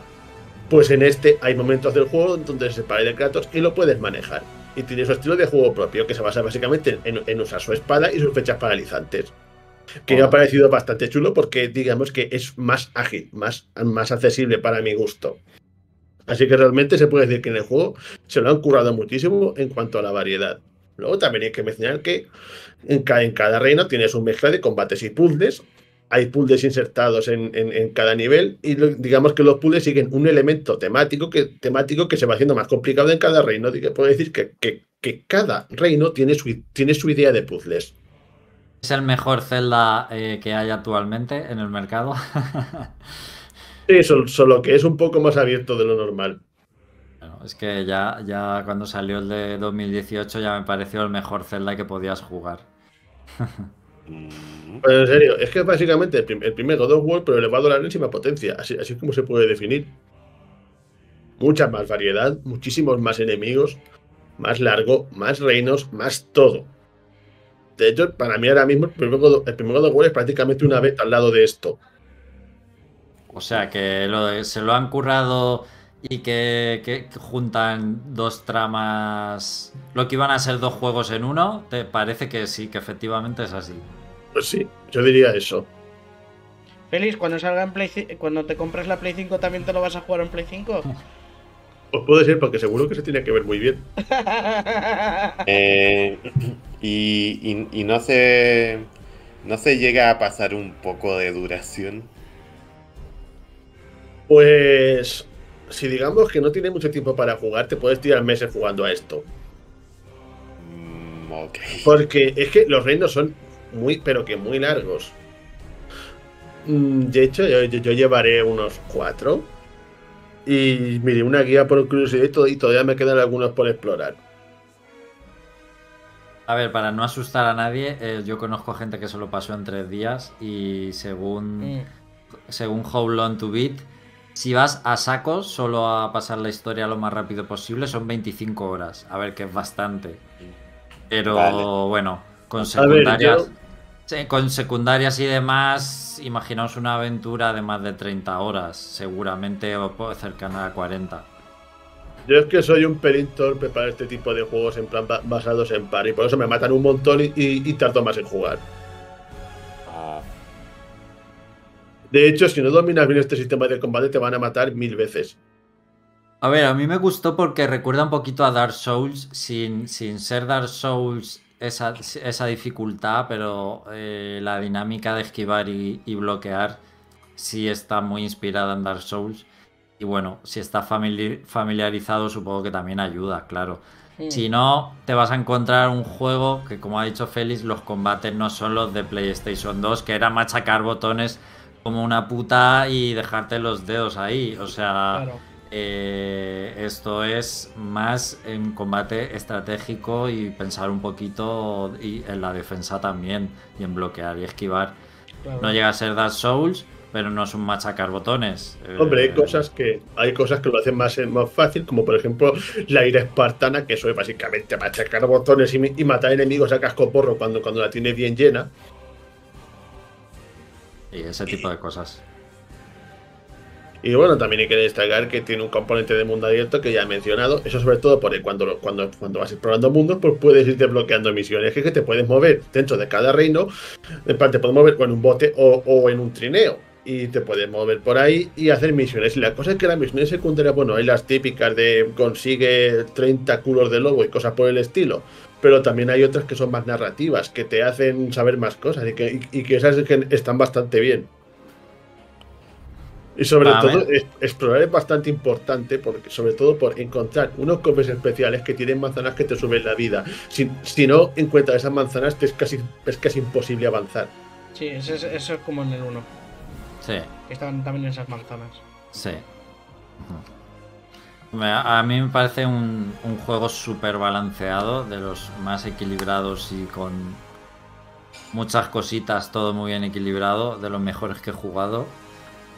Pues en este hay momentos del juego donde se separa de Kratos y lo puedes manejar. Y tiene su estilo de juego propio, que se basa básicamente en, en usar su espada y sus flechas paralizantes. Que me ha Hola. parecido bastante chulo porque digamos que es más ágil, más, más accesible para mi gusto. Así que realmente se puede decir que en el juego se lo han currado muchísimo en cuanto a la variedad. Luego también hay que mencionar que en cada, reino tienes un mezcla de combates y puzzles. Hay puzzles insertados en, en- cada nivel y digamos que los puzzles siguen un elemento temático que, temático que se va haciendo más complicado en cada reino. Así que puedo decir que, que- que cada reino tiene su, tiene su idea de puzzles. ¿Es el mejor Zelda eh, que hay actualmente en el mercado? <laughs> Sí, sol- solo que es un poco más abierto de lo normal. Bueno, es que ya, ya cuando salió el de 2018 ya me pareció el mejor Zelda que podías jugar. Mm, Pero en serio, es que básicamente el, prim- el primer God of War, pero elevado a la enésima potencia. Así, así es como se puede definir. Mucha más variedad, muchísimos más enemigos, más largo, más reinos, más todo. De hecho, para mí ahora mismo el primer God, el primer God of War es prácticamente una beta al lado de esto. O sea que lo de- se lo han currado y que, que juntan dos tramas, lo que iban a ser dos juegos en uno, ¿te parece que sí, que efectivamente es así? Pues sí, yo diría eso. Félix, cuando salga en Play cuando te compres la Play 5 también te lo vas a jugar en Play 5. <laughs> Pues puede ser, porque seguro que se tiene que ver muy bien. <laughs> eh, y, y- y no se. No se llega a pasar un poco de duración. Pues si digamos que no tienes mucho tiempo para jugar, te puedes tirar meses jugando a esto. Mm, ok. Porque es que los reinos son muy, pero que muy largos. Mm, De hecho, yo, yo- yo llevaré unos cuatro. Y miré una guía por curiosidad y todavía me quedan algunos por explorar. A ver, para no asustar a nadie, eh, yo conozco gente que se lo pasó en tres días y según, Mm. según How Long to Beat, si vas a saco solo a pasar la historia lo más rápido posible, son 25 horas. A ver, que es bastante. Pero Vale. bueno, con ver, secundarias, yo- con secundarias y demás, imaginaos una aventura de más de 30 horas, seguramente cercana a 40. Yo es que soy un pelín torpe para este tipo de juegos en plan ba- basados en par y por eso me matan un montón y, y- y tardo más en jugar. De hecho, si no dominas bien este sistema de combate, te van a matar mil veces. A ver, a mí me gustó porque recuerda un poquito a Dark Souls, sin, sin ser Dark Souls esa, esa dificultad, pero eh, la dinámica de esquivar y, y bloquear sí está muy inspirada en Dark Souls. Y bueno, si está famili- familiarizado, supongo que también ayuda, claro. Si no, te vas a encontrar un juego que, como ha dicho Félix, los combates no son los de PlayStation 2, que era machacar botones como una puta y dejarte los dedos ahí. O sea, Claro. eh, esto es más en combate estratégico y pensar un poquito y en la defensa también y en bloquear y esquivar. claro. No llega a ser Dark Souls, pero no es un machacar botones. Hombre, hay Eh, cosas que hay cosas que lo hacen más, más fácil, como por ejemplo la ira espartana, que eso es básicamente machacar botones y, y matar enemigos a casco porro cuando, cuando la tienes bien llena. Y ese tipo de cosas. Y bueno, también hay que destacar que tiene un componente de mundo abierto que ya he mencionado. Eso sobre todo porque cuando, cuando, cuando vas explorando mundos, pues puedes ir desbloqueando misiones que, te puedes mover dentro de cada reino. En parte te puedes mover en un bote o, o en un trineo. Y te puedes mover por ahí y hacer misiones. Y la cosa es que las misiones secundarias, bueno, hay las típicas de consigue 30 culos de lobo y cosas por el estilo. Pero también hay otras que son más narrativas, que te hacen saber más cosas y que, y, y que esas que están bastante bien. Y sobre todo, es- explorar es bastante importante, porque sobre todo por encontrar unos cofres especiales que tienen manzanas que te suben la vida. Si, si no encuentras esas manzanas, te es casi, es casi imposible avanzar. Sí, eso es, eso es como en el 1. Sí. Que estaban también esas manzanas. Sí. A mí me parece un, un juego súper balanceado, de los más equilibrados y con muchas cositas, todo muy bien equilibrado, de los mejores que he jugado.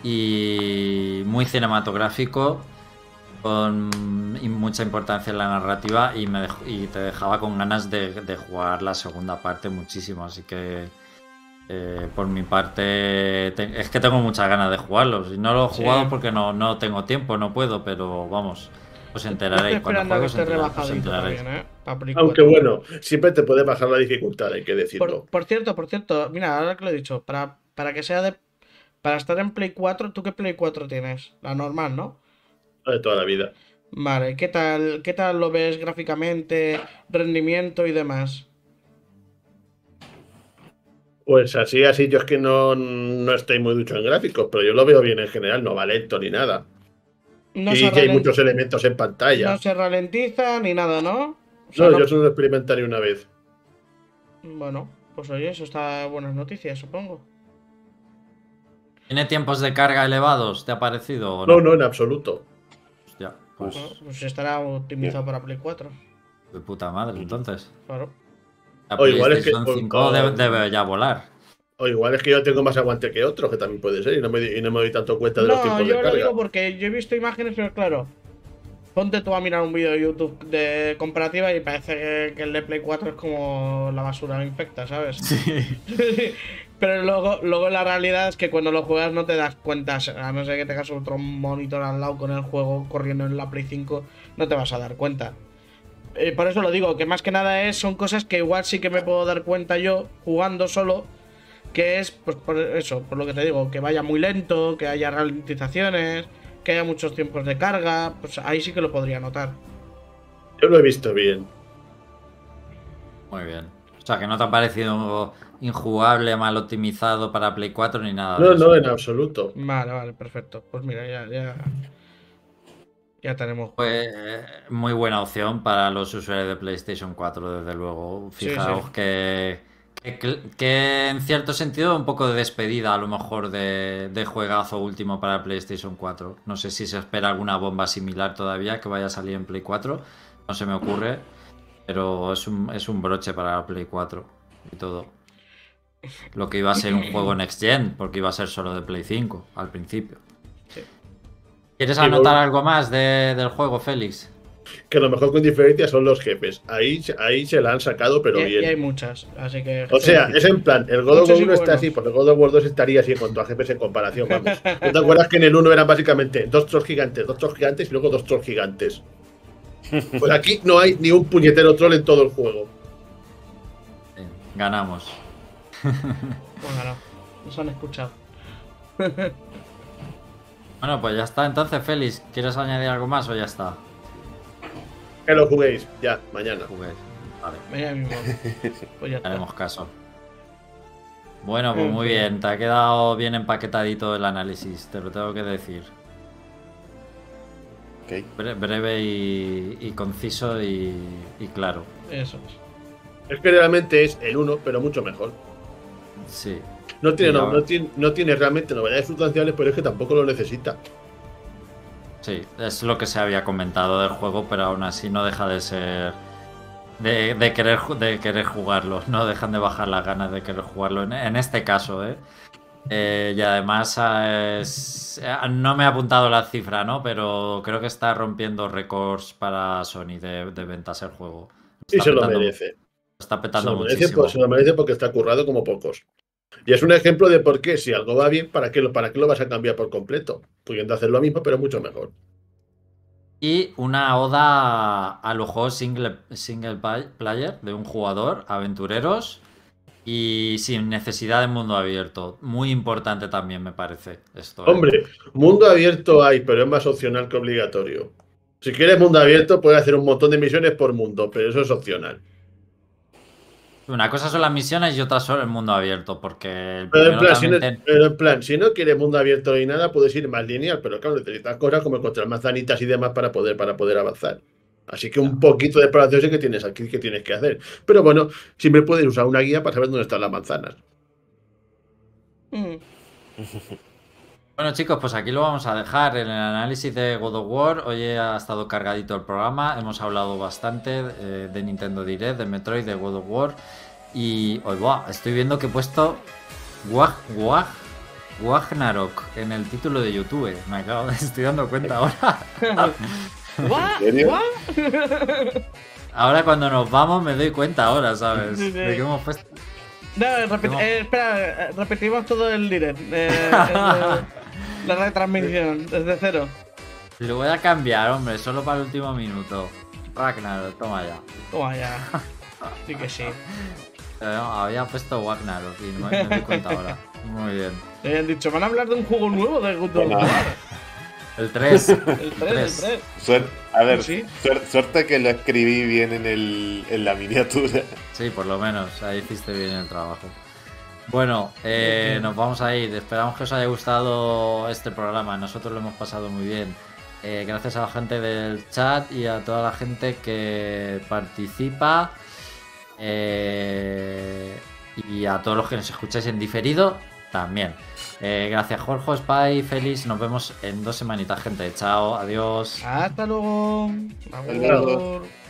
Y muy cinematográfico, con mucha importancia en la narrativa y, me dej- y te dejaba con ganas de, de jugar la segunda parte muchísimo. Así que eh, por mi parte te- es que tengo muchas ganas de jugarlo. Y no lo he Sí. jugado porque no, no tengo tiempo, no puedo, pero vamos, os Estoy enteraréis. Cuando esperando a que juegues os esté enteraréis, también, ¿eh? Aunque 4. bueno, siempre te puede bajar la dificultad, hay que decirlo. Por, por cierto, por cierto, mira, ahora que lo he dicho, para, para que sea de. Para estar en Play 4, ¿tú qué Play 4 tienes? La normal, ¿no? De toda la vida. Vale, ¿qué tal, qué tal lo ves gráficamente, rendimiento y demás? Pues así, así, yo es que no, no estoy muy ducho en gráficos, pero yo lo veo bien en general, no va lento ni nada. No, y que hay muchos elementos en pantalla. no se ralentiza ni nada, ¿no? O sea, No, no- yo solo lo experimentaré una vez. Bueno, pues oye, eso está buenas noticias, supongo. ¿Tiene tiempos de carga elevados? ¿Te ha parecido? o No, no, en absoluto. Hostia, pues Bueno, pues estará optimizado para Play 4. de puta madre, entonces. Claro. La O igual es que- PlayStation o- 5 o- debe, debe ya volar. O igual es que yo tengo más aguante que otros, que también puede ser, y no me, y no me doy tanto cuenta de los No, tiempos yo de lo carga. digo porque yo he visto imágenes, pero claro. Ponte tú a mirar un vídeo de YouTube de comparativa y parece que, que el de Play 4 es como la basura infecta, ¿sabes? Sí. <laughs> Pero luego, luego la realidad es que cuando lo juegas no te das cuenta, a no ser que tengas otro monitor al lado con el juego corriendo en la Play 5, no te vas a dar cuenta. Eh, por eso lo digo, que más que nada es, son cosas que igual sí que me puedo dar cuenta yo jugando solo, que es, pues por eso, por lo que te digo, que vaya muy lento, que haya ralentizaciones, que haya muchos tiempos de carga, pues ahí sí que lo podría notar. Yo lo he visto bien. Muy bien. O sea, que no te ha parecido injugable, mal optimizado para Play 4 ni nada. No, de eso. no, en absoluto. Vale, vale, perfecto. Pues mira, ya, ya. Ya tenemos. Pues muy buena opción para los usuarios de PlayStation 4, desde luego. Fijaos sí. Que, que, que en cierto sentido un poco de despedida a lo mejor de, de juegazo último para PlayStation 4. No sé si se espera alguna bomba similar todavía que vaya a salir en Play 4. No se me ocurre. Pero es un, es un broche para la Play 4 y todo. Lo que iba a ser un juego <laughs> Next Gen, porque iba a ser solo de Play 5 al principio. ¿Quieres anotar algo más de- del juego, Félix? Que lo mejor con diferencia son los jefes. Ahí, ahí se la han sacado, pero y, y hay bien. muchas, así que. O sea, es en plan, el God of War y 1 está así, porque el God of War 2 estaría así en cuanto a jefes en comparación, vamos. <laughs> ¿No te acuerdas que en el 1 eran básicamente dos trolls gigantes, dos trolls gigantes y luego dos trolls gigantes? <laughs> Pues aquí no hay ni un puñetero troll en todo el juego. Bien, ganamos. Bueno, no. Nos han escuchado. <laughs> Bueno, pues ya está. Entonces, Félix, ¿quieres añadir algo más o ya está? Que lo juguéis, ya, mañana. Jugué. Vale, Mañana mismo. <laughs> Pues ya está. haremos caso. Bueno, pues muy bien. Te ha quedado bien empaquetadito el análisis, te lo tengo que decir. Ok. Bre- breve y, y conciso y, y claro. Eso es. Es que realmente es el 1, pero mucho mejor. Sí. No tiene, no, no tiene, no tiene realmente novedades sustanciales, pero es que tampoco lo necesita. Sí, es lo que se había comentado del juego, pero aún así no deja de ser. De, de querer, de querer jugarlo. <laughs> No dejan de bajar las ganas de querer jugarlo. En, en este caso, ¿eh? Eh, y además ah, es- eh, no me he apuntado la cifra, ¿no? Pero creo que está rompiendo récords para Sony de, de ventas el juego. Y Está se lo merece. Está Se petando lo, merece muchísimo. por- se lo merece porque está currado como pocos. Y es un ejemplo de por qué, si algo va bien, ¿para qué lo, para qué lo vas a cambiar por completo? Pudiendo hacer lo mismo, pero mucho mejor. Y una oda a los juegos single, single pla- player de un jugador, aventureros y sin necesidad de mundo abierto. Muy importante también, me parece. Esto, ¿eh? Hombre, mundo abierto hay, pero es más opcional que obligatorio. Si quieres mundo abierto, puedes hacer un montón de misiones por mundo, pero eso es opcional. Una cosa son las misiones y otra son el mundo abierto, porque el Pero en, primero plan, si no, también te- pero en plan, si no quieres mundo abierto ni nada, puedes ir más lineal, pero claro, necesitas cosas como encontrar manzanitas y demás para poder, para poder avanzar. Así que un poquito de exploración sí que tienes aquí que tienes que hacer. Pero bueno, siempre puedes usar una guía para saber dónde están las manzanas. Mm. <laughs> Bueno chicos, pues aquí lo vamos a dejar en el análisis de God of War. Hoy ha estado cargadito el programa, hemos hablado bastante eh, de Nintendo Direct, de Metroid, de God of War. Y hoy estoy viendo que he puesto Wag, Wag, Wagnarok en el título de YouTube. Me acabo de <laughs> estoy dando cuenta ahora. <laughs> Ahora cuando nos vamos me doy cuenta ahora, ¿sabes? De que hemos puesto... No, repet- eh, espera, eh, repetimos todo el direct. eh, <laughs> la retransmisión, desde cero. Lo voy a cambiar, hombre, solo para el último minuto. Ragnarok, toma ya. Toma ya. <laughs> Sí que sí. No, había puesto Wagnarok y no me, me doy cuenta ahora. Muy bien. Le habían dicho, van a hablar de un juego nuevo de God of. War. El 3. El 3, el Tres. 3. Suer- a ver, Sí. suer- suerte que lo escribí bien en, el, en la miniatura. Sí, por lo menos. Ahí hiciste bien el trabajo. Bueno, eh, nos vamos a ir. Esperamos que os haya gustado este programa. Nosotros lo hemos pasado muy bien. Eh, gracias a la gente del chat y a toda la gente que participa. Eh, y a todos los que nos escucháis en diferido también. Eh, gracias Jorge, Spy, Félix. Nos vemos en dos semanitas, gente. Chao, adiós. Hasta luego. luego. Agur.